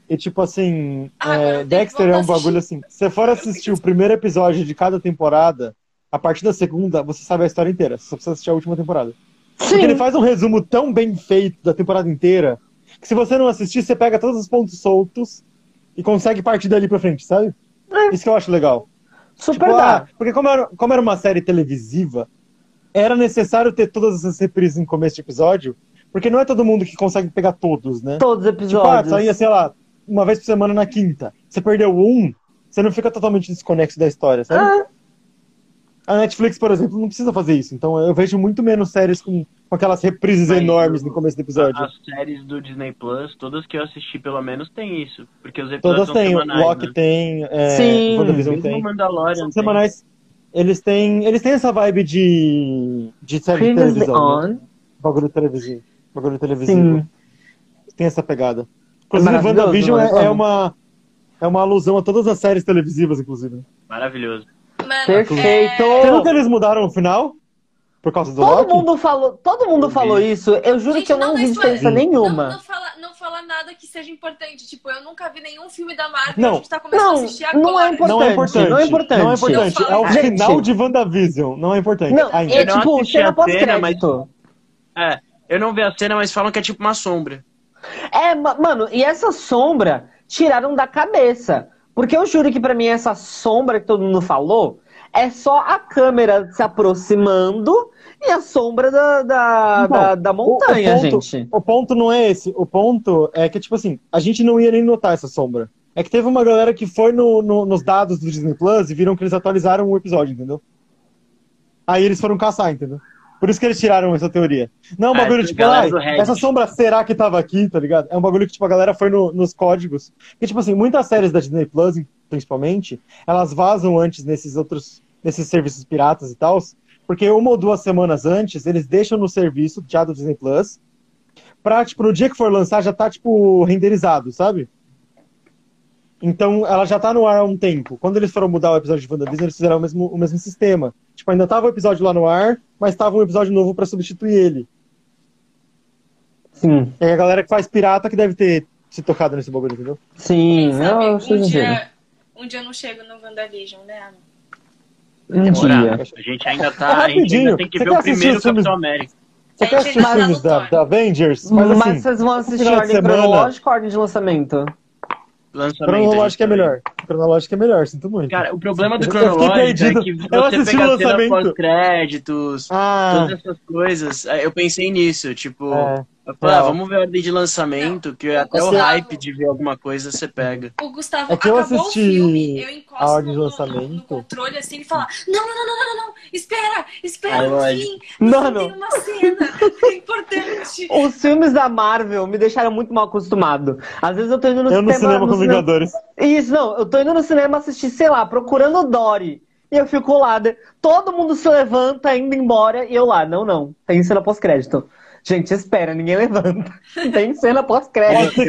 E tipo assim, ah, é, Dexter é um bagulho assim. Se você for assistir o primeiro episódio de cada temporada, a partir da segunda, você sabe a história inteira. Você só precisa assistir a última temporada. Sim. Porque ele faz um resumo tão bem feito da temporada inteira, que se você não assistir, você pega todos os pontos soltos e consegue partir dali pra frente, sabe? É. Isso que eu acho legal. Super tipo, dá. Ah, porque como era, como era uma série televisiva, era necessário ter todas essas reprises em começo de episódio, porque não é todo mundo que consegue pegar todos, né? Todos os episódios. Tipo, ah, saía, sei lá, uma vez por semana na quinta. Você perdeu um, você não fica totalmente desconexo da história, sabe? Ah. A Netflix, por exemplo, não precisa fazer isso. Então eu vejo muito menos séries com, com aquelas reprises Mas enormes no começo do episódio. As séries do Disney Plus, todas que eu assisti, pelo menos, tem isso. Porque os episódios todas têm. O Loki né? tem. É, Sim. WandaVision tem. Mandalorian São semanais. Eles têm, eles têm essa vibe de, de série de televisão. Né? Bagulho televisivo. Bagulho televisivo. Sim. Tem essa pegada. Inclusive, é WandaVision é, é, uma, é uma alusão a todas as séries televisivas, inclusive. Maravilhoso. Mano, Perfeito! Você viu que eles mudaram o final? Por causa do todo Loki? Mundo falou, todo mundo falou isso. Eu juro Gente, que eu não, não vi diferença nenhuma. Não, não, fala, não fala nada que seja importante. Tipo, eu nunca vi nenhum filme da Marvel não. a gente tá começando não, a assistir agora. Não é importante. Não é importante. Não é importante. Não é, importante. é o final de WandaVision. Não é importante. Não, ainda. é tipo cena pós-crédito. Mas... É, eu não vi a cena, mas falam que é tipo uma sombra. É, mano, e essa sombra tiraram da cabeça. Porque eu juro que para mim essa sombra que todo mundo falou é só a câmera se aproximando e a sombra da, da, Bom, da, da, montanha, o, o ponto, gente. O ponto não é esse. O ponto é que, tipo assim, a gente não ia nem notar essa sombra. É que teve uma galera que foi no, no, nos dados do Disney Plus e viram que eles atualizaram o episódio, entendeu? Aí eles foram caçar, entendeu? Por isso que eles tiraram essa teoria. Não é um ah, bagulho tipo, ah, essa sombra será que tava aqui, tá ligado? É um bagulho que, tipo, a galera foi no, nos códigos. Porque, tipo assim, muitas séries da Disney Plus, principalmente, elas vazam antes nesses outros, nesses serviços piratas e tal, porque uma ou duas semanas antes, eles deixam no serviço já do Disney Plus, pra, tipo, no dia que for lançar, já tá, tipo, renderizado, sabe? Então, ela já tá no ar há um tempo. Quando eles foram mudar o episódio de WandaVision, eles fizeram o mesmo, o mesmo sistema. Tipo, ainda tava o episódio lá no ar, mas tava um episódio novo para substituir ele. Sim. É a galera que faz pirata que deve ter se tocado nesse bagulho, entendeu? Sim, sabe, eu, um, dia, um dia eu não chego no WandaVision, né, Um dia. A gente ainda tá. É a gente ainda tem que Você ver o primeiro Capitão América. Você quer assistir os filmes da, da Avengers? Mas, assim, mas vocês vão assistir ordem cronológica ou ordem de lançamento? lançamento. Cronológico é melhor. Cronológico é melhor, sinto muito. Cara, o problema do cronológico é que você pega cena pós-créditos, ah. todas essas coisas. Eu pensei nisso, tipo, é. Falei, ah, vamos ver a ordem de lançamento, que até Gustavo, o hype de ver alguma coisa você pega. O Gustavo é que eu acabou assisti o filme, eu encosto a ordem de lançamento. No, no controle assim e fala: não, não, não, não, não, não, espera, espera no fim. Não, não. Tem uma cena é importante. Os filmes da Marvel me deixaram muito mal acostumado. Às vezes eu tô indo no eu cinema. no cinema com Vingadores. Isso, não, eu tô indo no cinema assistir, sei lá, procurando o Dory. E eu fico lá, todo mundo se levanta, indo embora, e eu lá, não, não, tem cena pós-crédito. Gente, espera, ninguém levanta. Tem cena pós-crédito.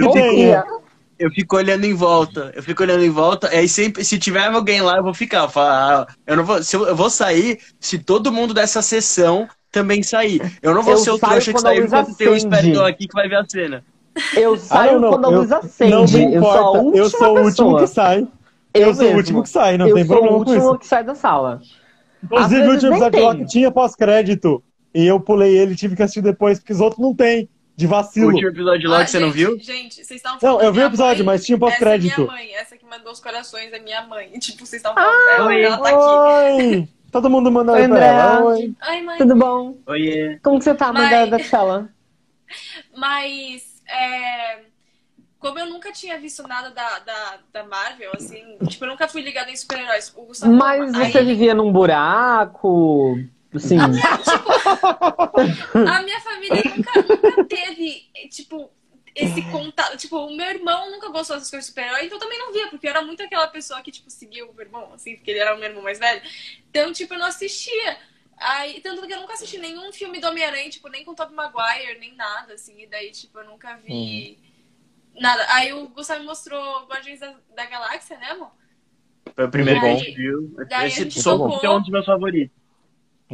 Eu, fico olhando em volta. Eu fico olhando em volta. Aí sempre, se tiver alguém lá, eu vou ficar. Eu, falar, ah, eu não vou. Se eu, eu, vou sair se todo mundo dessa sessão também sair. Eu não vou eu ser o trouxa que saiu enquanto tem um esperador aqui que vai ver a cena. Eu saio ah, não, quando a luz acende. Não me importa. Eu sou, eu sou o último que sai. Eu, eu sou o último que sai, não tem problema com isso. Eu sou o último que sai da sala. Inclusive, o último episódio Loki tinha pós-crédito. E eu pulei ele e tive que assistir depois, porque os outros não tem. De vacilo. O último episódio lá ah, que você gente, não viu? Gente, vocês estavam falando. Não, eu vi o episódio, mãe, mas tinha um pós-crédito. Essa é minha mãe, essa que mandou os corações é minha mãe. Tipo, vocês estavam falando dela, oi, ela tá aqui. Oi! Todo mundo mandou oi, pra ela. Oi. Oi, mãe. Tudo bom? Oi. Como que você tá, mãe mas... da Tchela? Mas, é... Como eu nunca tinha visto nada da, da, da Marvel, assim, tipo, eu nunca fui ligada em super-heróis. Mas você aí... vivia num buraco? Sim. A minha, tipo, a minha família nunca, nunca teve, tipo, esse contato. Tipo, o meu irmão nunca gostou dessas coisas de super-herói, então eu também não via, porque eu era muito aquela pessoa que, tipo, seguia o meu irmão, assim, porque ele era o meu irmão mais velho. Então, tipo, eu não assistia. Aí, tanto que eu nunca assisti nenhum filme do Homem-Aranha, tipo, nem com o Tobey Maguire, nem nada, assim, e daí, tipo, eu nunca vi uhum. nada. Aí o Gustavo me mostrou Guardiões da, da Galáxia, né, amor? Foi o primeiro bom que viu. Esse é um dos meus favoritos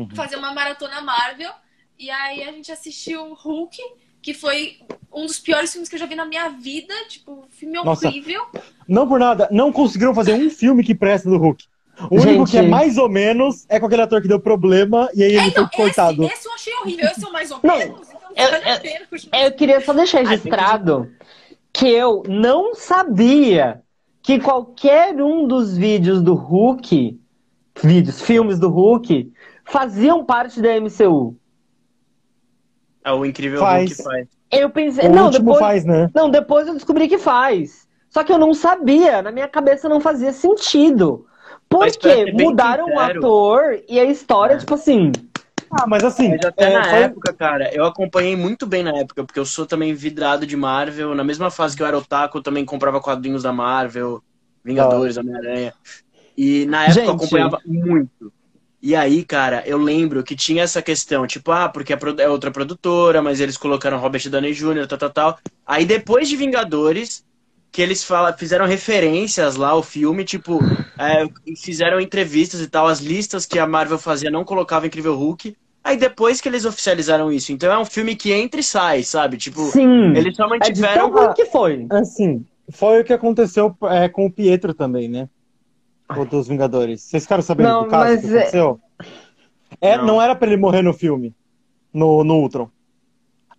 uhum. fazer uma maratona Marvel. E aí a gente assistiu Hulk, que foi um dos piores filmes que eu já vi na minha vida. Tipo, filme Nossa, horrível. Não por nada, não conseguiram fazer um filme que presta do Hulk. O gente... único que é mais ou menos é com aquele ator que deu problema e aí ele é, então, foi cortado. Esse, esse eu achei horrível, esse é o mais ou menos. Não, então eu, eu, eu, queria só deixar registrado que eu não sabia que qualquer um dos vídeos do Hulk, vídeos, filmes do Hulk, faziam parte da MCU. É o incrível faz. Hulk faz. Eu pensei, o não, depois, faz, né? Não, depois eu descobri que faz. Só que eu não sabia, na minha cabeça não fazia sentido. Porque mudaram o ator e a história, é. tipo assim. Ah, mas assim. Mas até é, na foi... época, cara, eu acompanhei muito bem na época, porque eu sou também vidrado de Marvel. Na mesma fase que eu era otaku, eu também comprava quadrinhos da Marvel, Vingadores, ah. Homem-Aranha. E na época Gente. eu acompanhava muito. E aí, cara, eu lembro que tinha essa questão, tipo, ah, porque é outra produtora, mas eles colocaram Robert Downey Jr., tal, tal, tal. Aí depois de Vingadores, que eles fala, fizeram referências lá ao filme, tipo, é, fizeram entrevistas e tal, as listas que a Marvel fazia não colocava Incrível Hulk. Aí depois que eles oficializaram isso. Então é um filme que entra e sai, sabe? Tipo, Sim, eles só mantiveram. É que foi. Assim, foi o que aconteceu é, com o Pietro também, né? O dos Vingadores. Vocês ficaram sabendo não, do caso mas que é- aconteceu? É... não. não era pra ele morrer no filme, no, no Ultron.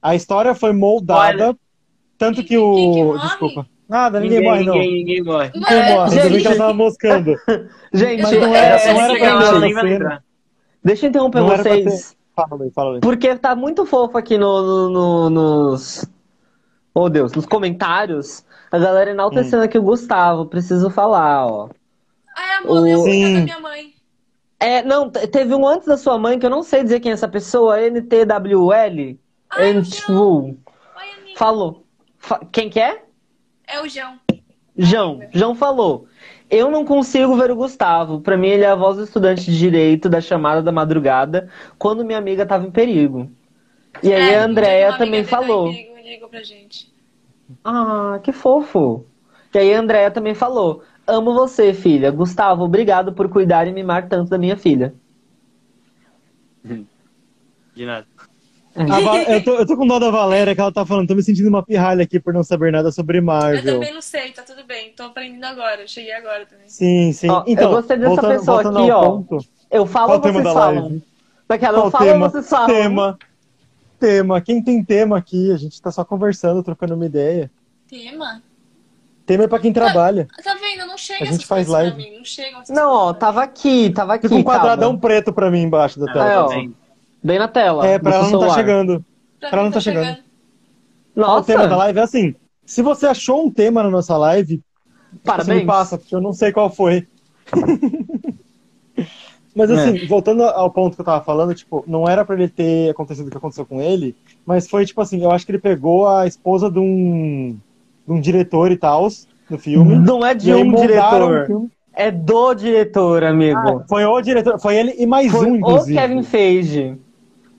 A história foi moldada, Olha. tanto que o. Desculpa. Nada, ninguém, ninguém morre, não. Ninguém, ninguém morre. Ninguém é, morre, bem que ela tava moscando. Gente, mas não era, é, não era pra cena. Deixa eu interromper não vocês. Fala aí, fala aí. Porque tá muito fofo aqui no, no, no, nos. Oh, Deus, nos comentários. A galera enaltecendo hum. aqui o Gustavo. Preciso falar, ó. Ah, é amor, o... eu Sim. da minha mãe. É, não, teve um antes da sua mãe que eu não sei dizer quem é essa pessoa, NTWL. Ai, Falou. Quem que é? É o João. João, João falou. Eu não consigo ver o Gustavo. Para mim, ele é a voz do estudante de direito da chamada da madrugada quando minha amiga estava em perigo. E aí é, a Andrea também falou. Perigo, ligou pra gente. Ah, que fofo. E aí a Andrea também falou. Amo você, filha. Gustavo, obrigado por cuidar e mimar tanto da minha filha. De nada. Val... eu, tô, eu tô com dó da Valéria, que ela tá falando, tô me sentindo uma pirralha aqui por não saber nada sobre Marvel. Eu também não sei, tá tudo bem. Tô aprendendo agora, cheguei agora também. Sim, sim. Ó, então, eu gostei dessa voltando, pessoa voltando aqui, ó. Ponto, eu falo, vocês falam. Daquela, eu falo, tema? vocês falam. Tema. Tema. Quem tem tema aqui? A gente tá só conversando, trocando uma ideia. Tema? Tema é pra quem trabalha. Tá, tá vendo? Não chega a gente faz live. Mim, não chega Não, ó, tava aqui, tava aqui. Fica um quadradão tava. preto pra mim embaixo da tela. É, ó, bem na tela. É, pra ela não tá chegando. Pra, ela não tá, tá chegando. chegando. Nossa. O tema da live é assim. Se você achou um tema na nossa live, Parabéns. você me passa, porque eu não sei qual foi. Mas assim, é. voltando ao ponto que eu tava falando, tipo, não era pra ele ter acontecido o que aconteceu com ele, mas foi tipo assim, eu acho que ele pegou a esposa de um, de um diretor e tal, no filme. Não é de um diretor. É do diretor, amigo. Ah, foi o diretor, foi ele e mais foi um, inclusive. O Kevin Feige.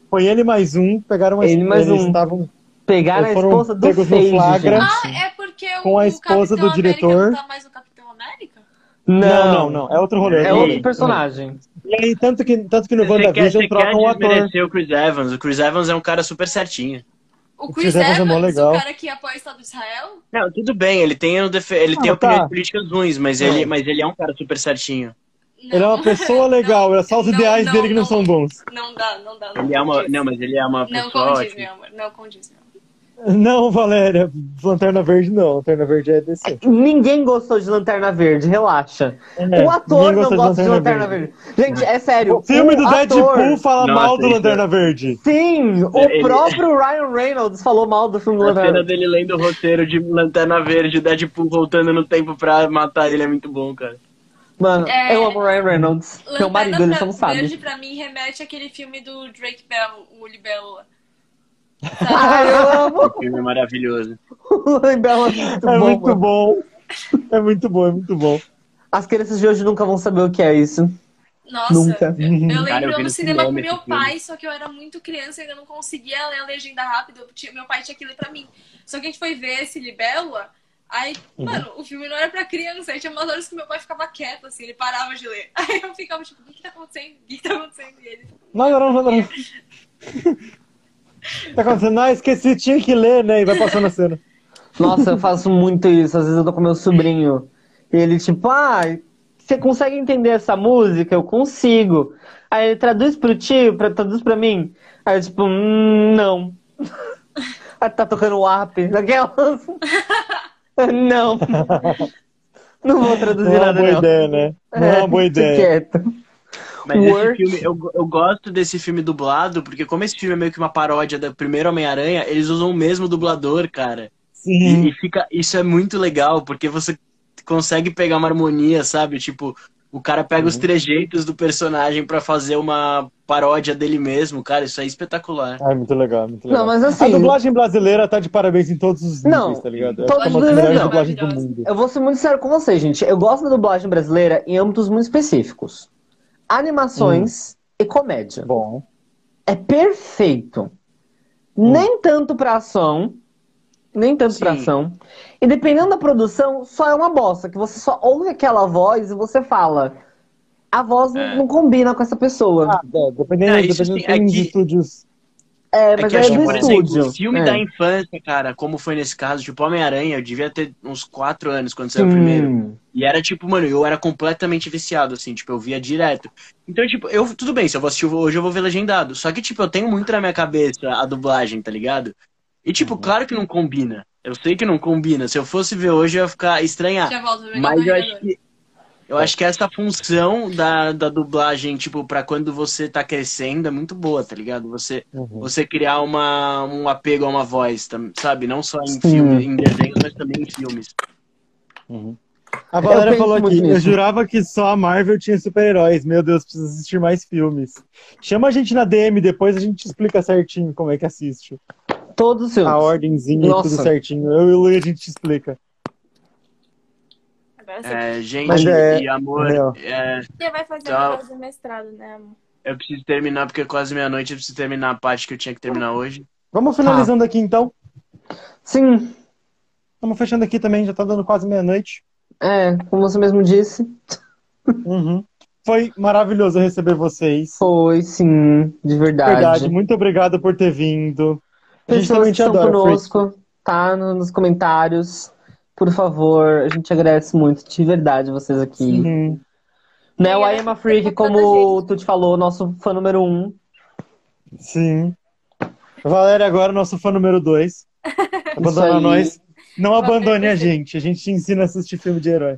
Foi ele mais um, pegaram uma Ele mais um. Estavam, pegaram a esposa do Feige, flagra, Ah, é porque o, com a esposa do diretor. Não tá mais o Capitão América? Não, não, não. É outro rolê. É outro personagem. E aí, tanto que, tanto que no WandaVision trocam o ator. o Chris Evans. O Chris Evans é um cara super certinho. O Chris, Chris Evans, Evans é legal. o cara que apoia o Estado de Israel? Não, tudo bem, ele tem, ele tem ah, tá. opiniões políticas ruins, mas ele, mas ele é um cara super certinho. Não. Ele é uma pessoa legal, é só os não, ideais não, dele que não, são bons. Não dá, não dá. Não ele é uma, não, mas ele é uma pessoa. Não condiz, meu amor. Não condiz, meu não, Valéria, Lanterna Verde não. Lanterna Verde é DC. Ninguém gostou de Lanterna Verde, relaxa. É, o ator não gosta de Lanterna, de Lanterna Verde. Verde. Gente, é sério. O filme do ator... Deadpool fala Nossa, mal do Lanterna Verde. Sim, o ele... próprio Ryan Reynolds falou mal do filme do Lanterna Verde. A cena dele lendo o roteiro de Lanterna Verde, Deadpool voltando no tempo pra matar ele é muito bom, cara. Mano, é... eu amo o Ryan Reynolds. Lanterna Meu marido, ele não sabe. Verde pra mim remete àquele filme do Drake Bell, o Libélula. Ai, eu amo. O filme é maravilhoso. é muito, é bom, muito bom. É muito bom, é muito bom. As crianças de hoje nunca vão saber o que é isso. Nossa, Nunca. Eu, lembro Cara, eu no cinema com meu pai, só que eu era muito criança e ainda não conseguia ler a legenda rápido. Meu pai tinha que ler pra mim. Só que a gente foi ver esse Libélula, aí, uhum. mano, o filme não era pra criança. Aí tinha umas horas que meu pai ficava quieto, assim, ele parava de ler. Aí eu ficava tipo, o que, que tá acontecendo? O que, que tá acontecendo? E ele. Não, não, não, não. Tá acontecendo? Ah, esqueci, tinha que ler, né? E vai passando a cena. Nossa, eu faço muito isso. Às vezes eu tô com meu sobrinho. E ele, tipo, ah, você consegue entender essa música? Eu consigo. Aí ele traduz pro tio, pra, traduz pra mim. Aí eu, tipo, hum, não. Aí tá tocando o app. Daquelas. não. Não vou traduzir não nada, é uma boa não. ideia, né? Não é, é uma boa ideia. Quieto. Mas esse filme, eu, eu gosto desse filme dublado, porque como esse filme é meio que uma paródia do primeiro Homem-Aranha, eles usam o mesmo dublador, cara. Sim. E, e, fica, isso é muito legal, porque você consegue pegar uma harmonia, sabe? Tipo, O cara pega uhum. os trejeitos do personagem para fazer uma paródia dele mesmo, cara, isso é espetacular. É muito legal, muito legal. Não, mas assim, a dublagem brasileira tá de parabéns em todos os níveis, não, tá ligado? É uma das melhores dublagens do mundo. Eu vou ser muito sério com vocês, gente. Eu gosto da dublagem brasileira em âmbitos muito específicos. Animações hum. e comédia. Bom. É perfeito. Hum. Nem tanto pra ação, nem tanto Sim. pra ação. E dependendo da produção, só é uma bosta, que você só ouve aquela voz e você fala. A voz é. não combina com essa pessoa. Ah, é, dependendo, é, dependendo tem, aqui... de estúdios. É, mas é, que, é do por estúdio. Exemplo, filme é. da infância, cara, como foi nesse caso, tipo Homem-Aranha, eu devia ter uns quatro anos quando saiu o primeiro. E era tipo, mano, eu era completamente viciado, assim, tipo, eu via direto. Então, tipo, eu, tudo bem, se eu vou assistir hoje, eu vou ver legendado. Só que, tipo, eu tenho muito na minha cabeça a dublagem, tá ligado? E, tipo, uhum. claro que não combina. Eu sei que não combina. Se eu fosse ver hoje, eu ia ficar estranhar. Mas eu acho que. Eu acho que essa função da, da dublagem, tipo, para quando você tá crescendo, é muito boa, tá ligado? Você, uhum. você criar uma, um apego a uma voz, sabe? Não só em filmes, em desenhos, mas também em filmes. Uhum. A Valéria falou aqui, eu jurava que só a Marvel tinha super-heróis. Meu Deus, preciso assistir mais filmes. Chama a gente na DM, depois a gente explica certinho como é que assiste. Todos os filmes. A ordemzinha e tudo certinho. Eu e o Luiz a gente explica. É, gente é, e amor. É, Você vai fazer só... mestrado, né, amor? Eu preciso terminar, porque é quase meia-noite, eu preciso terminar a parte que eu tinha que terminar hoje. Vamos finalizando ah. aqui então? Sim. Estamos fechando aqui também, já tá dando quase meia-noite. É, como você mesmo disse. Uhum. Foi maravilhoso receber vocês. Foi, sim, de verdade. Verdade, muito obrigado por ter vindo. Gente também te adora. conosco, tá? Nos comentários. Por favor, a gente agradece muito, de verdade, vocês aqui. Sim. Né, o I Am a Freak, como tu te falou, nosso fã número um. Sim. Valéria agora, nosso fã número dois. Abandona nós. Não abandone a gente. A gente te ensina a assistir filme de herói.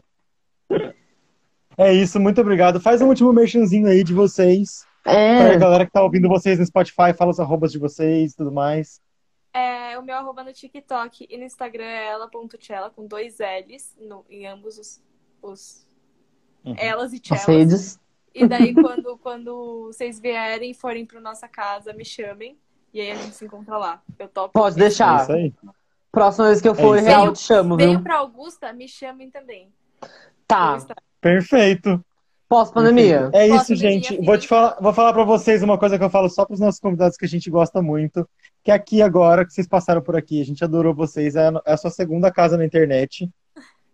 É isso, muito obrigado. Faz um último merchanzinho aí de vocês. É. Pra galera que tá ouvindo vocês no Spotify, fala os arrobas de vocês e tudo mais. É, o meu arroba no TikTok e no Instagram é ela.tchela com dois L's no, em ambos os, os uhum. elas e tchelas. E daí, quando, quando vocês vierem e forem pra nossa casa, me chamem. E aí a gente se encontra lá. Eu topo. Pode deixar. É isso aí. Próxima vez que eu for, é real, eu te chamo, viu? Venho pra Augusta, me chamem também. Tá. Perfeito. Pós-pandemia. É isso, gente. Vou te falar, vou falar para vocês uma coisa que eu falo só para os nossos convidados que a gente gosta muito, que é aqui agora, que vocês passaram por aqui, a gente adorou vocês, é a, é sua segunda casa na internet.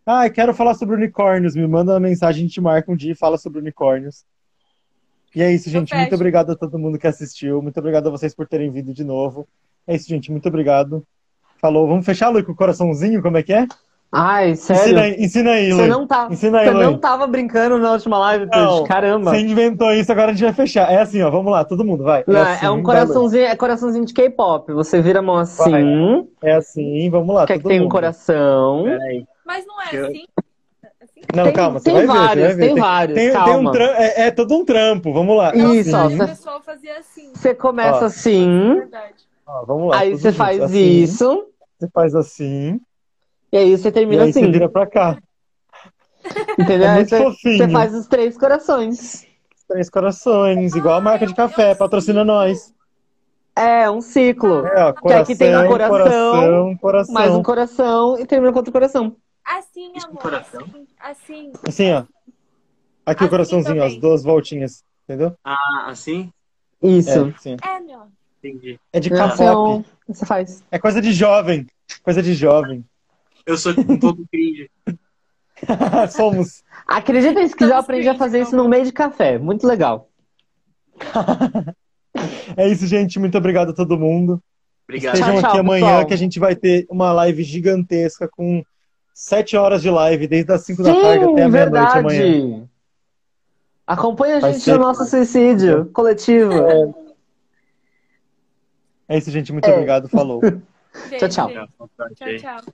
Ah, quero falar sobre unicórnios, me manda uma mensagem, a gente marca um dia e fala sobre unicórnios. E é isso, gente. Muito obrigado a todo mundo que assistiu. Muito obrigado a vocês por terem vindo de novo. É isso, gente. Muito obrigado. Falou. Vamos fechar, Lu, com o coraçãozinho? Como é que é? Ai, sério? Ensina aí, ensina aí Você não, tá, ensina aí, você não tava brincando na última live, não, Caramba. Você inventou isso, agora a gente vai fechar. É assim, ó. Vamos lá, todo mundo, vai. É não, é, assim, é um coraçãozinho, é coraçãozinho de K-pop. Você vira a mão assim. Vai. É assim, vamos lá. Quer que tem um coração. Mas não é assim. Não, tem, calma, você vai vários, ver. Tem, tem vários, tem, calma. Tem um é, é, todo um trampo, vamos lá. Isso, ó. Você... O pessoal fazia assim. Você começa ó. assim. Ó, vamos lá. Aí você faz assim. isso. Você faz assim. E aí você termina e aí assim. Você vira pra cá. Entendeu? É muito você, fofinho. você faz os três corações. Três corações, igual a marca de café, patrocina nós. É, um ciclo. É, ó, coração, que aqui tem um coração, coração, coração, mais um coração e termina com outro coração. Assim, amor. Coração? Assim. Assim, ó. Aqui assim o coraçãozinho, também. as duas voltinhas. Entendeu? Ah, assim? Isso. É, é meu. Entendi. É de K-pop. Você faz. É coisa de jovem. Coisa de jovem. Eu sou um pouco cringe. Somos. Acredita se quiser, eu aprendi a fazer isso no meio de café. Muito legal. é isso, gente. Muito obrigado a todo mundo. Obrigado. Estejam tchau, aqui tchau, amanhã pessoal. que a gente vai ter uma live gigantesca com sete horas de live, desde as 5 da tarde até a meia-noite amanhã. Acompanha a gente no nosso suicídio coletivo. É. é isso, gente. Muito É. obrigado. Falou. Gente, Tchau, tchau. Tchau, tchau.